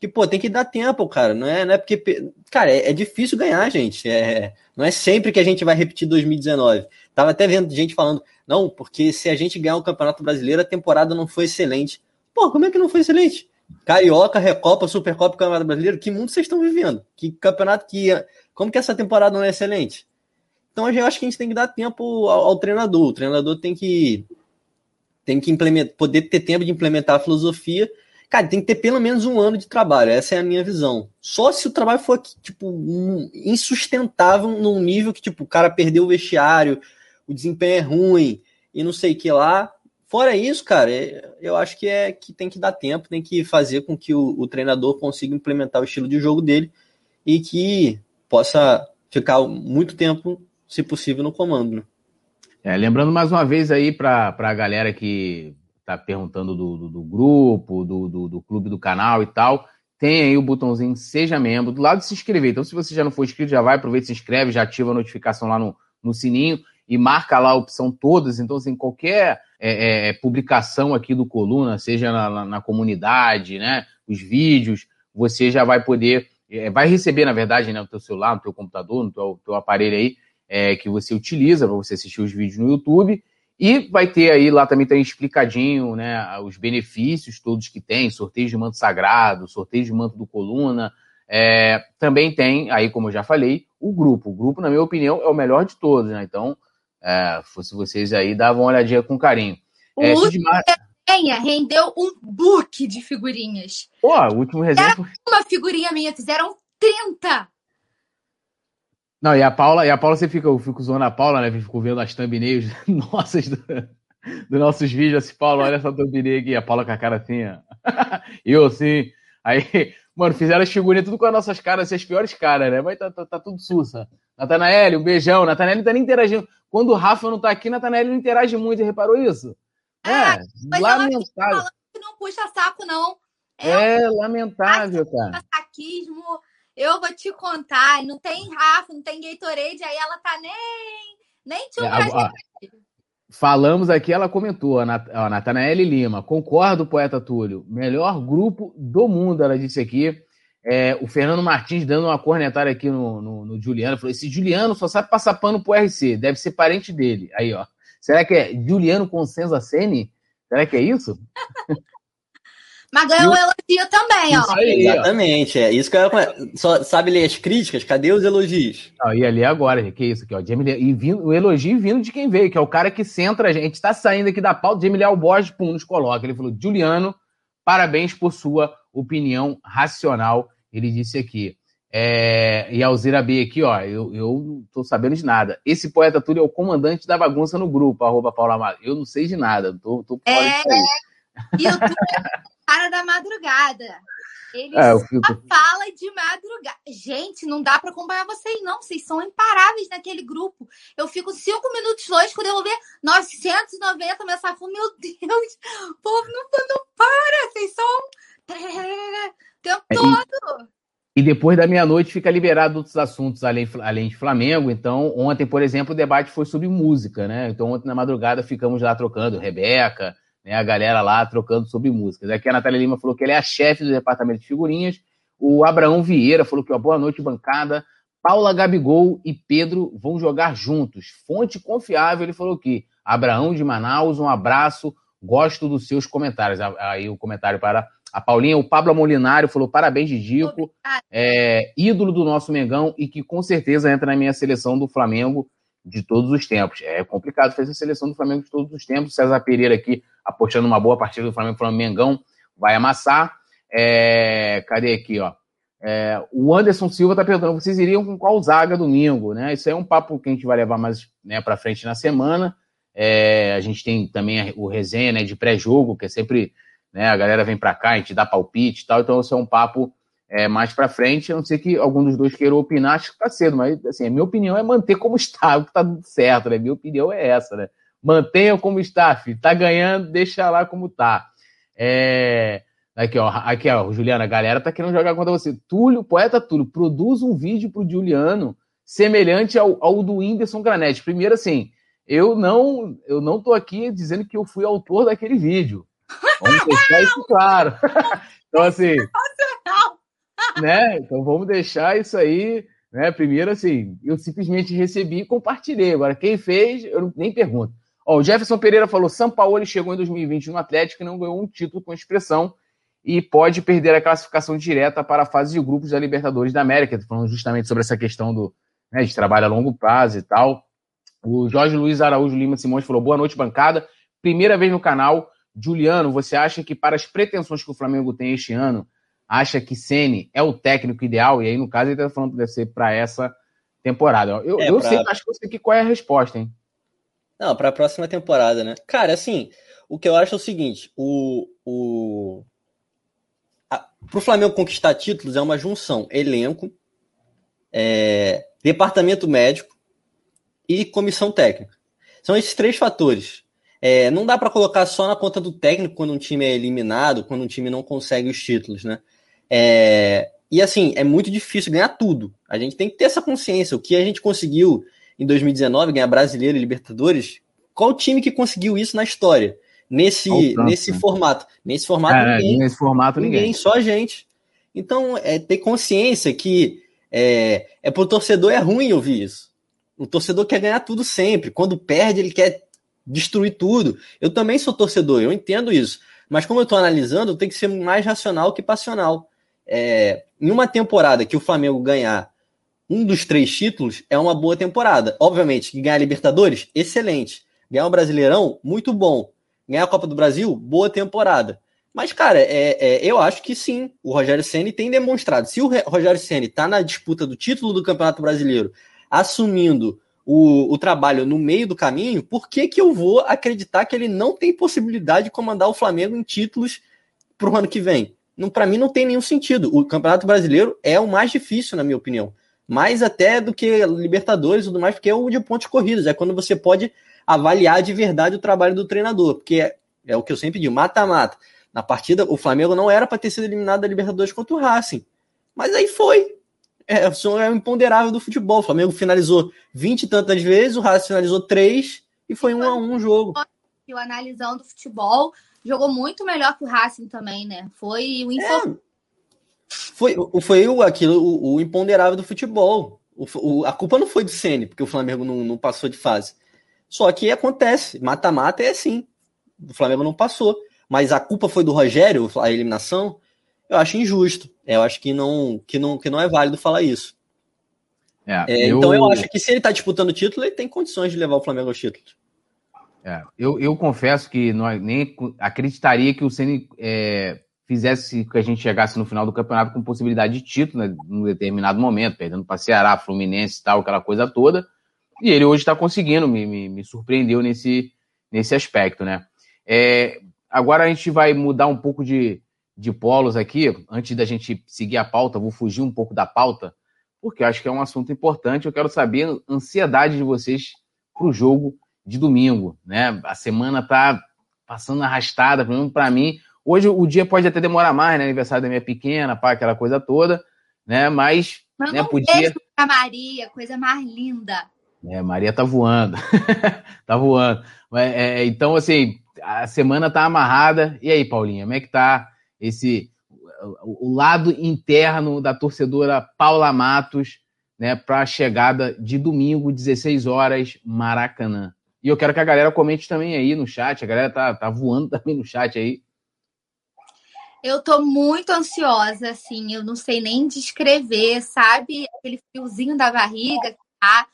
que pô, tem que dar tempo, cara. Não é, não é porque. Cara, é, é difícil ganhar, gente. É, não é sempre que a gente vai repetir 2019. Tava até vendo gente falando, não, porque se a gente ganhar o Campeonato Brasileiro, a temporada não foi excelente. Pô, como é que não foi excelente? Carioca, Recopa, Supercopa Campeonato Brasileiro, que mundo vocês estão vivendo? Que campeonato que. Como que essa temporada não é excelente? Então eu acho que a gente tem que dar tempo ao, ao treinador. O treinador tem que tem que implementar, poder ter tempo de implementar a filosofia. Cara, tem que ter pelo menos um ano de trabalho. Essa é a minha visão. Só se o trabalho for tipo insustentável num nível que tipo o cara perdeu o vestiário, o desempenho é ruim e não sei o que lá. Fora isso, cara, é, eu acho que é que tem que dar tempo, tem que fazer com que o, o treinador consiga implementar o estilo de jogo dele e que possa ficar muito tempo, se possível, no comando. Né? É, lembrando mais uma vez aí para a galera que está perguntando do, do, do grupo, do, do, do, clube do canal e tal, tem aí o botãozinho Seja Membro, do lado de se inscrever. Então, se você já não for inscrito, já vai, aproveita, se inscreve, já ativa a notificação lá no, no sininho e marca lá a opção todas. Então, assim, qualquer é, é, publicação aqui do Coluna, seja na, na, na, comunidade, né, os vídeos, você já vai poder, é, vai receber, na verdade, né, no teu celular, no teu computador, no teu, teu aparelho aí, é, que você utiliza para você assistir os vídeos no YouTube. E vai ter aí, lá também tem explicadinho, né, os benefícios todos que tem, sorteio de manto sagrado, sorteio de manto do Coluna. É, também tem, aí como eu já falei, o grupo. O grupo, na minha opinião, é o melhor de todos, né? Então, é, fosse vocês aí, davam uma olhadinha com carinho. O é, último resenha rendeu um book de figurinhas. Pô, o último resenha... Era uma figurinha minha, fizeram 30! Não, e a Paula, e a Paula você fica, eu fico zoando a Paula, né? Fico vendo as thumbnails [LAUGHS] nossas do, dos nossos vídeos, assim, Paula, olha essa thumbnail aqui, a Paula com a cara assim, ó. [LAUGHS] eu assim. Aí, [LAUGHS] mano, fizeram as figurinhas tudo com as nossas caras, assim, as piores caras, né? Mas tá, tá, tá tudo sussa. Natanael, um beijão. Natanael tá nem interagindo. Quando o Rafa não tá aqui, Natanael não interage muito, reparou isso? É, mas lamentável. Não puxa saco, não. É, é lamentável, cara. Saquismo eu vou te contar, não tem Rafa, não tem Gatorade, aí ela tá nem, nem te é, Falamos aqui, ela comentou, a, Nat a Natanaele Lima, concordo, poeta Túlio, melhor grupo do mundo, ela disse aqui. É, o Fernando Martins dando uma cornetária aqui no, no, no, Juliano, falou: esse Juliano só sabe passar pano pro RC, deve ser parente dele. Aí, ó. Será que é Juliano Consenza Sene? Será que é isso? [LAUGHS] Mas ganhou um elogio também, ó. Aí, Exatamente, é isso que eu Só sabe ler as críticas? Cadê os elogios? Não, e ali agora, que é isso aqui, ó. Jamie, e vindo, o elogio vindo de quem veio, que é o cara que centra a gente. Tá saindo aqui da pauta, Jamie Leal Borges, pum, nos coloca. Ele falou: Juliano, parabéns por sua opinião racional. Ele disse aqui. É, e Alzira B aqui, ó, eu, eu tô sabendo de nada. Esse poeta Túlio é o comandante da bagunça no grupo, arroba Paula Amado. Eu não sei de nada, tô, tô fora é, disso aí. E o cara da madrugada. Ele é, fico... fala de madrugada. Gente, não dá para acompanhar vocês, não. Vocês são imparáveis naquele grupo. Eu fico cinco minutos longe, quando eu vou ver 990 mensagens. Meu Deus, o povo não, não para. Vocês são. [LAUGHS] Tempo é, todo. E depois da meia-noite fica liberado outros assuntos além, além de Flamengo. Então, ontem, por exemplo, o debate foi sobre música, né? Então, ontem na madrugada ficamos lá trocando Rebeca, né, a galera lá trocando sobre músicas. Aqui a Natália Lima falou que ele é a chefe do departamento de figurinhas. O Abraão Vieira falou que, ó, boa noite, bancada. Paula Gabigol e Pedro vão jogar juntos. Fonte confiável, ele falou que Abraão de Manaus, um abraço, gosto dos seus comentários. Aí o comentário para a Paulinha, o Pablo Molinário falou parabéns, Didico, é, ídolo do nosso Mengão e que com certeza entra na minha seleção do Flamengo de todos os tempos. É complicado fazer a seleção do Flamengo de todos os tempos. César Pereira aqui apostando uma boa partida do Flamengo, falando Mengão vai amassar. É, cadê aqui, ó? É, o Anderson Silva está perguntando: vocês iriam com qual zaga domingo? Né? Isso é um papo que a gente vai levar mais né, para frente na semana. É, a gente tem também o resenha né, de pré-jogo, que é sempre né, a galera vem para cá, a gente dá palpite e tal. Então, isso é um papo é, mais para frente. A não ser que algum dos dois queira opinar, acho que está cedo, mas assim, a minha opinião é manter como está, [LAUGHS] o que tudo certo. Né? Minha opinião é essa, né? Mantenha como está, filho. Tá ganhando, deixa lá como tá. É... Aqui, ó, aqui, ó, Juliana, a galera tá querendo jogar contra você. Túlio, poeta Túlio, produz um vídeo pro Juliano semelhante ao, ao do Whindersson Granete. Primeiro, assim, eu não, eu não tô aqui dizendo que eu fui autor daquele vídeo. Vamos deixar isso claro. [LAUGHS] então, assim. né? Então vamos deixar isso aí. Né? Primeiro, assim, eu simplesmente recebi e compartilhei. Agora, quem fez, eu nem pergunto. Ó, o Jefferson Pereira falou: São Paulo chegou em 2020 no Atlético e não ganhou um título com expressão e pode perder a classificação direta para a fase de grupos da Libertadores da América. Falando justamente sobre essa questão do, né, de trabalho a longo prazo e tal. O Jorge Luiz Araújo Lima Simões falou: boa noite, bancada. Primeira vez no canal. Juliano, você acha que para as pretensões que o Flamengo tem este ano, acha que Ceni é o técnico ideal? E aí, no caso, ele está falando que deve ser para essa temporada. Eu, é, eu pra... sei, acho que eu sei que qual é a resposta, hein? Não, para a próxima temporada, né? Cara, assim, o que eu acho é o seguinte: o, o... para o Flamengo conquistar títulos é uma junção elenco, é, departamento médico e comissão técnica. São esses três fatores. É, não dá para colocar só na conta do técnico quando um time é eliminado, quando um time não consegue os títulos, né? É, e assim, é muito difícil ganhar tudo. A gente tem que ter essa consciência. O que a gente conseguiu em 2019, ganhar Brasileiro e Libertadores, qual time que conseguiu isso na história? Nesse, nesse né? formato. Nesse formato, ninguém. Nesse formato, ninguém. ninguém. Só a gente. Então, é ter consciência que é, é pro torcedor é ruim ouvir isso. O torcedor quer ganhar tudo sempre. Quando perde, ele quer destruir tudo. Eu também sou torcedor, eu entendo isso. Mas como eu estou analisando, tem que ser mais racional que passional. É, em uma temporada que o Flamengo ganhar um dos três títulos, é uma boa temporada. Obviamente, ganhar Libertadores, excelente. Ganhar o Brasileirão, muito bom. Ganhar a Copa do Brasil, boa temporada. Mas, cara, é, é, eu acho que sim, o Rogério Ceni tem demonstrado. Se o Rogério Ceni está na disputa do título do Campeonato Brasileiro, assumindo o, o trabalho no meio do caminho, por que, que eu vou acreditar que ele não tem possibilidade de comandar o Flamengo em títulos para o ano que vem? Para mim não tem nenhum sentido. O Campeonato Brasileiro é o mais difícil, na minha opinião. Mais até do que Libertadores e tudo mais, porque é o de pontos corridos. É quando você pode avaliar de verdade o trabalho do treinador. Porque é, é o que eu sempre digo, mata-mata. Na partida, o Flamengo não era para ter sido eliminado da Libertadores contra o Racing. Mas aí foi é, é o imponderável do futebol. O Flamengo finalizou 20 e tantas vezes, o Racing finalizou três e foi um a um jogo. O analisando o futebol jogou muito melhor que o Racing também, né? Foi o info... é. Foi, foi o, aquilo, o, o imponderável do futebol. O, o, a culpa não foi do Ceni, porque o Flamengo não, não passou de fase. Só que acontece, mata-mata é assim. O Flamengo não passou. Mas a culpa foi do Rogério, a eliminação eu acho injusto. Eu acho que não, que não, que não é válido falar isso. É, é, eu... Então eu acho que se ele está disputando o título, ele tem condições de levar o Flamengo ao título. É, eu, eu confesso que nós nem acreditaria que o Ceni é, fizesse que a gente chegasse no final do campeonato com possibilidade de título, né, num determinado momento, perdendo para Ceará, Fluminense e tal, aquela coisa toda. E ele hoje está conseguindo, me, me, me, surpreendeu nesse, nesse aspecto, né? É, agora a gente vai mudar um pouco de, de polos aqui, antes da gente seguir a pauta, vou fugir um pouco da pauta, porque acho que é um assunto importante. Eu quero saber a ansiedade de vocês para o jogo de domingo, né? A semana tá passando arrastada, pelo menos para mim. Hoje o dia pode até demorar mais, né? Aniversário da minha pequena, pá, aquela coisa toda, né? Mas, Manda né, podia. Pra Maria, coisa mais linda. É, Maria tá voando. [LAUGHS] tá voando. É, então, assim, a semana tá amarrada. E aí, Paulinha, como é que tá esse o lado interno da torcedora Paula Matos, né, para a chegada de domingo, 16 horas, Maracanã. E eu quero que a galera comente também aí no chat, a galera tá, tá voando [LAUGHS] também no chat aí. Eu tô muito ansiosa, assim, eu não sei nem descrever, sabe? Aquele fiozinho da barriga, tá?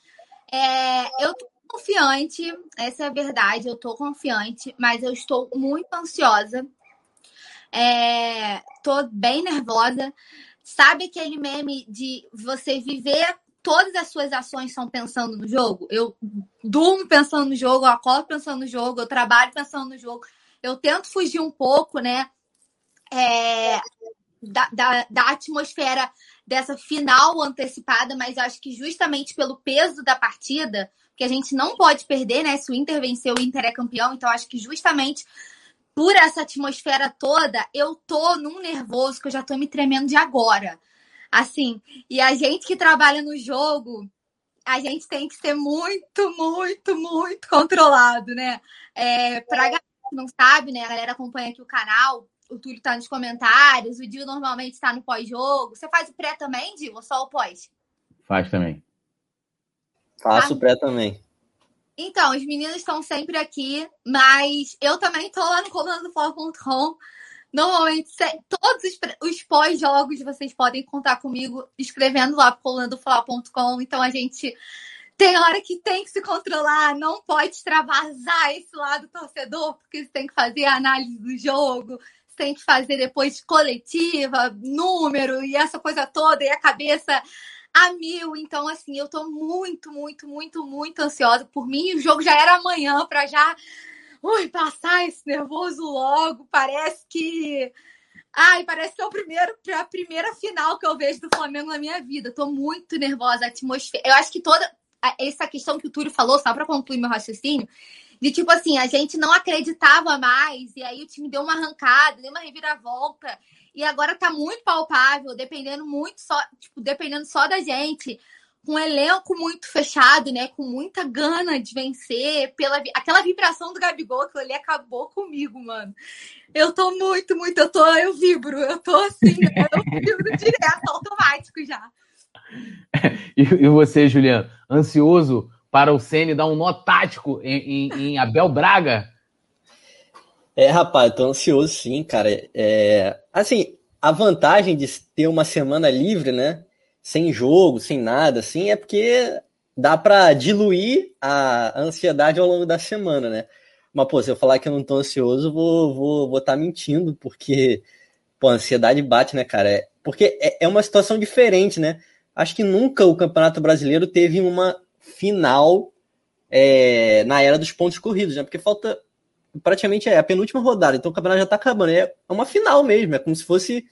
É, eu tô confiante, essa é a verdade, eu tô confiante, mas eu estou muito ansiosa é, tô bem nervosa. Sabe aquele meme de você viver todas as suas ações são pensando no jogo? Eu durmo pensando no jogo, eu acordo pensando no jogo, eu trabalho pensando no jogo. Eu tento fugir um pouco, né? É, da, da, da atmosfera dessa final antecipada, mas acho que justamente pelo peso da partida, que a gente não pode perder, né? Se o Inter vencer, o Inter é campeão, então acho que justamente por essa atmosfera toda, eu tô num nervoso que eu já tô me tremendo de agora. Assim, e a gente que trabalha no jogo, a gente tem que ser muito, muito, muito controlado, né? É, pra galera que não sabe, né? A galera acompanha aqui o canal, o Túlio tá nos comentários, o Dio normalmente está no pós-jogo. Você faz o pré também, Dio, ou só o pós? Faz também. Faço ah. pré também. Então, os meninos estão sempre aqui, mas eu também estou lá no comando do Fórmula.com. Normalmente, todos os, os pós-jogos vocês podem contar comigo escrevendo lá pro colandofla.com. Então, a gente tem hora que tem que se controlar, não pode extravasar esse lado torcedor, porque você tem que fazer a análise do jogo, você tem que fazer depois coletiva, número e essa coisa toda, e a cabeça a mil. Então, assim, eu tô muito, muito, muito, muito ansiosa por mim. O jogo já era amanhã para já ui, passar esse nervoso logo. Parece que. Ai, parece que é o primeiro, a primeira final que eu vejo do Flamengo na minha vida. Tô muito nervosa, a atmosfera. Eu acho que toda essa questão que o Túlio falou, só para concluir meu raciocínio, de tipo assim, a gente não acreditava mais, e aí o time deu uma arrancada, deu uma reviravolta, e agora tá muito palpável, dependendo muito só, tipo, dependendo só da gente, com um elenco muito fechado, né, com muita gana de vencer, pela aquela vibração do Gabigol, que ele acabou comigo, mano. Eu tô muito, muito, eu tô, eu vibro, eu tô assim, eu vibro direto, automático já. [LAUGHS] E, e você, Juliano, ansioso para o Ceni dar um nó tático em, em, em Abel Braga? É, rapaz, tô ansioso sim, cara. É, assim, a vantagem de ter uma semana livre, né? Sem jogo, sem nada, assim, é porque dá para diluir a ansiedade ao longo da semana, né? Mas, pô, se eu falar que eu não tô ansioso, vou vou vou tá mentindo, porque, pô, a ansiedade bate, né, cara? É, porque é, é uma situação diferente, né? Acho que nunca o Campeonato Brasileiro teve uma final é, na era dos pontos corridos, né? Porque falta praticamente é a penúltima rodada, então o campeonato já tá acabando. É uma final mesmo, é como se fosse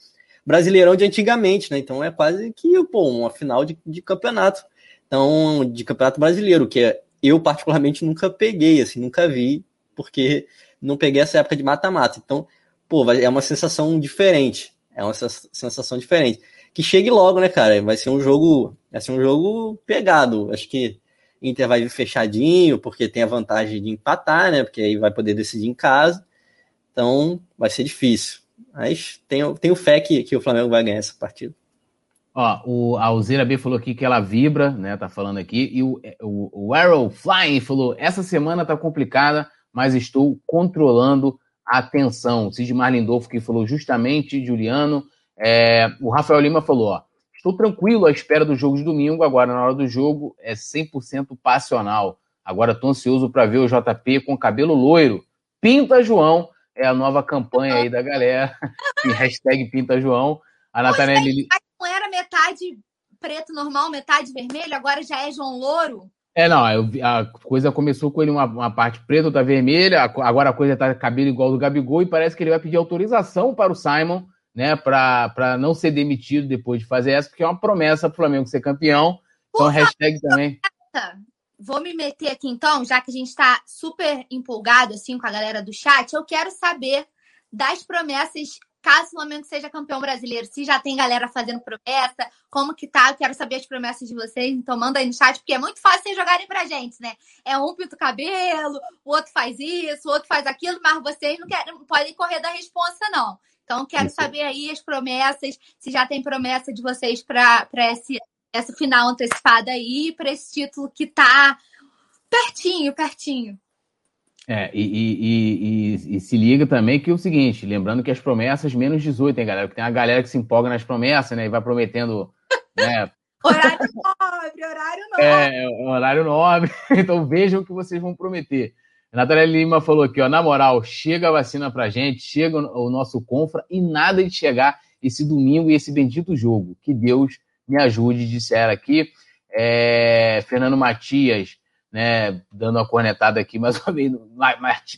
Brasileirão de antigamente, né? Então é quase que pô, uma final de, de campeonato. Então, de campeonato brasileiro, que eu particularmente nunca peguei, assim, nunca vi, porque não peguei essa época de mata-mata. Então, pô, é uma sensação diferente. É uma sensação diferente. Que chegue logo, né, cara? Vai ser um jogo, vai ser um jogo pegado. Acho que Inter vai vir fechadinho, porque tem a vantagem de empatar, né? Porque aí vai poder decidir em casa. Então vai ser difícil. Mas tenho, tenho fé que, que o Flamengo vai ganhar essa partida. Ó, o, a Alzeira B falou aqui que ela vibra, né? Tá falando aqui. E o, o, o Arrow Flying falou: essa semana tá complicada, mas estou controlando a tensão. Sidmar Lindolfo que falou justamente, Juliano. É, o Rafael Lima falou: ó, Estou tranquilo à espera do jogo de domingo. Agora, na hora do jogo, é 100% passional. Agora, estou ansioso para ver o JP com cabelo loiro. Pinta João é a nova campanha aí da galera. [LAUGHS] hashtag Pinta João. A Lili... Não era metade preto normal, metade vermelho? Agora já é João Louro? É, não, a coisa começou com ele uma, uma parte preta, outra vermelha, agora a coisa tá cabelo igual do Gabigol e parece que ele vai pedir autorização para o Simon né, para não ser demitido depois de fazer essa, porque é uma promessa para o Flamengo ser campeão. Então, Por hashtag também. Vou me meter aqui então, já que a gente está super empolgado assim com a galera do chat, eu quero saber das promessas caso o Flamengo seja campeão brasileiro, se já tem galera fazendo promessa, como que tá, eu quero saber as promessas de vocês, então manda aí no chat, porque é muito fácil vocês jogarem pra gente, né? É um pinta o cabelo, o outro faz isso, o outro faz aquilo, mas vocês não, querem, não podem correr da responsa, não. Então, quero Isso. saber aí as promessas, se já tem promessa de vocês para essa final antecipada aí, para esse título que está pertinho, pertinho. É, e, e, e, e, se liga também que é o seguinte, lembrando que as promessas menos 18, hein, galera? Porque tem a galera que se empolga nas promessas, né? E vai prometendo, né? [LAUGHS] horário nobre, horário nobre. É, horário nobre. [LAUGHS] Então vejam o que vocês vão prometer. Natália Lima falou aqui, ó, na moral, chega a vacina pra gente, chega o nosso Confra e nada de chegar esse domingo e esse bendito jogo. Que Deus me ajude, disseram aqui. É, Fernando Matias, né, dando uma cornetada aqui [LAUGHS] mais uma vez,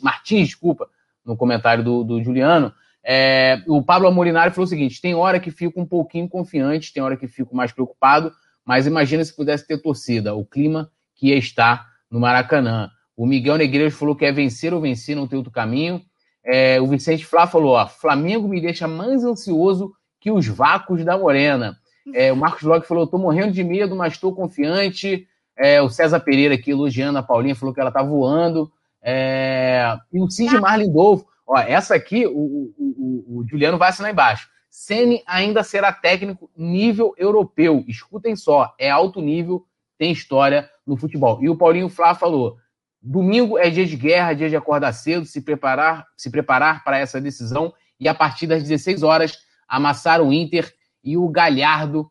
Martins, desculpa, no comentário do, do Juliano. É, o Pablo Amolinari falou o seguinte: tem hora que fico um pouquinho confiante, tem hora que fico mais preocupado, mas imagina se pudesse ter torcida, o clima que ia estar no Maracanã. O Miguel Negreiros falou que é vencer ou vencer, não tem outro caminho. É, o Vicente Flá falou: ó, Flamengo me deixa mais ansioso que os vácuos da Morena. É, o Marcos Log falou: tô morrendo de medo, mas estou confiante. É, o César Pereira aqui elogiando a Paulinha, falou que ela tá voando. É, e o Cid Marlindolfo, ó, essa aqui, o, o, o, o Juliano vai assinar embaixo. Ceni ainda será técnico nível europeu. Escutem só, é alto nível, tem história no futebol. E o Paulinho Flá falou: domingo é dia de guerra, dia de acordar cedo, se preparar, se preparar para essa decisão e a partir das 16 horas amassar o Inter e o Galhardo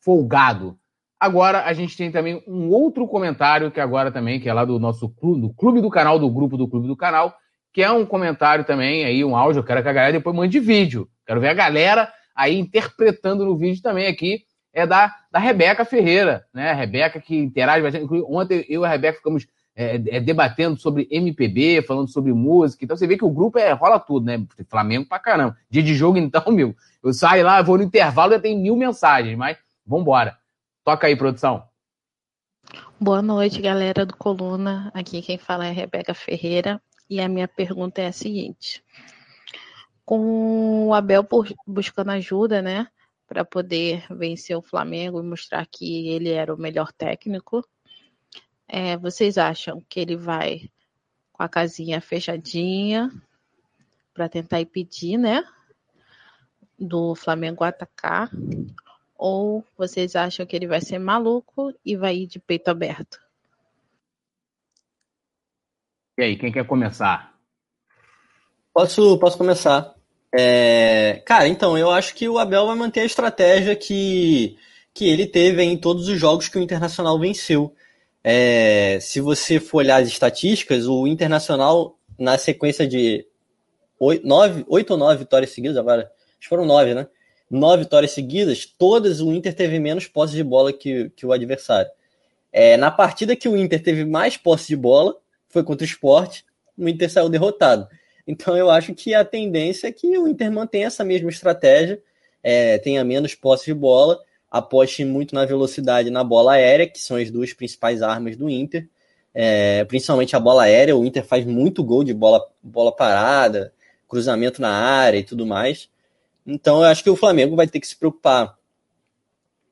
folgado. Agora a gente tem também um outro comentário que agora também, que é lá do nosso clube, do clube do canal, do grupo do clube do canal, que é um comentário também aí, um áudio, eu quero que a galera depois mande vídeo. Quero ver a galera aí interpretando no vídeo também aqui. É da, da Rebeca Ferreira, né? A Rebeca que interage bastante. Ontem eu e a Rebeca ficamos é, é, debatendo sobre MPB, falando sobre música. Então você vê que o grupo é, rola tudo, né? Flamengo pra caramba. Dia de jogo, então, [LAUGHS] meu. Eu saio lá, vou no intervalo já tem mil mensagens, mas vambora. Toca aí, produção. Boa noite, galera do Coluna. Aqui quem fala é a Rebeca Ferreira. E a minha pergunta é a seguinte: com o Abel buscando ajuda, né, para poder vencer o Flamengo e mostrar que ele era o melhor técnico, é, vocês acham que ele vai com a casinha fechadinha para tentar impedir, né, do Flamengo atacar? Ou vocês acham que ele vai ser maluco e vai ir de peito aberto? E aí, quem quer começar? Posso, posso começar. É, cara, então, eu acho que o Abel vai manter a estratégia que, que ele teve em todos os jogos que o Internacional venceu. É, se você for olhar as estatísticas, o Internacional, na sequência de oito, nove, oito ou nove vitórias seguidas, agora, foram nove, né? Nove vitórias seguidas, todas o Inter teve menos posse de bola que, que o adversário. É, na partida que o Inter teve mais posse de bola, foi contra o esporte, o Inter saiu derrotado. Então eu acho que a tendência é que o Inter mantenha essa mesma estratégia, é, tenha menos posse de bola, aposte muito na velocidade na bola aérea, que são as duas principais armas do Inter. É, principalmente a bola aérea, o Inter faz muito gol de bola, bola parada, cruzamento na área e tudo mais. Então eu acho que o Flamengo vai ter que se preocupar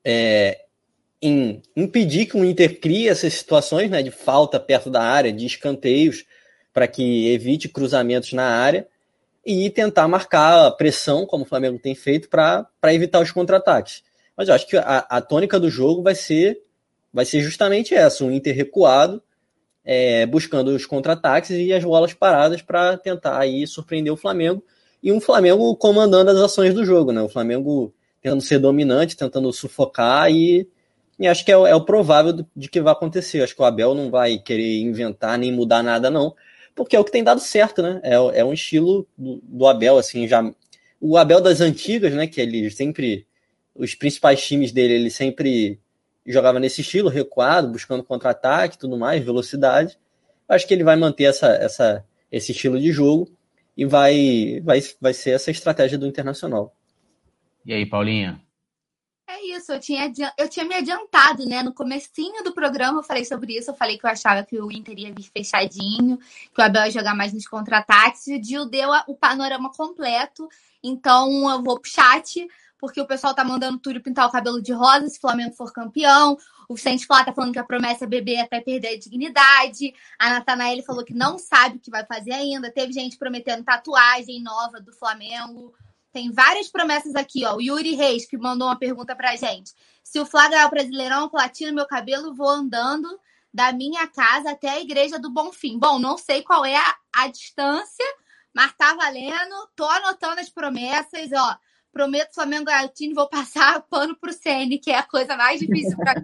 é, em impedir que o Inter crie essas situações né, de falta perto da área, de escanteios, para que evite cruzamentos na área e tentar marcar a pressão, como o Flamengo tem feito, para evitar os contra-ataques. Mas eu acho que a, a, tônica do jogo vai ser, vai ser justamente essa: um Inter recuado, é, buscando os contra-ataques e as bolas paradas para tentar aí surpreender o Flamengo. E um Flamengo comandando as ações do jogo, né? O Flamengo tentando ser dominante, tentando sufocar e e acho que é, é o provável de que vai acontecer. Acho que o Abel não vai querer inventar nem mudar nada, não, porque é o que tem dado certo, né? É, é um estilo do, do, Abel, assim, já. O Abel das antigas, né? Que ele sempre. Os principais times dele, ele sempre jogava nesse estilo, recuado, buscando contra-ataque tudo mais, velocidade. Acho que ele vai manter essa, essa, esse estilo de jogo e vai, vai, vai ser essa estratégia do Internacional. E aí, Paulinha? É isso, eu tinha, eu tinha me adiantado, né? No comecinho do programa eu falei sobre isso, eu falei que eu achava que o Inter ia vir fechadinho, que o Abel ia jogar mais nos contra-ataques, e o Gil deu o panorama completo. Então eu vou pro chat, porque o pessoal tá mandando Túlio pintar o cabelo de rosa se o Flamengo for campeão. O Vicente Flá tá falando que a promessa é beber até perder a dignidade. A Natanael falou que não sabe o que vai fazer ainda. Teve gente prometendo tatuagem nova do Flamengo. Tem várias promessas aqui, ó. O Yuri Reis, que mandou uma pergunta pra gente. Se o Flá ganhar o Brasileirão, platino meu cabelo, vou andando da minha casa até a Igreja do Bonfim. Bom, não sei qual é a, a distância, mas tá valendo. Tô anotando as promessas, ó. Prometo Flamengo o time, vou passar [LAUGHS] pano pro CN, que é a coisa mais difícil para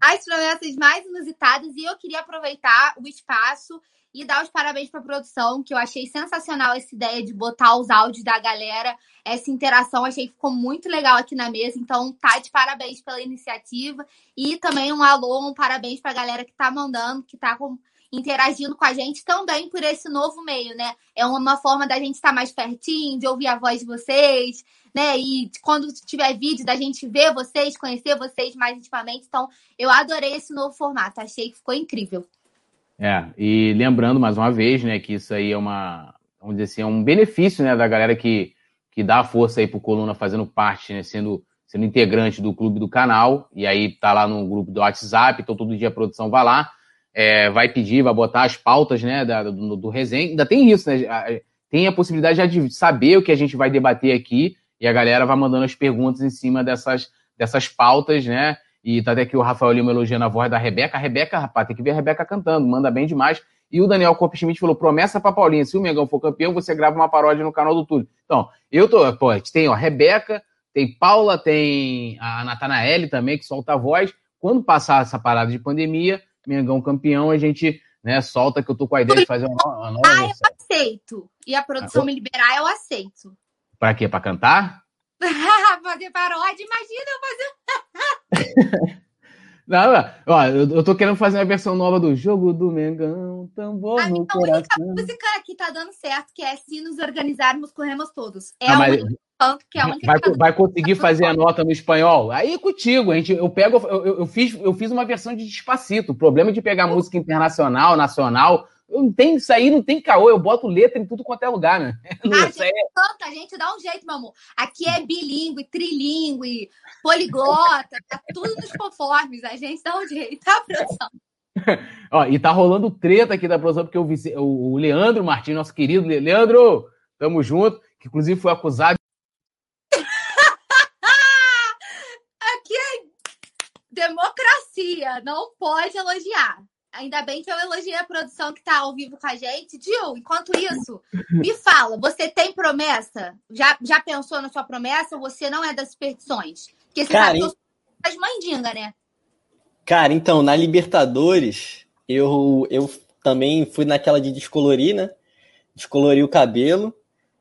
as promessas mais inusitadas. E eu queria aproveitar o espaço e dar os parabéns para a produção, que eu achei sensacional essa ideia de botar os áudios da galera, essa interação, achei que ficou muito legal aqui na mesa. Então, tá de parabéns pela iniciativa e também um alô, um parabéns para a galera que tá mandando, que tá com, interagindo com a gente também por esse novo meio, né? É uma forma da gente estar mais pertinho, de ouvir a voz de vocês, né? E quando tiver vídeo da gente ver vocês, conhecer vocês mais intimamente. Então, eu adorei esse novo formato, achei que ficou incrível. É, e lembrando mais uma vez, né, que isso aí é uma vamos dizer assim, é um benefício, né, da galera que, que dá força aí pro Coluna fazendo parte, né, sendo, sendo integrante do clube do canal, e aí tá lá no grupo do WhatsApp, então todo dia a produção vai lá, é, vai pedir, vai botar as pautas, né, da, do, do resenha, ainda tem isso, né, tem a possibilidade já de saber o que a gente vai debater aqui, e a galera vai mandando as perguntas em cima dessas, dessas pautas, né, e tá até aqui o Rafael Lima elogiando a voz da Rebeca. A Rebeca, rapaz, tem que ver a Rebeca cantando, manda bem demais. E o Daniel Corpo Schmidt falou: promessa pra Paulinha, se o Mengão for campeão, você grava uma paródia no canal do Túlio. Então, eu tô, pô, tem, ó, Rebeca, tem Paula, tem a Natanaele também, que solta a voz. Quando passar essa parada de pandemia, Mengão campeão, a gente né, solta que eu tô com a ideia de fazer uma, uma nova. Ah, eu aceito. E a produção ah, me liberar, eu aceito. Pra quê? Pra cantar? [LAUGHS] fazer paródia, imagina eu fazer. [LAUGHS] Não, ó, eu, eu tô querendo fazer uma versão nova do jogo do Mengão, tambor a no então, coração. A única música que tá dando certo, que é Se Nos Organizarmos, Corremos Todos. É ah, a mas... única que é a única vai, tá vai conseguir fazer a nota no espanhol? Aí é contigo, a gente, eu pego, eu, eu, fiz, eu fiz uma versão de Despacito. O problema de pegar música internacional, nacional, não tem, isso aí não tem caô, eu boto letra em tudo quanto é lugar, né? [LAUGHS] A gente é... canta, a gente dá um jeito, meu amor. Aqui é bilíngue, trilingue, poliglota, tá tudo nos conformes, a gente dá um jeito, tá, produção? [LAUGHS] Ó, e tá rolando treta aqui da produção, porque o, o Leandro Martins, nosso querido Leandro, tamo junto, que inclusive foi acusado. [LAUGHS] aqui é democracia, não pode elogiar. Ainda bem que eu elogiei a produção que está ao vivo com a gente. Gil, enquanto isso, me fala, você tem promessa? Já, já pensou na sua promessa ou você não é das superstições? Porque você Cara, sabe que eu mandinga, né? Cara, então, na Libertadores, eu, eu também fui naquela de descolorir, né? Descolori o cabelo.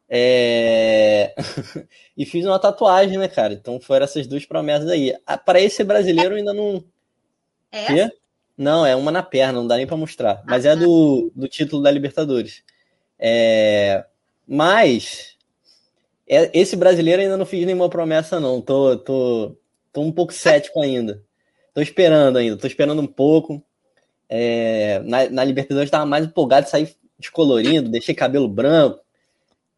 É... [LAUGHS] e fiz uma tatuagem, né, cara? Então foram essas duas promessas aí. Ah, Para esse brasileiro ainda não. É? Não, é uma na perna, não dá nem para mostrar. Mas é do, do título da Libertadores. É... Mas é, esse brasileiro ainda não fiz nenhuma promessa, não. Tô, tô, tô um pouco cético ainda. Tô esperando ainda, tô esperando um pouco. É... Na, na Libertadores estava mais empolgado de sair descolorindo, deixei cabelo branco.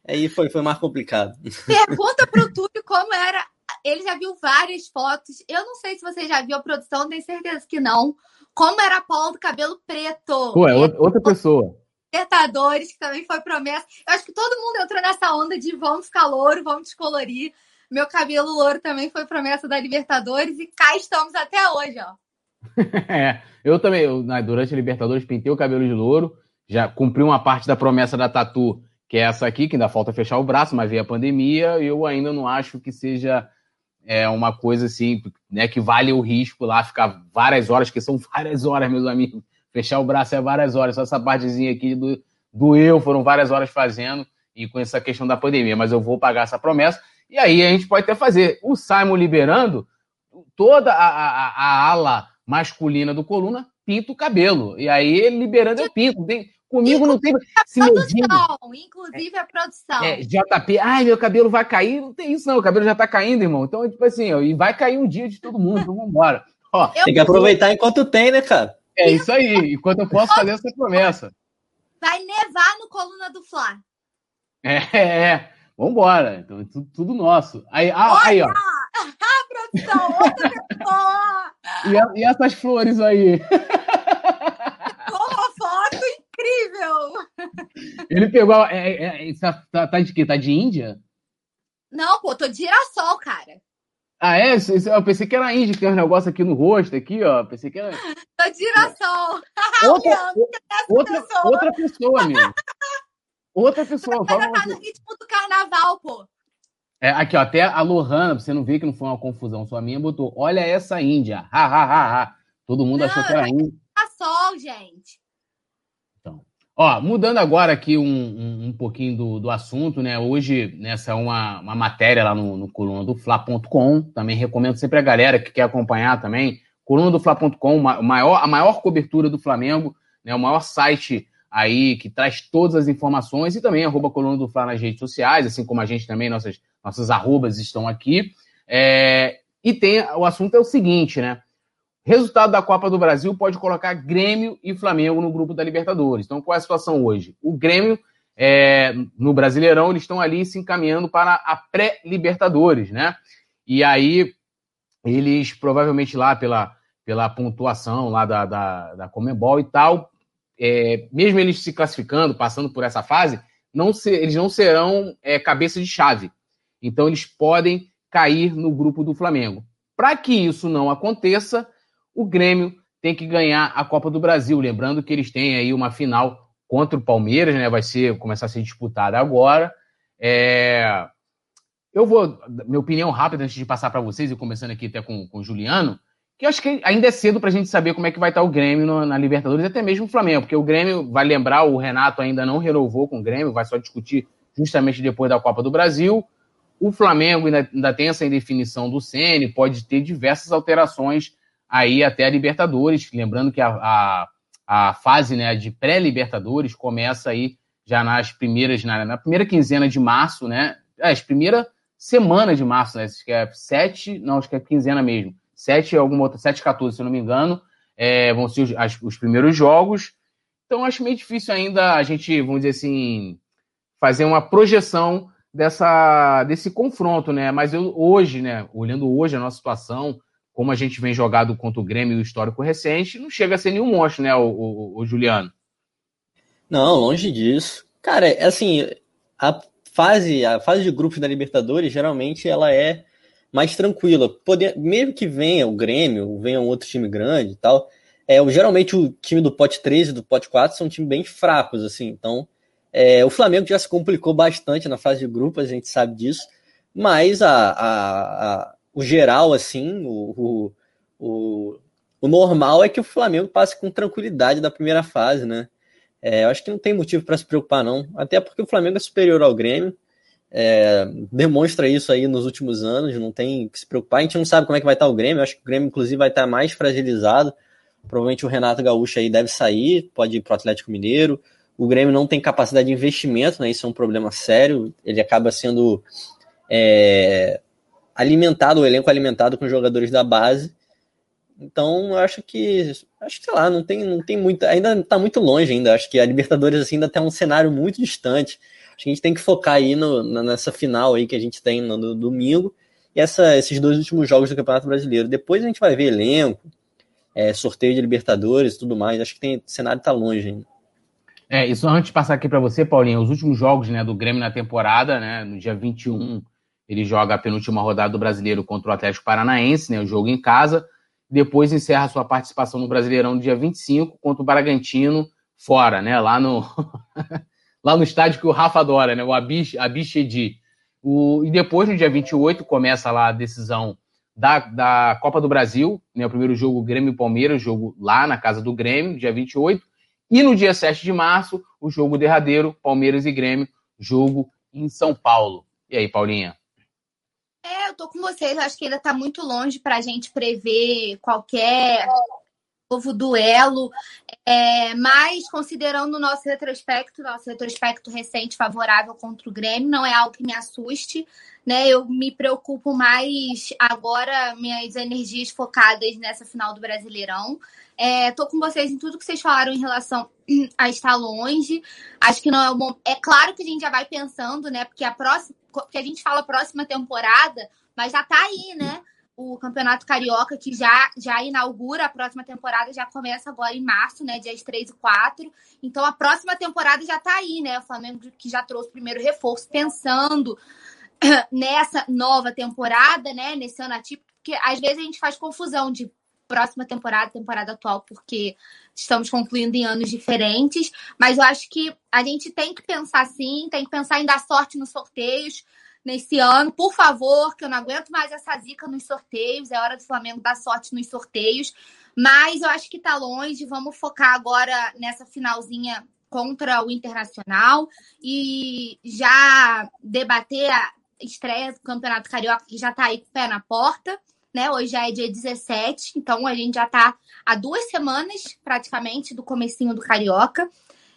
Aí foi, foi mais complicado. Pergunta pro Túlio como era. Ele já viu várias fotos. Eu não sei se você já viu a produção, tenho certeza que não como era a Paula do cabelo preto. Pô, é outra pessoa. Libertadores, que também foi promessa. Eu acho que todo mundo entrou nessa onda de vamos ficar louro, vamos descolorir. Meu cabelo louro também foi promessa da Libertadores e cá estamos até hoje, ó. [LAUGHS] é, eu também, eu, durante a Libertadores, pintei o cabelo de louro, já cumpri uma parte da promessa da Tatu, que é essa aqui, que ainda falta fechar o braço, mas veio a pandemia, e eu ainda não acho que seja é uma coisa assim, né, que vale o risco lá, ficar várias horas, que são várias horas, meus amigos. Fechar o braço é várias horas, só essa partezinha aqui do, do eu foram várias horas fazendo, e com essa questão da pandemia, mas eu vou pagar essa promessa, e aí a gente pode até fazer. O Simon liberando, toda a, a, a ala masculina do Coluna pinta o cabelo, e aí liberando eu pinto, Comigo não tem. A produção, inclusive a produção. É, JP, ai, meu cabelo vai cair. Não tem isso, não. O cabelo já tá caindo, irmão. Então, tipo assim, ó, e vai cair um dia de todo mundo. Então, vambora. Ó, tem que aproveitar enquanto tem, né, cara? É isso aí. Enquanto eu posso fazer essa promessa. Vai nevar no coluna do Fla. É, é. é. Vambora. Então, tudo, tudo nosso. Aí, ah, aí, ó. A [LAUGHS] produção, outra pessoa. E, e essas flores aí? Incrível! Ele pegou. É, é, é, tá, tá, de quê? Tá de Índia? Não, pô, tô de girassol, cara. Ah, é? Eu pensei que era Índia, que tem um negócio aqui no rosto, aqui, ó. Pensei que era. [LAUGHS] Tô de girassol. [LAUGHS] Outra, outra, pessoa. outra pessoa, amigo. Outra pessoa. Tá no ritmo do carnaval, pô. É, aqui, ó, até a Lohana, pra você não ver que não foi uma confusão, sua minha botou, olha essa Índia, ha, ha, ha, ha. Todo mundo não, achou que era Índia. Girassol, gente. Ó, mudando agora aqui um, um, um pouquinho do, do, assunto, né? Hoje, nessa é uma, uma matéria lá no, no coluna do Fla.com. Também recomendo sempre a galera que quer acompanhar também. Coluna do Fla.com, maior, a maior cobertura do Flamengo, né? O maior site aí que traz todas as informações e também arroba coluna do Fla nas redes sociais, assim como a gente também, nossas, nossas arrobas estão aqui. É, e tem o assunto é o seguinte, né? Resultado da Copa do Brasil pode colocar Grêmio e Flamengo no grupo da Libertadores. Então, qual é a situação hoje? O Grêmio é, no Brasileirão, eles estão ali se encaminhando para a pré-Libertadores, né? E aí, eles provavelmente lá pela, pela pontuação lá da, da, da Comebol e tal, é, mesmo eles se classificando, passando por essa fase, não se, eles não serão é, cabeça de chave. Então, eles podem cair no grupo do Flamengo. Para que isso não aconteça, o Grêmio tem que ganhar a Copa do Brasil. Lembrando que eles têm aí uma final contra o Palmeiras, né? Vai ser começar a ser disputada agora. É... Eu vou, minha opinião rápida antes de passar para vocês e começando aqui até com, com o Juliano, que eu acho que ainda é cedo para a gente saber como é que vai estar o Grêmio no, na Libertadores, até mesmo o Flamengo, porque o Grêmio, vai lembrar, o Renato ainda não renovou com o Grêmio, vai só discutir justamente depois da Copa do Brasil. O Flamengo ainda, ainda tem essa indefinição do Cn, pode ter diversas alterações aí até a Libertadores. Lembrando que a, a, a fase né, de pré-Libertadores começa aí já nas primeiras, na, na, primeira quinzena de março, né? É, as primeira semana de março, né? Acho que é sete, não, acho que é quinzena mesmo. Sete, alguma outra, sete, 14, se eu não me engano, é, vão ser os, as, os primeiros jogos. Então, acho meio difícil ainda a gente, vamos dizer assim, fazer uma projeção dessa, desse confronto, né? Mas eu hoje, né, olhando hoje a nossa situação, como a gente vem jogado contra o Grêmio e o histórico recente, não chega a ser nenhum monstro, né, o, o, o Juliano? Não, longe disso. Cara, é assim, a fase, a fase de grupos da Libertadores, geralmente ela é mais tranquila. Poder, mesmo que venha o Grêmio, venha um outro time grande e tal, é, geralmente o time do pote 13 e do pote 4 são times bem fracos, assim, então é, o Flamengo já se complicou bastante na fase de grupos, a gente sabe disso, mas a, a, a o geral, assim, o, o, o, o, normal é que o Flamengo passe com tranquilidade da primeira fase, né? É, eu acho que não tem motivo para se preocupar, não. Até porque o Flamengo é superior ao Grêmio, é, demonstra isso aí nos últimos anos, não tem que se preocupar. A gente não sabe como é que vai estar o Grêmio, eu acho que o Grêmio, inclusive, vai estar mais fragilizado. Provavelmente o Renato Gaúcho aí deve sair, pode ir para o Atlético Mineiro o Grêmio não tem capacidade de investimento, né? Isso é um problema sério. Ele acaba sendo é, alimentado, o elenco alimentado com jogadores da base. Então, eu acho que, acho que sei lá, não tem, não tem muito, ainda está muito longe ainda. Acho que a Libertadores assim ainda tem um cenário muito distante. Acho que a gente tem que focar aí no, nessa final aí que a gente tem no, domingo e essa, esses dois últimos jogos do Campeonato Brasileiro. Depois a gente vai ver elenco, é, sorteio de Libertadores, tudo mais. Acho que tem, o cenário está longe ainda. É, isso antes de passar aqui para você, Paulinho, os últimos jogos né, do Grêmio na temporada, né, no dia 21, ele joga a penúltima rodada do Brasileiro contra o Atlético Paranaense, né, o jogo em casa, depois encerra sua participação no Brasileirão no dia 25 contra o Bragantino, fora, né, lá no, [LAUGHS] lá no estádio que o Rafa adora, né, o Abich, Abichedi. O, e depois, no dia 28, começa lá a decisão da, da Copa do Brasil, né, o primeiro jogo Grêmio Palmeiras, jogo lá na casa do Grêmio, dia 28, e no dia 7 de março, o jogo derradeiro, Palmeiras e Grêmio, jogo em São Paulo. E aí, Paulinha? É, eu tô com vocês. Acho que ainda tá muito longe para a gente prever qualquer novo duelo. É, mas, considerando o nosso retrospecto, nosso retrospecto recente favorável contra o Grêmio, não é algo que me assuste. Né? Eu me preocupo mais agora, minhas energias focadas nessa final do Brasileirão. É, tô com vocês em tudo que vocês falaram em relação a estar longe. Acho que não é bom. É claro que a gente já vai pensando, né? Porque a próxima, porque a gente fala próxima temporada, mas já tá aí, né? O Campeonato Carioca, que já, já inaugura a próxima temporada, já começa agora em março, né? Dias 3 e 4. Então a próxima temporada já tá aí, né? O Flamengo que já trouxe o primeiro reforço, pensando [CLEARS THROAT] nessa nova temporada, né? Nesse ano atípico, porque às vezes a gente faz confusão de próxima temporada, temporada atual, porque estamos concluindo em anos diferentes. Mas eu acho que a gente tem que pensar sim, tem que pensar em dar sorte nos sorteios nesse ano. Por favor, que eu não aguento mais essa zica nos sorteios. É hora do Flamengo dar sorte nos sorteios. Mas eu acho que tá longe. Vamos focar agora nessa finalzinha contra o Internacional e já debater a estreia do Campeonato Carioca, que já tá aí com o pé na porta né? Hoje já é dia 17, então a gente já está há duas semanas praticamente do comecinho do Carioca.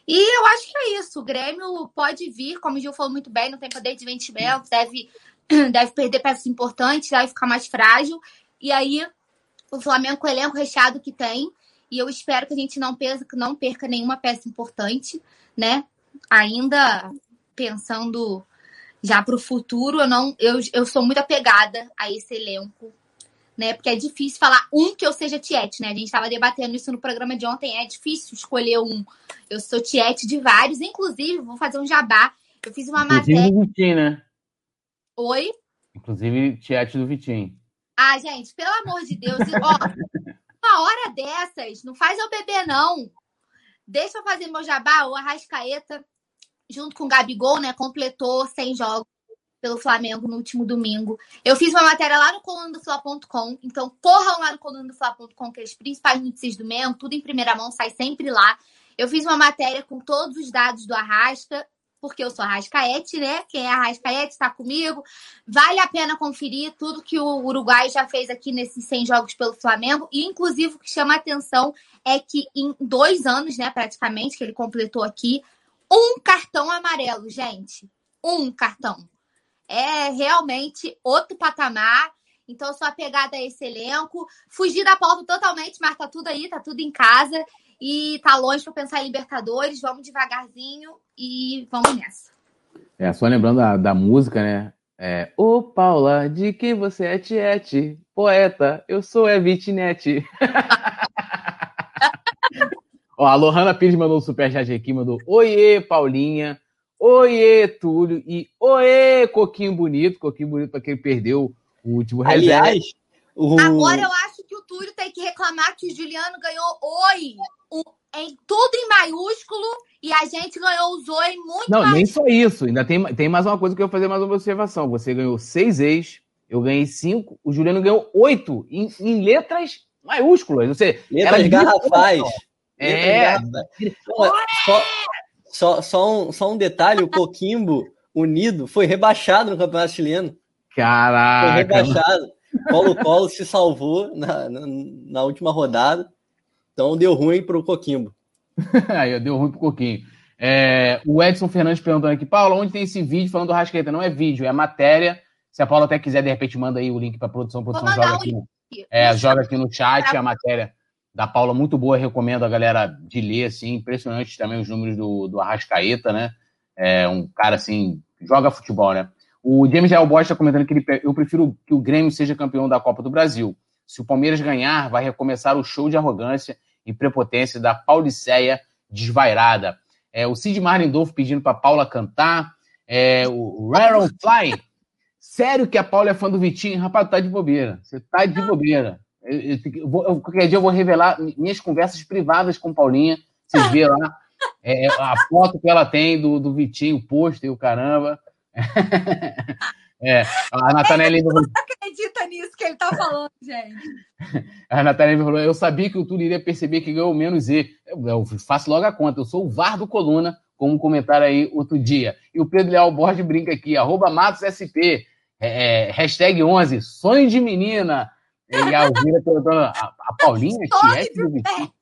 E eu acho que é isso. O Grêmio pode vir, como o Gil falou muito bem, não tem poder de investimento, deve, [CLEARS THROAT] deve perder peças importantes, deve ficar mais frágil. E aí, o Flamengo com o elenco recheado que tem, e eu espero que a gente não perca, não perca nenhuma peça importante, né? ainda pensando já para o futuro, eu não, eu, eu sou muito apegada a esse elenco, né? Porque é difícil falar um que eu seja tiete, né? A gente estava debatendo isso no programa de ontem, é difícil escolher um. Eu sou tiete de vários, inclusive, vou fazer um jabá. Eu fiz uma Inclusive matéria. do Vitinho, né? Oi? Inclusive, tiete do Vitinho. Ah, gente, pelo amor de Deus, ó, uma hora dessas, não faz eu beber, não. Deixa eu fazer meu jabá, o Arrascaeta, junto com o Gabigol, né, completou 100 jogos pelo Flamengo no último domingo. Eu fiz uma matéria lá no colunadofla.com, então corram lá no colunadofla.com, que é as principais notícias do Mengo, tudo em primeira mão, sai sempre lá. Eu fiz uma matéria com todos os dados do Arrasca, porque eu sou Arrascaete, né? Quem é Arrascaete está comigo. Vale a pena conferir tudo que o Uruguai já fez aqui nesses 100 jogos pelo Flamengo. E, inclusive, o que chama a atenção é que em dois anos, né, praticamente, que ele completou aqui, um cartão amarelo, gente. Um cartão. É realmente outro patamar. Então, sou apegada a esse elenco. Fugi da pauta totalmente, mas tá tudo aí, tá tudo em casa. E tá longe para pensar em Libertadores. Vamos devagarzinho e vamos nessa. É, só lembrando da, da música, né? É, Ô Paula, de quem você é tiete? Poeta, eu sou é Vitinete. [LAUGHS] Ó, a Lohana Pires mandou um superchat aqui, mandou Oiê, Paulinha. Oiê, Túlio. E oiê, Coquinho Bonito. Coquinho Bonito para quem perdeu o último reserva. Aliás, o... Agora eu acho que o Túlio tem que reclamar que o Juliano ganhou oi um, em tudo em maiúsculo e a gente ganhou os oi muito Não, mais. nem só isso. Ainda tem, tem mais uma coisa que eu vou fazer mais uma observação. Você ganhou seis ex, eu ganhei cinco, o Juliano ganhou oito em, em letras maiúsculas. Você, Letras garrafais. É, Letras garrafais. Não, só, só, só, um, só um detalhe: o Coquimbo Unido foi rebaixado no Campeonato Chileno. Foi caraca. rebaixado. Colo-Colo se salvou na, na, na última rodada. Então deu ruim pro Coquimbo. [LAUGHS] Aí, deu ruim pro Coquinho. É, o Edson Fernandes perguntando aqui, Paulo, onde tem esse vídeo falando do Rascaeta? Não é vídeo, é matéria. Se a Paula até quiser, de repente, manda aí o link para produção. A produção joga o aqui, no- é, joga aqui no chat a matéria da Paula, muito boa. Recomendo a galera de ler, assim. Impressionante também os números do, do Arrascaeta, né? É um cara, assim, joga futebol, né? O James Jael Bosch está comentando que ele, eu prefiro que o Grêmio seja campeão da Copa do Brasil. Se o Palmeiras ganhar, vai recomeçar o show de arrogância e prepotência da Pauliceia desvairada. É, o Cid Marlendorf pedindo para Paula cantar. É, o Raron Fly. Sério que a Paula é fã do Vitinho? Rapaz, tá de bobeira. Você tá de bobeira. Eu, eu- vou- eu- qualquer dia eu vou revelar minhas conversas privadas com Paulinha. Vocês vê lá é, a foto que ela tem do, do Vitinho, o pôster e o caramba. [LAUGHS] É, a Natanelli Não acredita nisso que ele tá falando, gente. A Natália falou: Eu sabia que o Túlio iria perceber que ganhou menos E. Eu, eu faço logo a conta, eu sou o VAR do Coluna, como comentaram aí outro dia. E o Pedro Leal Borges brinca aqui: arroba Matos SP, é, é, hashtag 11, sonho de menina. E a Alvira perguntando: a, a Paulinha, Tiete do Vitinho.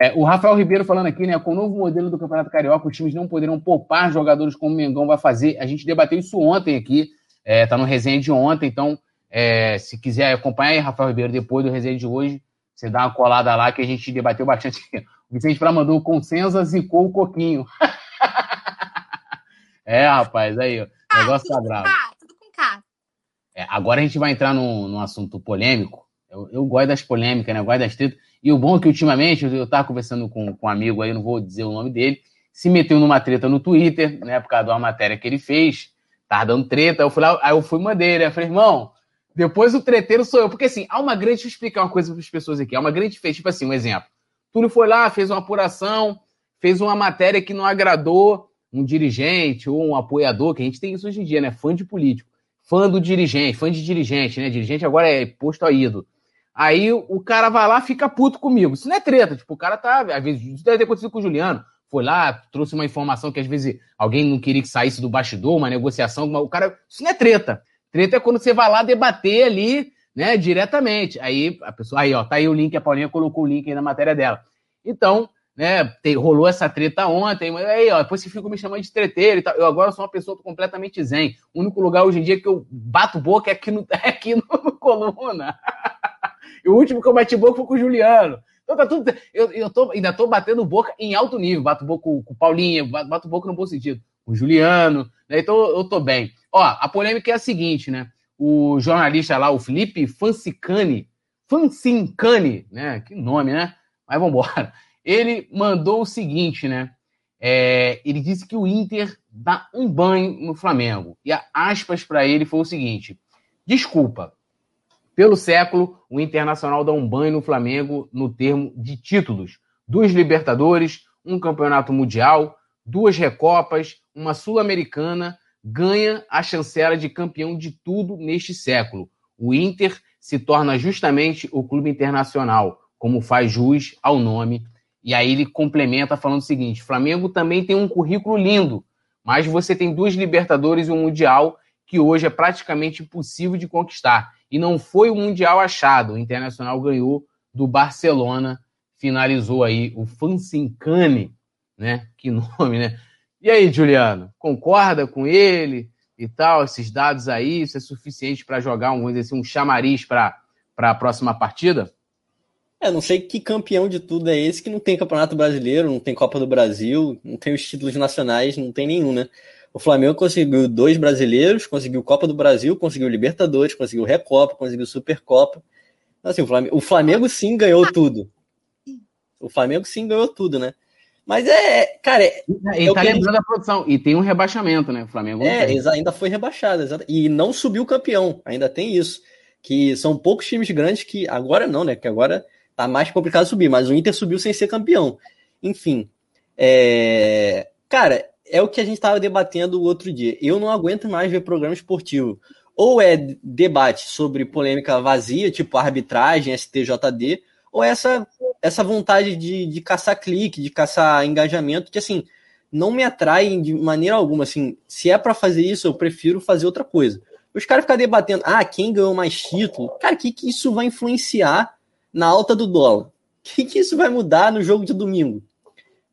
É, o Rafael Ribeiro falando aqui, né? Com o novo modelo do Campeonato Carioca, os times não poderão poupar jogadores como o Mengão vai fazer. A gente debateu isso ontem aqui, é, tá no resenha de ontem, então é, se quiser acompanhar aí, Rafael Ribeiro, depois do resenha de hoje, você dá uma colada lá que a gente debateu bastante. [LAUGHS] O Vicente Flá mandou consenso, zicou o coquinho. [LAUGHS] é, rapaz, aí, ó, o negócio tá bravo. K, tudo com K. É, agora a gente vai entrar num, num assunto polêmico. Eu, eu gosto das polêmicas, né? Eu gosto das tretas. E o bom é que ultimamente, eu estava conversando com, com um amigo aí, não vou dizer o nome dele, se meteu numa treta no Twitter, né? Por causa de uma matéria que ele fez, tava dando treta. Eu fui lá, aí eu fui mandei, né? Falei, irmão, depois o treteiro sou eu. Porque assim, há uma grande. Deixa eu explicar uma coisa para as pessoas aqui. Há uma grande fez, tipo assim, um exemplo. Túlio foi lá, fez uma apuração, fez uma matéria que não agradou um dirigente ou um apoiador, que a gente tem isso hoje em dia, né? Fã de político. Fã do dirigente, fã de dirigente, né? Dirigente agora é posto a ídolo. Aí o cara vai lá fica puto comigo. Isso não é treta, tipo, o cara tá. Às vezes, isso deve ter acontecido com o Juliano. Foi lá, trouxe uma informação que às vezes alguém não queria que saísse do bastidor, uma negociação, o cara. Isso não é treta. Treta é quando você vai lá debater ali, né, diretamente. Aí a pessoa. Aí, ó, tá aí o link, a Paulinha colocou o link aí na matéria dela. Então, né, tem- rolou essa treta ontem, mas aí, ó, depois você fica me chamando de treteiro e tal. Eu agora sou uma pessoa completamente zen. O único lugar hoje em dia que eu bato boca é aqui no, [LAUGHS] é aqui no, no Coluna. [LAUGHS] E o último que eu bati boca foi com o Juliano. Então tá tudo. Eu, eu tô, ainda tô batendo boca em alto nível. Bato boca com, com o Paulinho, bato, bato boca no bom sentido. Com o Juliano, né? Então eu tô bem. Ó, a polêmica é a seguinte, né? O jornalista lá, o Felipe Fancicani, Fancicani, né? Que nome, né? Mas vamos embora. Ele mandou o seguinte, né? É, ele disse que o Inter dá um banho no Flamengo. E a aspas para ele foi o seguinte: desculpa, pelo século, o Internacional dá um banho no Flamengo no termo de títulos: duas Libertadores, um Campeonato Mundial, duas Recopas, uma Sul-Americana, ganha a chancela de campeão de tudo neste século. O Inter se torna justamente o clube internacional, como faz jus ao nome. E aí ele complementa falando o seguinte: Flamengo também tem um currículo lindo, mas você tem duas Libertadores e um Mundial que hoje é praticamente impossível de conquistar. E não foi o Mundial achado. O Internacional ganhou do Barcelona, finalizou aí o Fancincane, né? Que [LAUGHS] nome, né? E aí, Juliano, concorda com ele e tal? Esses dados aí, isso é suficiente para jogar um, assim, um chamariz para a próxima partida? É, não sei que campeão de tudo é esse que não tem Campeonato Brasileiro, não tem Copa do Brasil, não tem os títulos nacionais, não tem nenhum, né? O Flamengo conseguiu dois brasileiros, conseguiu Copa do Brasil, conseguiu Libertadores, conseguiu Recopa, conseguiu Supercopa. Então, assim, o Flamengo, o Flamengo sim ganhou tudo. O Flamengo sim ganhou tudo, né? Mas é, cara. É, Ele é tá lembrando gente... a produção. E tem um rebaixamento, né? O Flamengo. É, ainda foi rebaixado. Exatamente. E não subiu campeão. Ainda tem isso. Que são poucos times grandes que. Agora não, né? Que agora tá mais complicado subir. Mas o Inter subiu sem ser campeão. Enfim. É... Cara, é o que a gente estava debatendo o outro dia. Eu não aguento mais ver programa esportivo. Ou é debate sobre polêmica vazia, tipo arbitragem, STJD, ou essa, essa vontade de, de caçar clique, de caçar engajamento, que assim, não me atrai de maneira alguma. Assim, se é para fazer isso, eu prefiro fazer outra coisa. Os caras ficam debatendo, ah, quem ganhou mais título? Cara, o que, que isso vai influenciar na alta do dólar? O que, que isso vai mudar no jogo de domingo?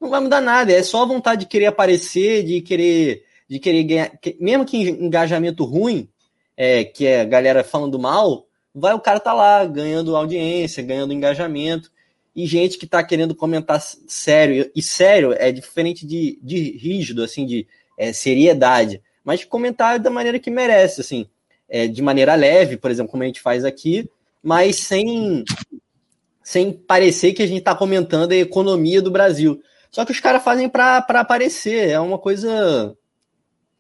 não vai mudar nada. É só a vontade de querer aparecer, de querer, de querer ganhar. Mesmo que engajamento ruim, é, que é a galera falando mal, vai o cara tá lá ganhando audiência, ganhando engajamento. E gente que tá querendo comentar sério. E sério é diferente de, de rígido, assim, de é, seriedade. Mas comentar da maneira que merece, assim. É, de maneira leve, por exemplo, como a gente faz aqui, mas sem, sem parecer que a gente está comentando a economia do Brasil. Só que os caras fazem pra aparecer. É uma coisa.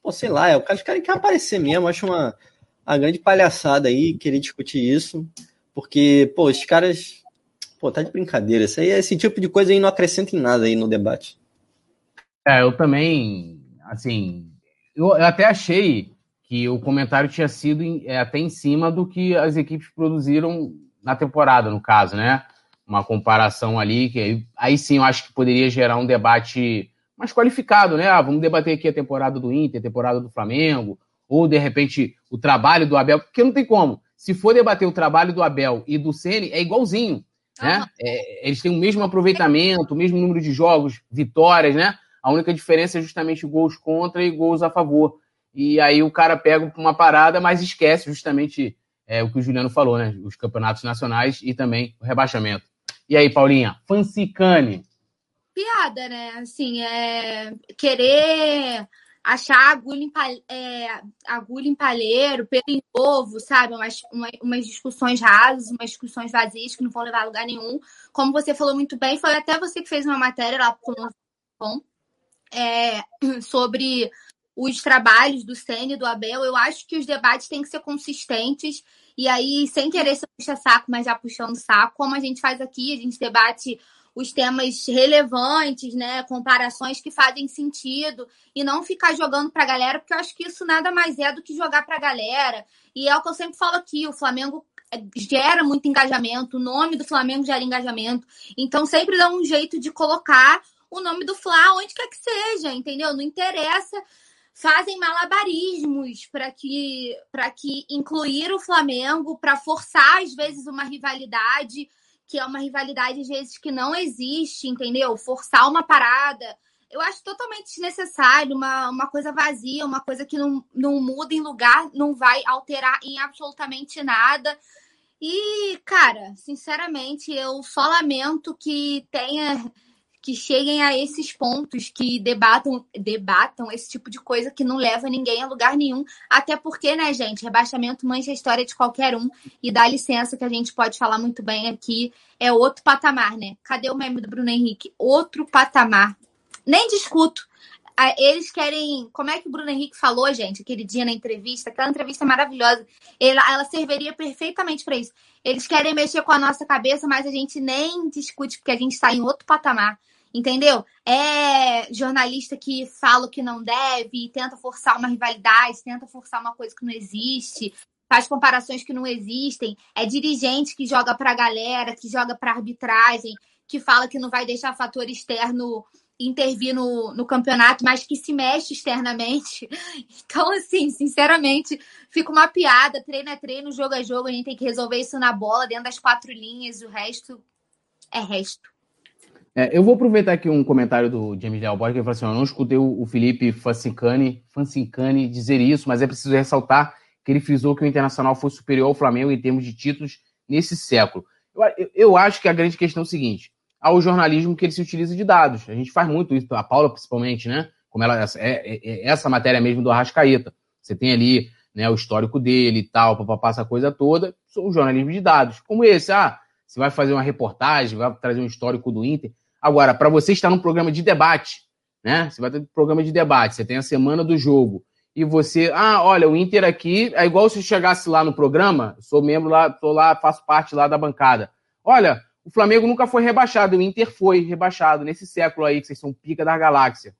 Pô, sei lá, é, os caras querem aparecer mesmo. Acho uma, uma grande palhaçada aí querer discutir isso. Porque, pô, os caras. Pô, tá de brincadeira. Isso aí, esse tipo de coisa aí não acrescenta em nada aí no debate. É, eu também. Assim. Eu, eu até achei que o comentário tinha sido em, é, até em cima do que as equipes produziram na temporada, no caso, né? Uma comparação ali, que aí, aí sim eu acho que poderia gerar um debate mais qualificado, né? Ah, vamos debater aqui a temporada do Inter, a temporada do Flamengo, ou de repente o trabalho do Abel, porque não tem como. Se for debater o trabalho do Abel e do Ceni, é igualzinho, né? É, eles têm o mesmo aproveitamento, o mesmo número de jogos, vitórias, né? A única diferença é justamente gols contra e gols a favor. E aí o cara pega uma parada, mas esquece justamente é, o que o Juliano falou, né? Os campeonatos nacionais e também o rebaixamento. E aí, Paulinha? Fancicane. Piada, né? Assim, é querer achar agulha em, palhe... é, agulha em palheiro, pelo em ovo, sabe? Umas, uma, umas discussões rasas, umas discussões vazias que não vão levar a lugar nenhum. Como você falou muito bem, foi até você que fez uma matéria lá com o é, [CLEARS THROAT] sobre os trabalhos do Senna e do Abel. Eu acho que os debates têm que ser consistentes e aí, sem querer ser puxa-saco, mas já puxando saco, como a gente faz aqui, a gente debate os temas relevantes, né? Comparações que fazem sentido e não ficar jogando para a galera, porque eu acho que isso nada mais é do que jogar para a galera. E é o que eu sempre falo aqui: o Flamengo é, gera muito engajamento, o nome do Flamengo gera engajamento. Então, sempre dá um jeito de colocar o nome do Fla onde quer que seja, entendeu? Não interessa fazem malabarismos para que para que incluir o Flamengo para forçar às vezes uma rivalidade que é uma rivalidade às vezes que não existe, entendeu? Forçar uma parada. Eu acho totalmente desnecessário, uma, uma coisa vazia, uma coisa que não, não muda em lugar, não vai alterar em absolutamente nada. E, cara, sinceramente, eu só lamento que tenha que cheguem a esses pontos, que debatam, debatam esse tipo de coisa que não leva ninguém a lugar nenhum. Até porque, né, gente, rebaixamento mancha a história de qualquer um. E dá licença que a gente pode falar muito bem aqui. É outro patamar, né? Cadê o meme do Bruno Henrique? Outro patamar. Nem discuto. Eles querem. Como é que o Bruno Henrique falou, gente, aquele dia na entrevista? Aquela entrevista maravilhosa. Ela, ela serviria perfeitamente para isso. Eles querem mexer com a nossa cabeça, mas a gente nem discute, porque a gente está em outro patamar. Entendeu? É jornalista que fala o que não deve, tenta forçar uma rivalidade, tenta forçar uma coisa que não existe, faz comparações que não existem. É dirigente que joga para a galera, que joga para arbitragem, que fala que não vai deixar fator externo intervir no, no campeonato, mas que se mexe externamente. [LAUGHS] Então, assim, sinceramente, fica uma piada. Treino é treino, jogo é jogo. A gente tem que resolver isso na bola, dentro das quatro linhas. O resto é resto. É, eu vou aproveitar aqui um comentário do James Delboy, que ele falou assim: eu não escutei o Felipe Fancicani, dizer isso, mas é preciso ressaltar que ele frisou que o Internacional foi superior ao Flamengo em termos de títulos nesse século. Eu, eu acho que a grande questão é o seguinte: ao jornalismo que ele se utiliza de dados. A gente faz muito isso, a Paula principalmente, né? Como ela é, é, é essa matéria mesmo do Arrascaeta. Você tem ali né, o histórico dele e tal, papapá, essa coisa toda, são jornalismo de dados. Como esse, ah, você vai fazer uma reportagem, vai trazer um histórico do Inter. Agora, para você estar num programa de debate, né? Você vai ter um programa de debate, você tem a semana do jogo, e você, ah, olha, o Inter aqui é igual se chegasse lá no programa, sou membro lá, tô lá, faço parte lá da bancada. Olha, o Flamengo nunca foi rebaixado, o Inter foi rebaixado nesse século aí, que vocês são pica da galáxia.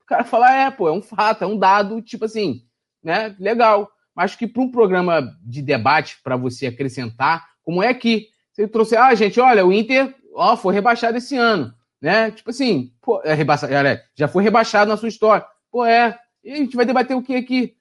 O cara fala, é, pô, é um fato, é um dado, tipo assim, né? Legal. Mas que para um programa de debate, para você acrescentar, como é que você trouxe, ah, gente, olha, o Inter ó, foi rebaixado esse ano, né? Tipo assim, pô, é rebaixado, já foi rebaixado na sua história. Pô, é. E a gente vai debater o que aqui?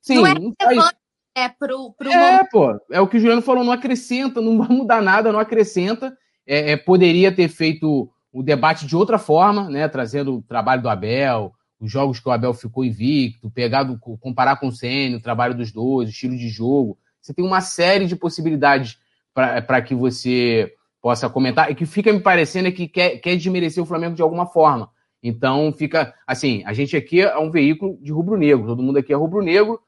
Sim, não é, não faz... é pro, pro É, pô, é o que o Juliano falou, não acrescenta, não vai mudar nada, não acrescenta. É, é, poderia ter feito o debate de outra forma, né? Trazendo o trabalho do Abel, os jogos que o Abel ficou invicto, pegado, comparar com o Senna, o trabalho dos dois, o estilo de jogo. Você tem uma série de possibilidades para que você possa comentar, e que fica me parecendo que quer, quer desmerecer o Flamengo de alguma forma. Então fica assim, a gente aqui é um veículo de rubro-negro, todo mundo aqui é rubro-negro,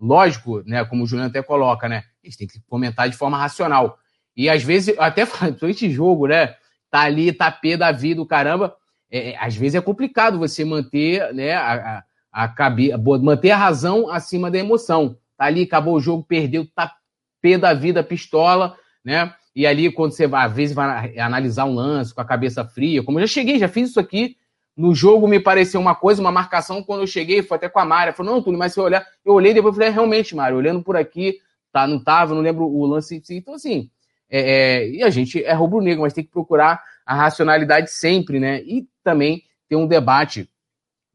lógico, né, como o Juliano até coloca, né, a gente tem que comentar de forma racional. E às vezes, até [LAUGHS] durante jogo, né, tá ali, tá pé da vida, o caramba, é, é, às vezes é complicado você manter, né, a, a, a manter a razão acima da emoção. Tá ali, acabou o jogo, perdeu, tá pé da vida, pistola, né, e ali, quando você às vezes vai analisar um lance com a cabeça fria, como eu já cheguei, já fiz isso aqui. No jogo me pareceu uma coisa, uma marcação, quando eu cheguei, foi até com a Mária. Falou, não, Túlio, mas se eu olhar, eu olhei depois falei, é, realmente, Mário, olhando por aqui, tá, não tava, não lembro o lance. Então, assim, é, é, e a gente é rubro-negro, mas tem que procurar a racionalidade sempre, né? E também ter um debate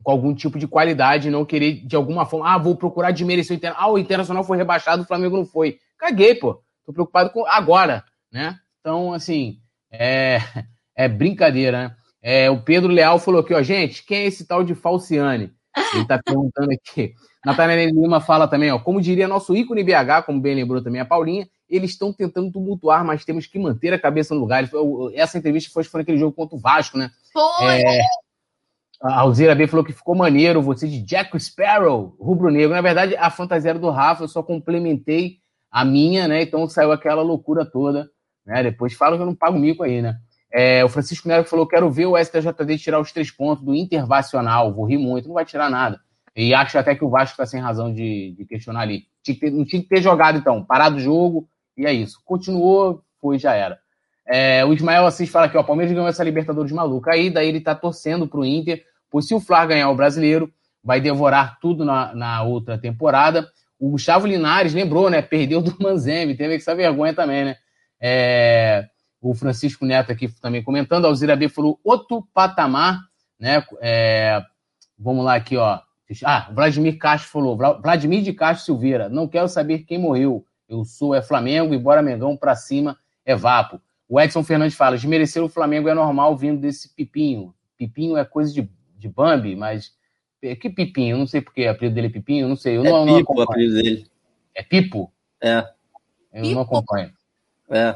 com algum tipo de qualidade, não querer de alguma forma, ah, vou procurar desmerecer o Internacional. Ah, o Internacional foi rebaixado, o Flamengo não foi. Caguei, pô. Tô preocupado com agora né? Então, assim, é, [LAUGHS] é brincadeira, né? É, o Pedro Leal falou aqui, ó, gente, quem é esse tal de Falciane? Ele tá perguntando aqui. [LAUGHS] Natália Lima fala também, ó, como diria nosso ícone BH, como bem lembrou também a Paulinha, eles estão tentando tumultuar, mas temos que manter a cabeça no lugar. Essa entrevista foi, foi naquele jogo contra o Vasco, né? Foi! É, a Alzira B falou que ficou maneiro, você de Jack Sparrow, rubro-negro. Na verdade, a fantasia do Rafa, eu só complementei a minha, né? Então saiu aquela loucura toda né? Depois falam que eu não pago mico aí, né? É, o Francisco Neto falou: quero ver o STJD tirar os três pontos do Intervacional. Vou rir muito, não vai tirar nada. E acho até que o Vasco está sem razão de, de, questionar ali. Tinha ter, não tinha que ter jogado, então. Parado o jogo, e é isso. Continuou, foi, já era. É, o Ismael Assis fala aqui: ó, o Palmeiras ganhou essa Libertadores maluca. Aí, daí ele tá torcendo pro Inter, pois se o Flar ganhar o brasileiro, vai devorar tudo na, na outra temporada. O Gustavo Linares lembrou, né? Perdeu do Manzemi, teve essa vergonha também, né? É, o Francisco Neto aqui também comentando. A Alzira B falou outro patamar, né? É, vamos lá aqui, ó. Ah, Vladimir Castro falou. Vladimir de Castro Silveira. Não quero saber quem morreu. Eu sou é Flamengo e bora Mengão pra cima é Vapo. O Edson Fernandes fala: desmerecer o Flamengo é normal vindo desse Pipinho. Pipinho é coisa de, de Bambi, mas. Que Pipinho? Não sei porque o apelido dele é Pipinho, não sei. Eu é não, Pipo não o apelido dele. É Pipo? É. Eu Pipo. não acompanho. É.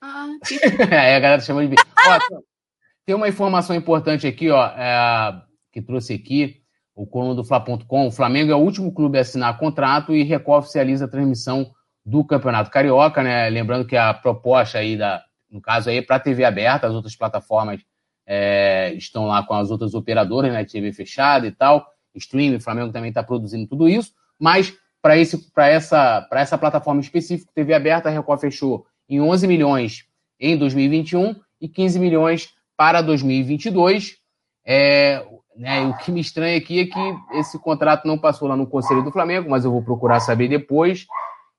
Ah, que... [LAUGHS] é, a galera chama de. Ó, tem uma informação importante aqui, ó, é, que trouxe aqui o coluna do Fla.com. O Flamengo é o último clube a assinar contrato e Record oficializa a transmissão do Campeonato Carioca, né? Lembrando que a proposta aí da, no caso aí, é para TV aberta, as outras plataformas é, estão lá com as outras operadoras, né? TV fechada e tal. Streaming, o Flamengo também está produzindo tudo isso, mas para essa, essa plataforma específica, TV aberta, a Record fechou em 11 milhões em 2021 e 15 milhões para 2022. É, né, o que me estranha aqui é que esse contrato não passou lá no Conselho do Flamengo, mas eu vou procurar saber depois.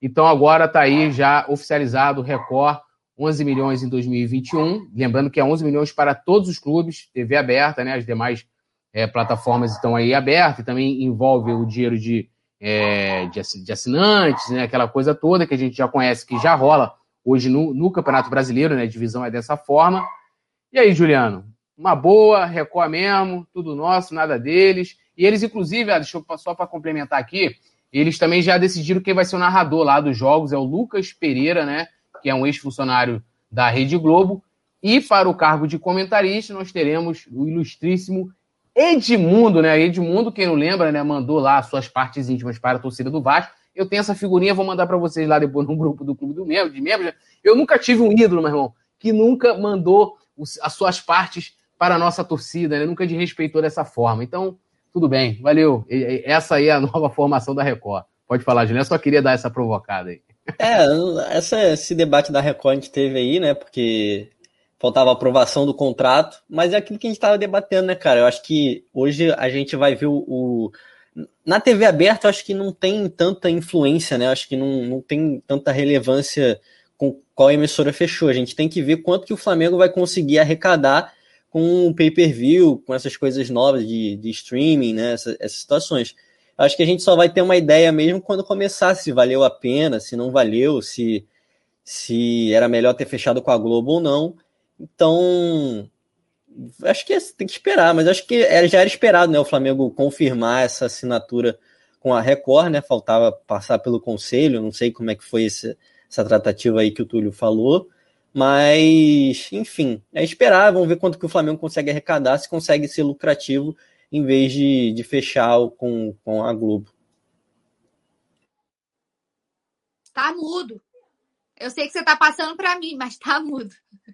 Então agora está aí já oficializado o Record 11 milhões em 2021. Lembrando que é 11 milhões para todos os clubes, TV aberta, né? As demais é, plataformas estão aí abertas e também envolve o dinheiro de, é, de assinantes, né? Aquela coisa toda que a gente já conhece, que já rola hoje no, no Campeonato Brasileiro, né? A divisão é dessa forma. E aí, Juliano? Uma boa, Record mesmo, tudo nosso, nada deles. E eles, inclusive, ah, deixa eu só para complementar aqui, eles também já decidiram quem vai ser o narrador lá dos jogos, é o Lucas Pereira, né? Que é um ex-funcionário da Rede Globo. E para o cargo de comentarista, nós teremos o ilustríssimo Edmundo, né? Edmundo, quem não lembra, né? Mandou lá suas partes íntimas para a torcida do Vasco. Eu tenho essa figurinha, vou mandar para vocês lá depois [LAUGHS] no grupo do Clube do Membro, de Membros. Eu nunca tive um ídolo, meu irmão, que nunca mandou as suas partes para a nossa torcida, né? Nunca desrespeitou dessa forma. Então, tudo bem, valeu. Essa aí é a [LAUGHS] nova formação da Record. Pode falar, Juliano. Eu só queria dar essa provocada aí. É, essa, esse debate da Record a gente teve aí, né? Porque faltava aprovação do contrato, mas é aquilo que a gente estava debatendo, né, cara? Eu acho que hoje a gente vai ver o, o na TV aberta, eu acho que não tem tanta influência, né? Eu acho que não, não tem tanta relevância com qual emissora fechou. A gente tem que ver quanto que o Flamengo vai conseguir arrecadar com o pay-per-view, com essas coisas novas de, de streaming, né? Essas, essas situações. Eu acho que a gente só vai ter uma ideia mesmo quando começar se valeu a pena, se não valeu, se, se era melhor ter fechado com a Globo ou não. Então, acho que é, tem que esperar, mas acho que é, já era esperado, né? O Flamengo confirmar essa assinatura com a Record, né? Faltava passar pelo conselho, não sei como é que foi esse, essa tratativa aí que o Túlio falou. Mas, enfim, é esperar, vamos ver quanto que o Flamengo consegue arrecadar, se consegue ser lucrativo em vez de, de fechar com, com a Globo. Tá mudo. Eu sei que você tá passando para mim, mas tá mudo.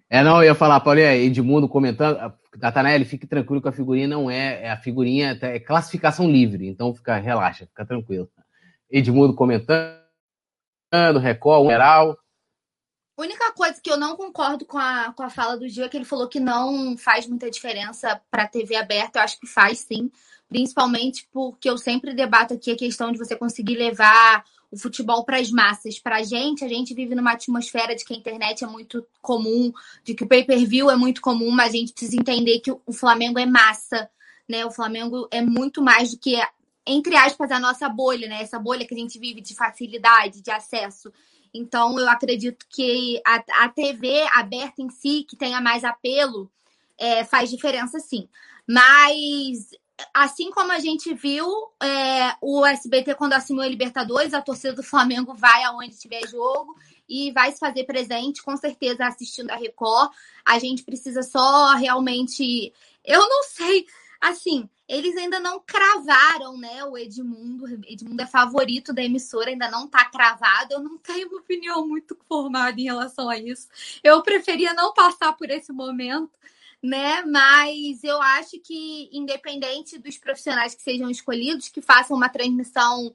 É, não, eu ia falar, Paulinha, Edmundo comentando, Natanael, fique tranquilo que a figurinha não é, é a figurinha é classificação livre, então fica, relaxa, fica tranquilo. Edmundo comentando, Record, geral. A única coisa que eu não concordo com a, com a fala do Gil é que ele falou que não faz muita diferença para TV aberta. Eu acho que faz sim, principalmente porque eu sempre debato aqui a questão de você conseguir levar o futebol para as massas. Para a gente, a gente vive numa atmosfera de que a internet é muito comum, de que o pay-per-view é muito comum, mas a gente precisa entender que o Flamengo é massa, né? O Flamengo é muito mais do que, entre aspas, a nossa bolha, né? Essa bolha que a gente vive de facilidade, de acesso. Então, eu acredito que a, a TV aberta em si, que tenha mais apelo, é, faz diferença sim. Mas assim como a gente viu é, o SBT quando assinou a Libertadores, a torcida do Flamengo vai aonde tiver jogo e vai se fazer presente, com certeza assistindo a Record. A gente precisa só realmente. Eu não sei, assim, eles ainda não cravaram, né? O Edmundo. Edmundo é favorito da emissora, ainda não tá cravado. Eu não tenho uma opinião muito formada em relação a isso. Eu preferia não passar por esse momento né? Mas eu acho que, independente dos profissionais que sejam escolhidos, que façam uma transmissão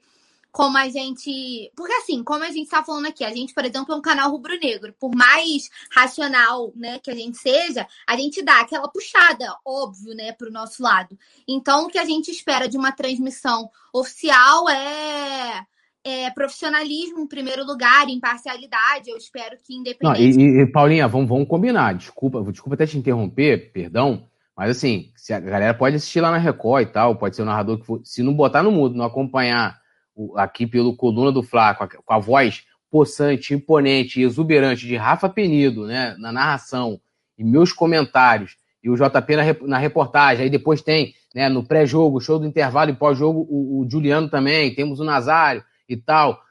como a gente. Porque, assim, como a gente está falando aqui, a gente, por exemplo, é um canal rubro-negro. Por mais racional né, que a gente seja, a gente dá aquela puxada, óbvio, né, para o nosso lado. Então, o que a gente espera de uma transmissão oficial é é, profissionalismo em primeiro lugar, imparcialidade. Eu espero que independente. Não, e, e, Paulinha, vamos, vamos combinar. Desculpa, desculpa até te interromper, perdão. Mas assim, se a galera pode assistir lá na Record e tal, pode ser o narrador que for. Se não botar no mudo, não acompanhar o, aqui pelo coluna do Flá, com a, com a voz possante, imponente e exuberante de Rafa Penido, né, na narração, e meus comentários, e o JP na, na reportagem, aí depois tem, né, no pré-jogo, show do intervalo e pós-jogo, o, o Juliano também, temos o Nazário, e tal.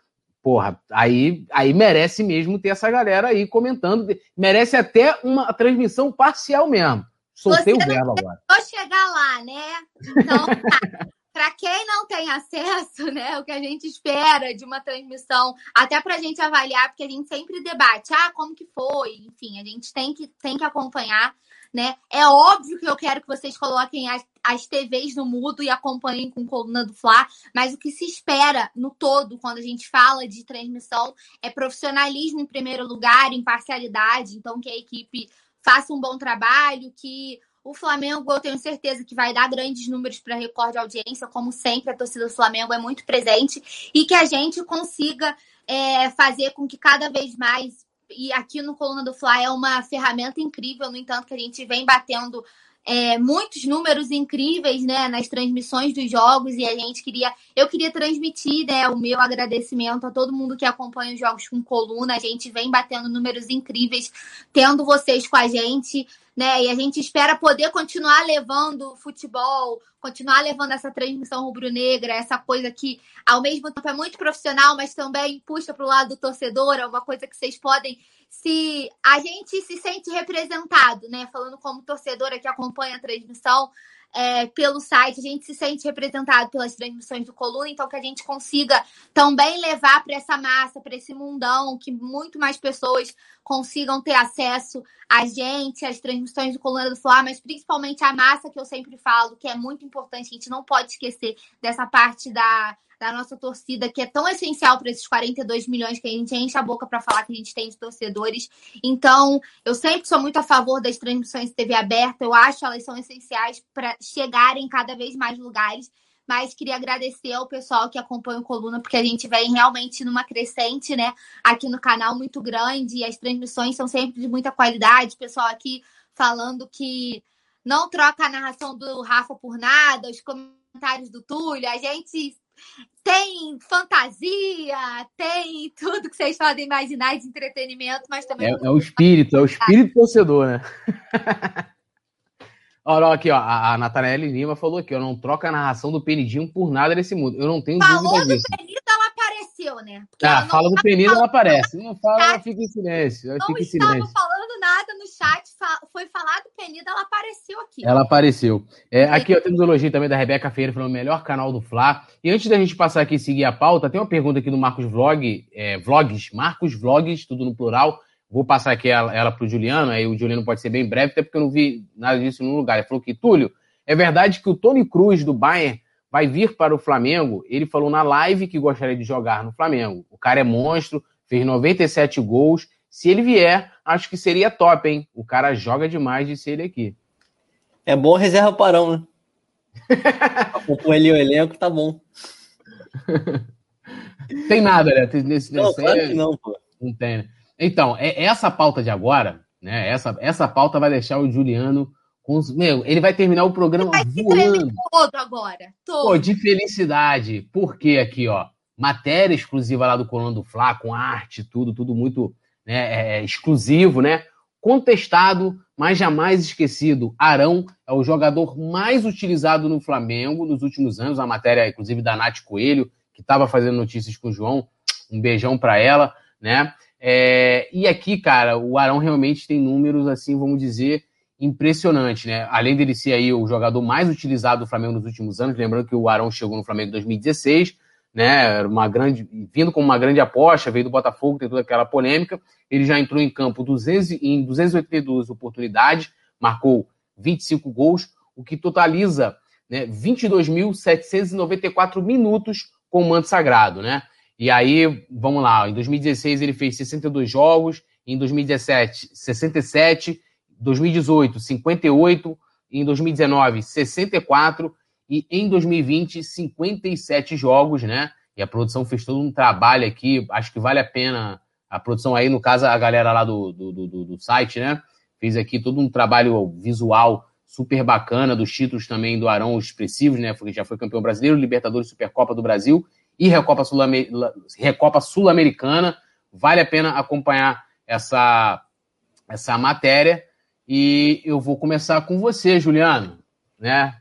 porra, aí, aí merece mesmo ter essa galera aí comentando. Merece até uma transmissão parcial mesmo. Soltei Você o verbo agora. Vou chegar lá, né? Então, [LAUGHS] tá. para quem não tem acesso, né, o que a gente espera de uma transmissão, até para a gente avaliar, porque a gente sempre debate, ah, como que foi, enfim, a gente tem que, tem que acompanhar, né? É óbvio que eu quero que vocês coloquem as, as TVs no mudo e acompanhem com coluna do Fla, mas o que se espera no todo, quando a gente fala de transmissão, é profissionalismo em primeiro lugar, imparcialidade, então que a equipe faça um bom trabalho, que o Flamengo, eu tenho certeza que vai dar grandes números para recorde de audiência, como sempre, a torcida do Flamengo é muito presente, e que a gente consiga é, fazer com que cada vez mais. E aqui no Coluna do Fly é uma ferramenta incrível, no entanto, que a gente vem batendo é, muitos números incríveis né, nas transmissões dos jogos e a gente queria. Eu queria transmitir né, o meu agradecimento a todo mundo que acompanha os jogos com coluna. A gente vem batendo números incríveis, tendo vocês com a gente né? E a gente espera poder continuar levando futebol, continuar levando essa transmissão rubro-negra, essa coisa que ao mesmo tempo é muito profissional, mas também puxa para o lado do torcedor, é uma coisa que vocês podem se a gente se sente representado, né? Falando como torcedora que acompanha a transmissão, é, pelo site, a gente se sente representado pelas transmissões do Coluna, então que a gente consiga também levar para essa massa, para esse mundão, que muito mais pessoas consigam ter acesso a gente, às transmissões do Coluna do Fla, mas principalmente a massa que eu sempre falo, que é muito importante, a gente não pode esquecer dessa parte da da nossa torcida, que é tão essencial para esses 42 milhões que a gente enche a boca para falar que a gente tem de torcedores. Então, eu sempre sou muito a favor das transmissões de TV aberta, eu acho que elas são essenciais para chegarem cada vez mais lugares. Mas queria agradecer ao pessoal que acompanha o Coluna, porque a gente vem realmente numa crescente, né? Aqui no canal muito grande, e as transmissões são sempre de muita qualidade. Pessoal aqui falando que não troca a narração do Rafa por nada, os comentários do Túlio, a gente tem fantasia, tem tudo que vocês podem imaginar de entretenimento, mas também. É, é o espírito, é o espírito torcedor, né? [LAUGHS] Olha aqui, ó, a, a Nathanaele Lima falou aqui, ó, não troca a narração do Penidinho por nada nesse mundo. Eu não tenho Falou dúvida disso. Falou do ela apareceu, né? Porque ah, fala do Penido, ela aparece. Não fala, [LAUGHS] ela fica em silêncio. Ela não fica em silêncio. falando chat, foi falado Penido, ela apareceu aqui. Ela apareceu. É, aqui ó, temos elogio também da Rebeca Feira, falando melhor canal do Fla. E antes da gente passar aqui e seguir a pauta, tem uma pergunta aqui do Marcos Vlog, é, Vlogs, Marcos Vlogs, tudo no plural. Vou passar aqui ela, ela para o Juliano, aí o Juliano pode ser bem breve, até porque eu não vi nada disso no lugar. Ele falou que, Túlio, é verdade que o Tony Cruz do Bayern vai vir para o Flamengo? Ele falou na live que gostaria de jogar no Flamengo. O cara é monstro, fez 97 gols. Se ele vier, acho que seria top, hein? O cara joga demais de ser ele aqui. É bom reserva parão, né? [LAUGHS] Com ele o elenco, tá bom. [LAUGHS] Tem nada, né? Nesse, não, claro que não, pô. Não tem, né? Então, é, essa pauta de agora, né? Essa, essa pauta vai deixar o Juliano com os. Meu, ele vai terminar o programa vai voando. todo agora. Todo. Pô, de felicidade. Porque aqui, ó, matéria exclusiva lá do Coluna do Fla, com arte, tudo, tudo muito né, é, é, exclusivo, né? Contestado, mas jamais esquecido. Arão é o jogador mais utilizado no Flamengo nos últimos anos. A matéria, inclusive, da Nath Coelho, que estava fazendo notícias com o João. Um beijão para ela, né? É, e aqui, cara, o Arão realmente tem números, assim, vamos dizer, impressionantes, né? Além dele ser aí o jogador mais utilizado do Flamengo nos últimos anos, lembrando que o Arão chegou no Flamengo em 2016, né? Uma grande, vindo como uma grande aposta, veio do Botafogo, tem toda aquela polêmica. Ele já entrou em campo 200, em 282 oportunidades, marcou 25 gols, o que totaliza né, 22.794 minutos com o manto sagrado, né? E aí, vamos lá, em 2016 ele fez 62 jogos, em 2017, 67, 2018, 58, em 2019, 64 e em 2020, 57 jogos, né? E a produção fez todo um trabalho aqui, acho que vale a pena. A produção aí, no caso, a galera lá do, do, do, do site, né? Fez aqui todo um trabalho visual super bacana, dos títulos também do Arão expressivos, né? Porque já foi campeão brasileiro, Libertadores, Supercopa do Brasil e Recopa Sul-Americana. Vale a pena acompanhar essa, essa matéria. E eu vou começar com você, Juliano, né?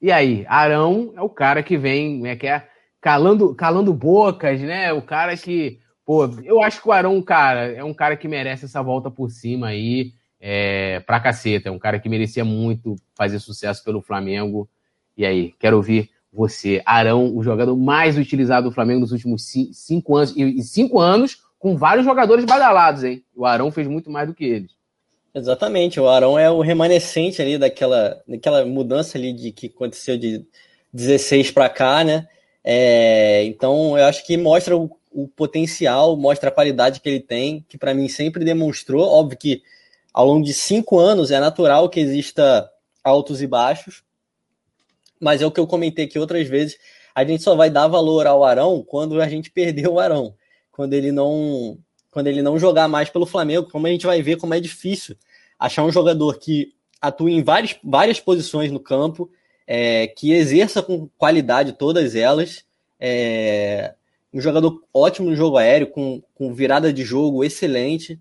E aí, Arão é o cara que vem, né, que é, calando, calando bocas, né? O cara que, pô, eu acho que o Arão, cara, é um cara que merece essa volta por cima aí, é, pra caceta. É um cara que merecia muito fazer sucesso pelo Flamengo. E aí, quero ouvir você, Arão, o jogador mais utilizado do Flamengo nos últimos cinco anos, e cinco anos com vários jogadores badalados, hein? O Arão fez muito mais do que eles. Exatamente, o Arão é o remanescente ali daquela, daquela mudança ali de que aconteceu de 16 para cá, né? É, então eu acho que mostra o, o, potencial, mostra a qualidade que ele tem, que para mim sempre demonstrou. Óbvio que ao longo de cinco anos é natural que exista altos e baixos, mas é o que eu comentei aqui outras vezes. A gente só vai dar valor ao Arão quando a gente perder o Arão, quando ele não quando ele não jogar mais pelo Flamengo, como a gente vai ver como é difícil achar um jogador que atue em várias, várias posições no campo, é, que exerça com qualidade todas elas, é, um jogador ótimo no jogo aéreo, com, com virada de jogo excelente.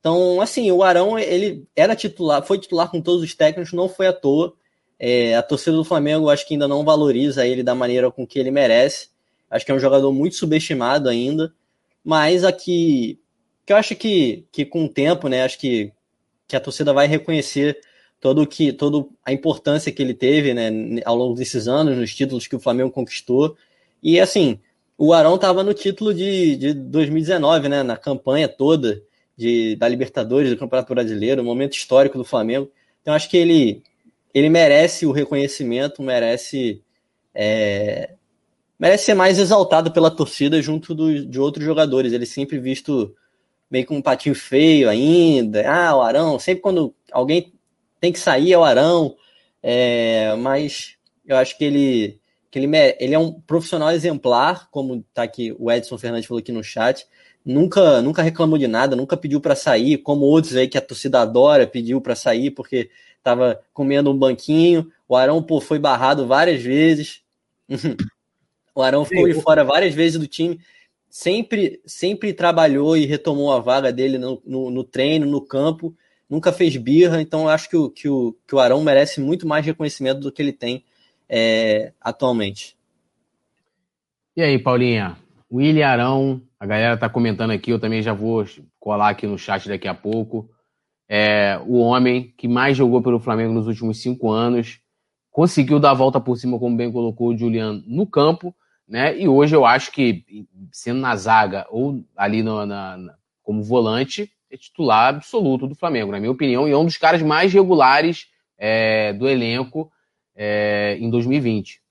Então, assim, o Arão, ele era titular, foi titular com todos os técnicos, não foi à toa. É, a torcida do Flamengo acho que ainda não valoriza ele da maneira com que ele merece. Acho que é um jogador muito subestimado ainda mas aqui que eu acho que, que com o tempo, né, acho que, que a torcida vai reconhecer todo que todo a importância que ele teve, né, ao longo desses anos, nos títulos que o Flamengo conquistou. E assim, o Arão estava no título de, de 2019, né, na campanha toda de, da Libertadores, do Campeonato Brasileiro, um momento histórico do Flamengo. Então acho que ele ele merece o reconhecimento, merece é, merece ser mais exaltado pela torcida junto do, de outros jogadores. Ele sempre visto meio com um patinho feio ainda. Ah, o Arão, sempre quando alguém tem que sair é o Arão. É, mas eu acho que ele, que ele, ele é um profissional exemplar, como tá aqui o Edson Fernandes falou aqui no chat. Nunca, nunca reclamou de nada, nunca pediu para sair, como outros aí que a torcida adora, pediu para sair porque estava comendo um banquinho. O Arão pô, foi barrado várias vezes. [LAUGHS] O Arão ficou Sim, fora várias vezes do time, sempre, sempre trabalhou e retomou a vaga dele no, no, no treino, no campo, nunca fez birra, então acho que o, que, o, que o Arão merece muito mais reconhecimento do que ele tem é, atualmente. E aí, Paulinha? William Arão, a galera tá comentando aqui, eu também já vou colar aqui no chat daqui a pouco. É, o homem que mais jogou pelo Flamengo nos últimos cinco anos, conseguiu dar a volta por cima, como bem colocou o Juliano, no campo, né? E hoje eu acho que, sendo na zaga ou ali no, na, na, como volante, é titular absoluto do Flamengo, na minha opinião, e é um dos caras mais regulares é, do elenco é, em 2020.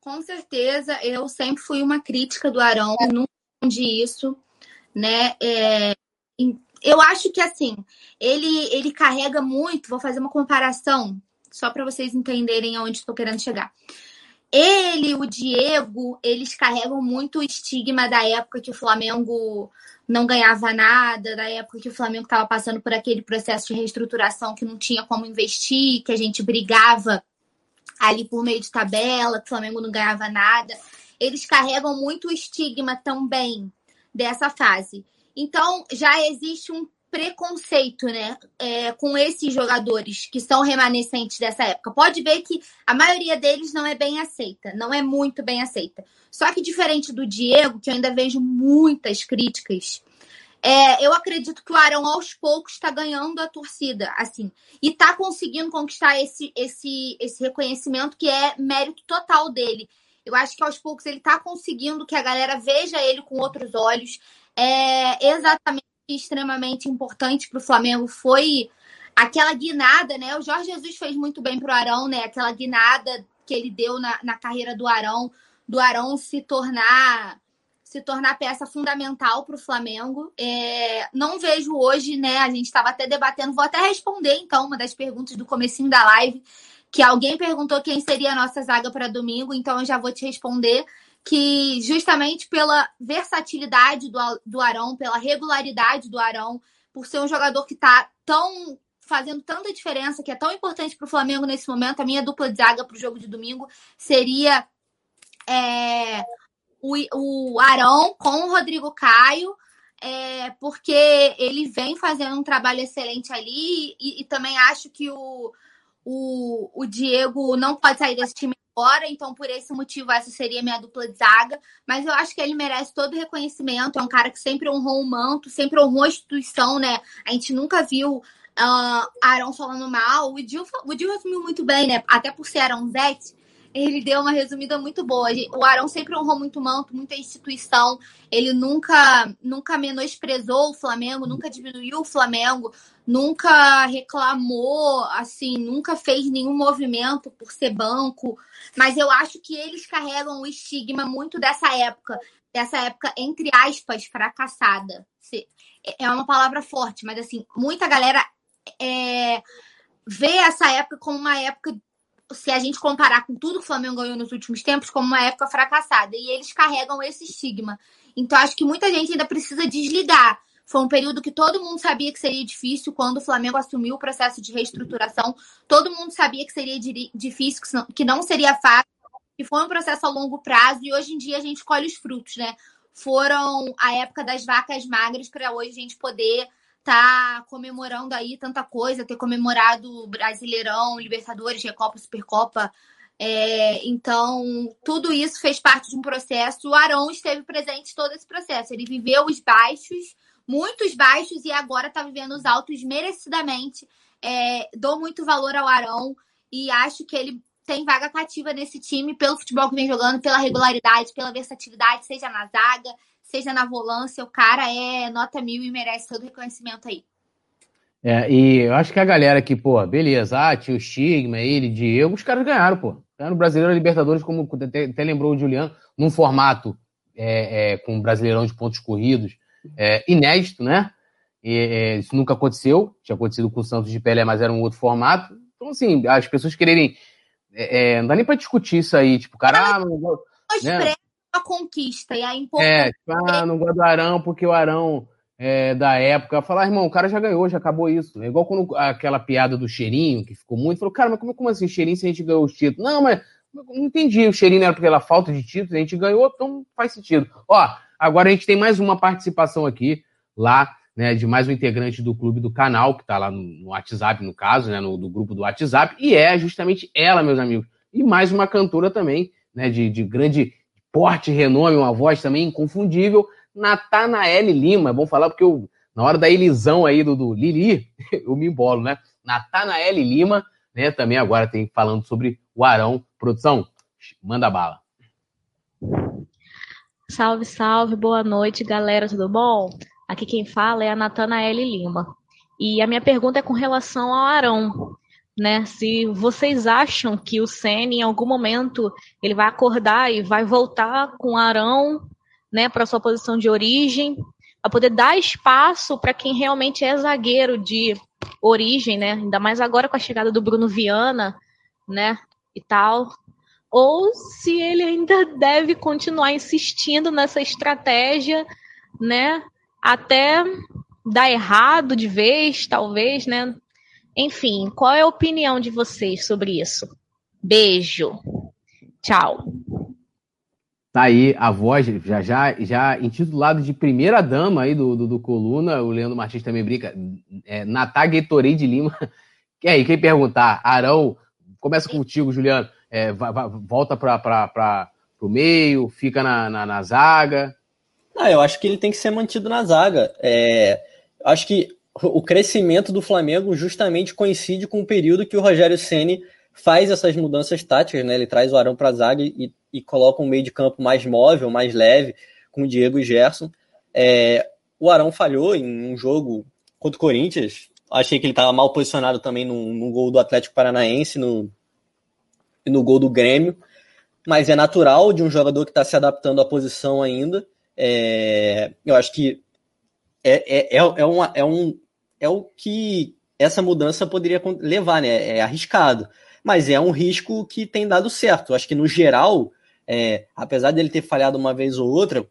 Com certeza, eu sempre fui uma crítica do Arão, nunca entendi isso, né? É, eu acho que assim, ele, ele carrega muito, vou fazer uma comparação, só para vocês entenderem aonde estou querendo chegar. Ele, o Diego, eles carregam muito o estigma da época que o Flamengo não ganhava nada, da época que o Flamengo estava passando por aquele processo de reestruturação que não tinha como investir, que a gente brigava ali por meio de tabela, que o Flamengo não ganhava nada. Eles carregam muito o estigma também dessa fase. Então, já existe um preconceito, né, é, com esses jogadores que são remanescentes dessa época. Pode ver que a maioria deles não é bem aceita, não é muito bem aceita. Só que diferente do Diego, que eu ainda vejo muitas críticas, é, eu acredito que o Arão aos poucos está ganhando a torcida, assim, e está conseguindo conquistar esse, esse, esse reconhecimento que é mérito total dele. Eu acho que aos poucos ele está conseguindo que a galera veja ele com outros olhos. É exatamente extremamente importante para o Flamengo foi aquela guinada, né? O Jorge Jesus fez muito bem para o Arão, né? Aquela guinada que ele deu na, na carreira do Arão, do Arão se tornar se tornar peça fundamental para o Flamengo. É, não vejo hoje, né? A gente estava até debatendo, vou até responder então uma das perguntas do comecinho da live, que alguém perguntou quem seria a nossa zaga para domingo, então eu já vou te responder que justamente pela versatilidade do, do Arão, pela regularidade do Arão, por ser um jogador que está tão fazendo tanta diferença, que é tão importante para o Flamengo nesse momento, a minha dupla de zaga para o jogo de domingo seria é, o, o Arão com o Rodrigo Caio, é, porque ele vem fazendo um trabalho excelente ali e, e também acho que o, o, o Diego não pode sair desse time agora, então por esse motivo essa seria minha dupla de zaga, mas eu acho que ele merece todo o reconhecimento, é um cara que sempre honrou o manto, sempre honrou a instituição, né? A gente nunca viu uh, Arão falando mal, o Dil, o Dil resumiu muito bem, né? Até por ser Arão Zete, ele deu uma resumida muito boa. O Arão sempre honrou muito manto, muita instituição. Ele nunca, nunca menosprezou o Flamengo, nunca diminuiu o Flamengo, nunca reclamou, assim, nunca fez nenhum movimento por ser banco. Mas eu acho que eles carregam o estigma muito dessa época, dessa época, entre aspas, fracassada. É uma palavra forte, mas assim, muita galera é, vê essa época como uma época se a gente comparar com tudo que o Flamengo ganhou nos últimos tempos, como uma época fracassada. E eles carregam esse estigma. Então, acho que muita gente ainda precisa desligar. Foi um período que todo mundo sabia que seria difícil quando o Flamengo assumiu o processo de reestruturação. Todo mundo sabia que seria difícil, que não seria fácil, que foi um processo a longo prazo. E hoje em dia a gente colhe os frutos, né? Foram a época das vacas magras para hoje a gente poder tá comemorando aí tanta coisa, ter comemorado Brasileirão, Libertadores, Recopa, Supercopa. É, então, tudo isso fez parte de um processo. O Arão esteve presente todo esse processo. Ele viveu os baixos, muitos baixos, e agora está vivendo os altos merecidamente. É, dou muito valor ao Arão e acho que ele tem vaga cativa nesse time pelo futebol que vem jogando, pela regularidade, pela versatilidade, seja na zaga, seja na volância, o cara é nota mil e merece todo o reconhecimento aí. É, e eu acho que a galera que, pô, beleza, ah, tinha o estigma, ele, Diego, os caras ganharam, pô. Ganharam o Brasileiro Libertadores, como até, até, lembrou o Juliano, num formato é, é, com o Brasileirão de pontos corridos, é, inédito, né? E, é, isso nunca aconteceu, tinha acontecido com o Santos de Pelé, mas era um outro formato. Então, assim, as pessoas quererem. É, não dá nem pra discutir isso aí, tipo, cara, ah, né? A conquista e a importância. É, ah, não gosto do Arão porque o Arão é, da época. Falar, ah, irmão, o cara já ganhou, já acabou isso. É igual quando aquela piada do cheirinho, que ficou muito, falou, cara, mas como, como assim, cheirinho se a gente ganhou os títulos? Não, mas não entendi. O cheirinho era era falta de títulos, a gente ganhou, então faz sentido. Ó, agora a gente tem mais uma participação aqui, lá, né, de mais um integrante do clube do canal, que tá lá no, no WhatsApp, no caso, né, no do grupo do WhatsApp, e é justamente ela, meus amigos. E mais uma cantora também, né, de, de grande porte, renome, uma voz também inconfundível, Natanael Lima. Vamos falar porque eu, na hora da elisão aí do, do Lili, [LAUGHS] eu me embolo, né? Natanael Lima, né? Também agora tem falando sobre o Arão. Produção, manda bala. Salve, salve, boa noite, galera, tudo bom? Aqui quem fala é a Natanael Lima. E a minha pergunta é com relação ao Arão né? Se vocês acham que o Ceni em algum momento ele vai acordar e vai voltar com Arão, né, para sua posição de origem, para poder dar espaço para quem realmente é zagueiro de origem, né? Ainda mais agora com a chegada do Bruno Viana, né? E tal. Ou se ele ainda deve continuar insistindo nessa estratégia, né? Até dar errado de vez, talvez, né? Enfim, qual é a opinião de vocês sobre isso? Beijo. Tchau. Tá aí a voz, já, já, já intitulado de primeira dama aí do, do, do Coluna, o Leandro Martins também brinca, é, Natá Gatorade de Lima. [LAUGHS] E aí, quem perguntar? Arão, começa contigo, Juliano. É, vai, vai, volta para o meio, fica na, na, na, zaga. Ah, eu acho que ele tem que ser mantido na zaga. É, acho que o crescimento do Flamengo justamente coincide com o período que o Rogério Ceni faz essas mudanças táticas, né? Ele traz o Arão para a zaga e, e, coloca um meio de campo mais móvel, mais leve, com o Diego e Gerson. É, o Arão falhou em um jogo contra o Corinthians. Achei que ele estava mal posicionado também no, no, gol do Atlético Paranaense no, no gol do Grêmio. Mas é natural de um jogador que está se adaptando à posição ainda. É, eu acho que é, é, é, é, uma, é um, é o que essa mudança poderia levar, né? É arriscado. Mas é um risco que tem dado certo. Acho que no geral, é, apesar dele ter falhado uma vez ou outra,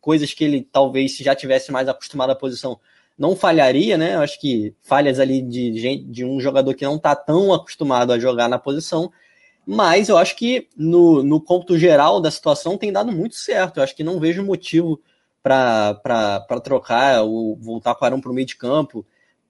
coisas que ele talvez se já tivesse mais acostumado à posição não falharia, né? Acho que falhas ali de, de um jogador que não está tão acostumado a jogar na posição. Mas eu acho que no, no cômputo geral da situação tem dado muito certo. Eu acho que não vejo motivo para trocar ou voltar com o Arão para o meio de campo.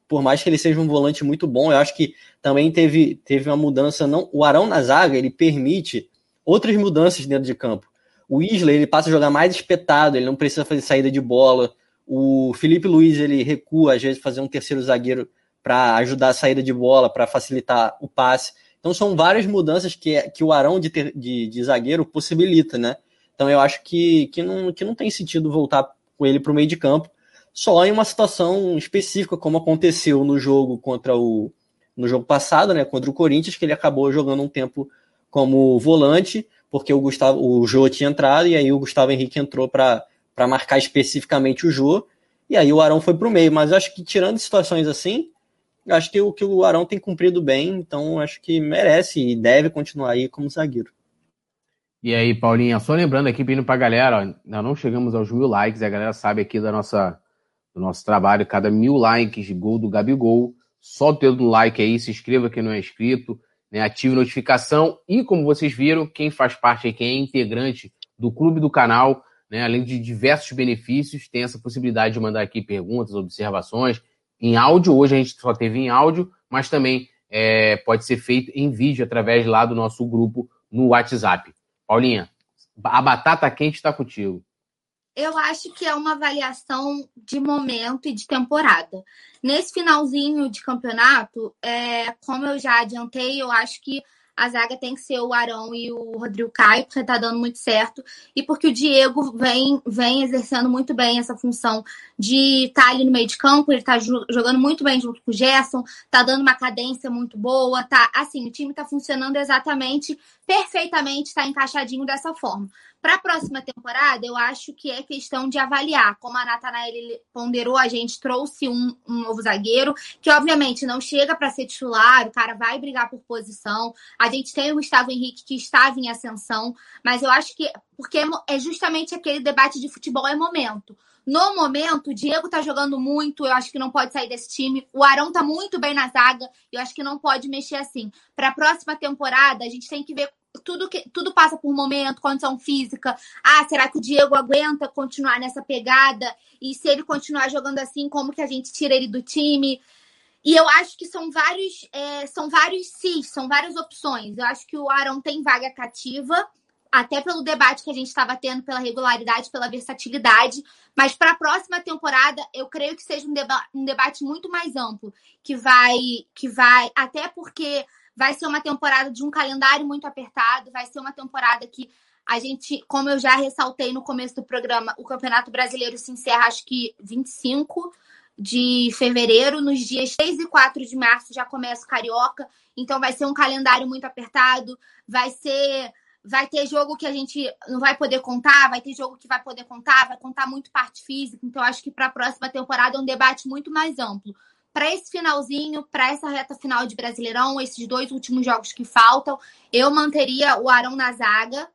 por mais que ele seja um volante muito bom, eu acho que também teve, teve uma mudança. não O Arão na zaga, ele permite outras mudanças dentro de campo. O Isla, ele passa a jogar mais espetado, ele não precisa fazer saída de bola. O Felipe Luiz, ele recua, às vezes, fazer um terceiro zagueiro para ajudar a saída de bola, para facilitar o passe. Então são várias mudanças que, que o Arão de, ter, de, de zagueiro possibilita, né? Então eu acho que, que, não, que não tem sentido voltar com ele para o meio de campo, só em uma situação específica, como aconteceu no jogo contra o no jogo passado, né, contra o Corinthians, que ele acabou jogando um tempo como volante, porque o Gustavo, o Jô tinha entrado e aí o Gustavo Henrique entrou para marcar especificamente o Jô, e aí o Arão foi para o meio, mas eu acho que tirando situações assim, acho que o que o Arão tem cumprido bem, então acho que merece e deve continuar aí como zagueiro. E aí, Paulinha, só lembrando aqui, pedindo pra galera, ainda não chegamos aos mil likes, a galera sabe aqui da nossa, do nosso trabalho, cada mil likes, gol do Gabigol, só o dedo no like aí, se inscreva quem não é inscrito, né, ative notificação. E, como vocês viram, quem faz parte aí, quem é integrante do clube do canal, né, além de diversos benefícios, tem essa possibilidade de mandar aqui perguntas, observações, em áudio, hoje a gente só teve em áudio, mas também é, pode ser feito em vídeo através lá do nosso grupo no WhatsApp. Paulinha, a batata quente está contigo. Eu acho que é uma avaliação de momento e de temporada. Nesse finalzinho de campeonato, é, como eu já adiantei, eu acho que a zaga tem que ser o Arão e o Rodrigo Caio, porque tá dando muito certo, e porque o Diego vem, vem exercendo muito bem essa função de estar tá ali no meio de campo, ele tá jogando muito bem junto com o Gerson, tá dando uma cadência muito boa, tá assim, o time tá funcionando exatamente, perfeitamente, tá encaixadinho dessa forma. Para a próxima temporada, eu acho que é questão de avaliar. Como a Natanael ponderou, a gente trouxe um, um novo zagueiro, que obviamente não chega para ser titular, o cara vai brigar por posição. A gente tem o Gustavo Henrique que estava em ascensão, mas eu acho que porque é justamente aquele debate de futebol é momento. No momento, o Diego tá jogando muito, eu acho que não pode sair desse time. O Arão tá muito bem na zaga, eu acho que não pode mexer assim. Para a próxima temporada, a gente tem que ver tudo que tudo passa por momento, condição física. Ah, será que o Diego aguenta continuar nessa pegada? E se ele continuar jogando assim, como que a gente tira ele do time? E eu acho que são vários, é, são vários cis, são várias opções. Eu acho que o Arão tem vaga cativa, até pelo debate que a gente estava tendo, pela regularidade, pela versatilidade. Mas para a próxima temporada, eu creio que seja um, deba um debate muito mais amplo, que vai, que vai, até porque Vai ser uma temporada de um calendário muito apertado, vai ser uma temporada que a gente, como eu já ressaltei no começo do programa, o Campeonato Brasileiro se encerra acho que 25 de fevereiro, nos dias 3 e 4 de março já começa o Carioca, então vai ser um calendário muito apertado, vai ser vai ter jogo que a gente não vai poder contar, vai ter jogo que vai poder contar, vai contar muito parte física, então acho que para a próxima temporada é um debate muito mais amplo para esse finalzinho, para essa reta final de Brasileirão, esses dois últimos jogos que faltam, eu manteria o Arão na zaga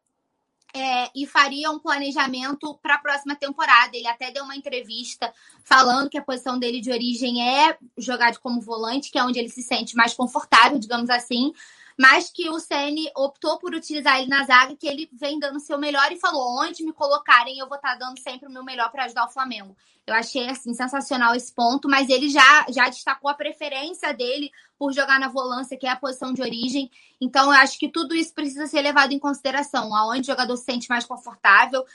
é, e faria um planejamento para a próxima temporada. Ele até deu uma entrevista falando que a posição dele de origem é jogar como volante, que é onde ele se sente mais confortável, digamos assim mas que o Ceni optou por utilizar ele na zaga, que ele vem dando o seu melhor e falou: onde me colocarem, eu vou estar tá dando sempre o meu melhor para ajudar o Flamengo. Eu achei assim sensacional esse ponto, mas ele já, já destacou a preferência dele por jogar na volância, que é a posição de origem. Então, eu acho que tudo isso precisa ser levado em consideração, aonde o jogador se sente mais confortável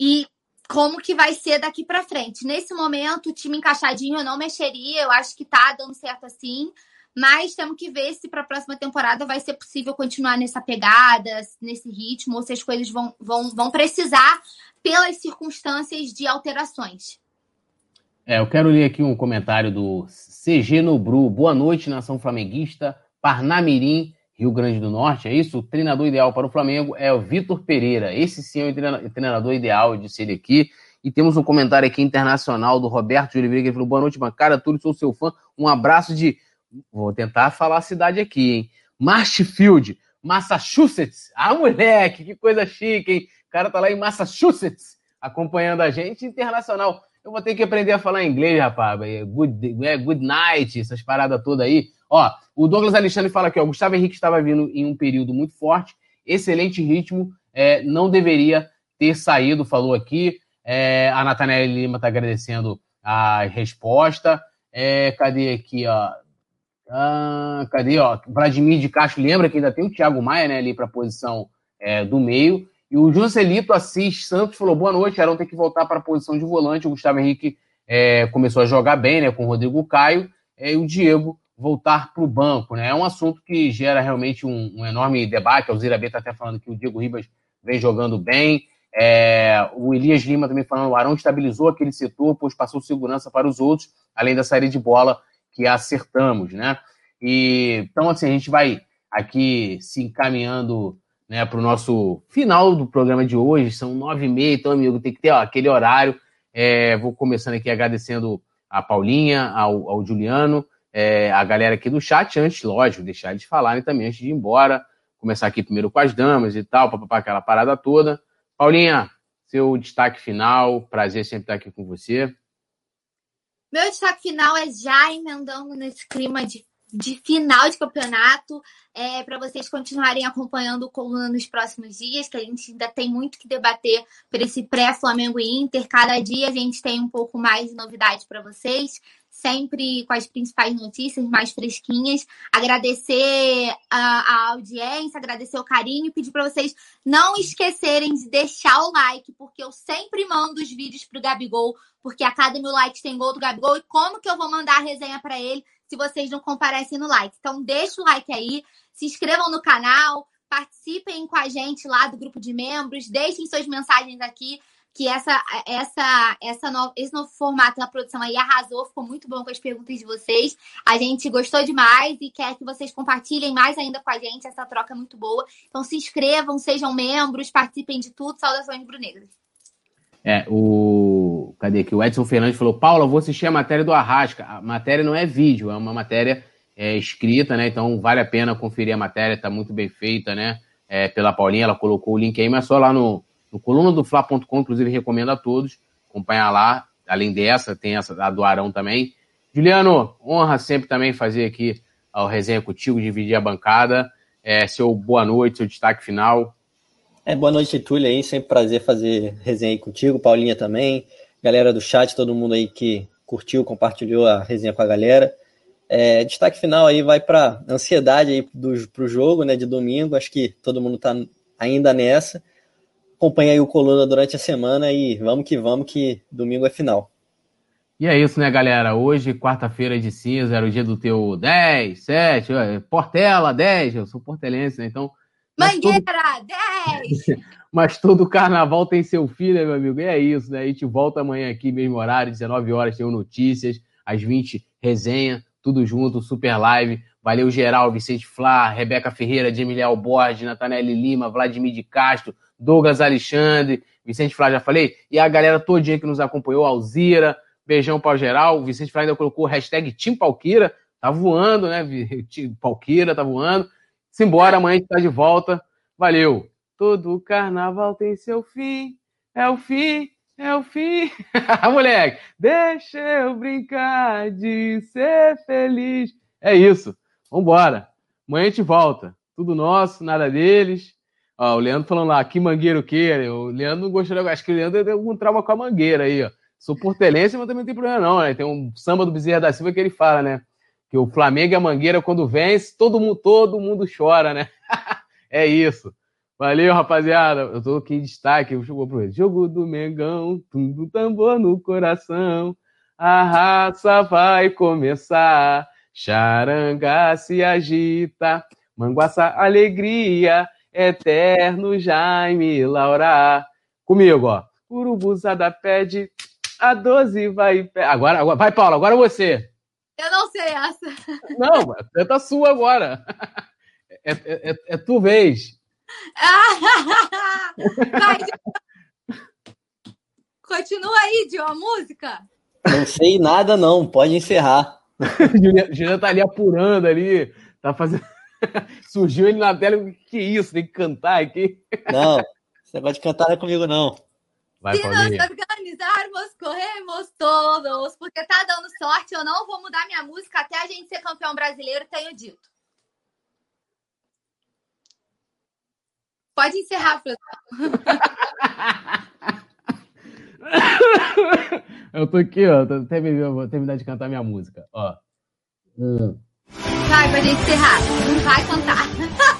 e como que vai ser daqui para frente. Nesse momento, o time encaixadinho eu não mexeria, eu acho que tá dando certo assim. Mas temos que ver se para a próxima temporada vai ser possível continuar nessa pegada, nesse ritmo, ou se as coisas vão, vão, vão precisar pelas circunstâncias de alterações. É, eu quero ler aqui um comentário do CG Nobru. Boa noite, nação flamenguista. Parnamirim, Rio Grande do Norte, é isso? O treinador ideal para o Flamengo é o Vitor Pereira. Esse sim é o treinador ideal, disse ele aqui. E temos um comentário aqui internacional do Roberto de Oliveira, que falou: Boa noite, bancada, tudo, sou seu fã. Um abraço de Vou tentar falar a cidade aqui, hein? Marshfield, Massachusetts. Ah, moleque, que coisa chique, hein? O cara tá lá em Massachusetts acompanhando a gente internacional. Eu vou ter que aprender a falar inglês, rapaz. É good, é, good night, essas paradas todas aí. Ó, o Douglas Alexandre fala aqui, ó, o Gustavo Henrique estava vindo em um período muito forte, excelente ritmo, é, não deveria ter saído, falou aqui. É, a Nathaniel Lima está agradecendo a resposta. É, cadê aqui, ó? Ah, cadê, ó? Vladimir de Castro lembra que ainda tem o Thiago Maia, né, ali para a posição é, do meio. E o Joselito Assis Santos falou: boa noite, Arão tem que voltar para a posição de volante. O Gustavo Henrique é, começou a jogar bem, né, com o Rodrigo Caio. É, e o Diego voltar para o banco, né? É um assunto que gera realmente um, um enorme debate. O Alzira B está até falando que o Diego Ribas vem jogando bem. É, o Elias Lima também falando, o Arão estabilizou aquele setor, pois passou segurança para os outros, além da saída de bola que acertamos, né? E, então, assim, a gente vai aqui se encaminhando né, para o nosso final do programa de hoje, são nove e meia, então, amigo, tem que ter ó, aquele horário. É, vou começando aqui agradecendo a Paulinha, ao, ao Juliano, é, a galera aqui do chat, antes, lógico, deixar eles falarem também antes de ir embora. Começar aqui primeiro com as damas e tal, para aquela parada toda. Paulinha, seu destaque final, prazer sempre estar aqui com você. Meu destaque final é já emendando nesse clima de, de final de campeonato, é, para vocês continuarem acompanhando o Coluna nos próximos dias, que a gente ainda tem muito que debater para esse pré-Flamengo e Inter. Cada dia a gente tem um pouco mais de novidade para vocês sempre com as principais notícias mais fresquinhas. Agradecer a, a audiência, agradecer o carinho e pedir para vocês não esquecerem de deixar o like, porque eu sempre mando os vídeos pro Gabigol, porque a cada mil likes tem gol do Gabigol. E como que eu vou mandar a resenha para ele se vocês não comparecem no like? Então, deixa o like aí, se inscrevam no canal, participem com a gente lá do grupo de membros, deixem suas mensagens aqui que essa, essa, essa no, esse novo formato da produção aí arrasou, ficou muito bom com as perguntas de vocês. A gente gostou demais e quer que vocês compartilhem mais ainda com a gente. Essa troca é muito boa. Então se inscrevam, sejam membros, participem de tudo. Saudações brunegras. É, o. Cadê aqui? O Edson Fernandes falou: Paula, vou assistir a matéria do Arrasca. A matéria não é vídeo, é uma matéria é, escrita, né? Então vale a pena conferir a matéria, tá muito bem feita, né? É, pela Paulinha, ela colocou o link aí, mas só lá no, no coluna do Fla.com, inclusive recomendo a todos acompanhar lá. Além dessa, tem essa a do Arão também. Juliano, honra sempre também fazer aqui o resenha contigo, dividir a bancada. É, seu boa noite, seu destaque final. É, boa noite, Túlio aí. Sempre prazer fazer resenha aí contigo, Paulinha também, galera do chat, todo mundo aí que curtiu, compartilhou a resenha com a galera. É, destaque final aí vai para ansiedade aí para o jogo, né, de domingo. Acho que todo mundo está ainda nessa acompanha aí o Coluna durante a semana e vamos que vamos, que domingo é final. E é isso, né, galera? Hoje, quarta-feira de cinza, era o dia do teu 10, 7, Portela, 10, eu sou portelense, né? Então. Mangueira, todo... 10! [LAUGHS] mas todo carnaval tem seu filho, né, meu amigo? E é isso, né? A gente volta amanhã aqui, mesmo horário, 19 horas, tem notícias, às 20, resenha, tudo junto, super live. Valeu, geral, Vicente Flá, Rebeca Ferreira, Jamiliel Borges, Natanelli Lima, Vladimir de Castro, Douglas Alexandre, Vicente Flá, já falei, e a galera todinha que nos acompanhou, Alzira, beijão para geral, o Vicente Flá ainda colocou hashtag Tim Palquira, tá voando, né, [LAUGHS] Tim Palquira tá voando, simbora, amanhã a gente tá de volta, valeu! Todo carnaval tem seu fim, é o fim, é o fim. [LAUGHS] Moleque, deixa eu brincar de ser feliz. É isso. Vambora. Amanhã a gente volta. Tudo nosso, nada deles. Ó, o Leandro falando lá, que mangueira o quê? O Leandro gostaria, acho que o Leandro tem algum trauma com a mangueira aí, ó. Sou portelense, mas também não tem problema não, né? Tem um samba do Bezerra da Silva que ele fala, né? Que o Flamengo e a mangueira, quando vence, todo mundo, todo mundo chora, né? [LAUGHS] é isso. Valeu, rapaziada. Eu tô aqui em destaque. Eu pro jogo do Mengão, tudo tambor no coração. A raça vai começar. Charanga se agita, manguaça alegria eterno Jaime Laura. Comigo, ó. Urubuzada pede, a 12 vai. Agora, agora, vai, Paulo, agora você. Eu não sei essa. Não, é a sua agora. É, é, é, é tu vez. [LAUGHS] vai, Continua aí, Dio, a música. Não sei nada, não. Pode encerrar. [LAUGHS] Juliana tá ali apurando ali. Tá fazendo. [LAUGHS] Surgiu ele na tela, que isso, tem que cantar aqui. [LAUGHS] Não, esse negócio de cantar não é comigo, não. Vai, Se Paulinha. nós organizarmos, corremos todos, porque tá dando sorte, eu não vou mudar minha música até a gente ser campeão brasileiro, tenho dito. Pode encerrar. [LAUGHS] Eu tô aqui, ó. Tô terminando, vou terminar de cantar minha música. Ó. Hum. Vai, pra gente encerrar. Não vai cantar. [LAUGHS]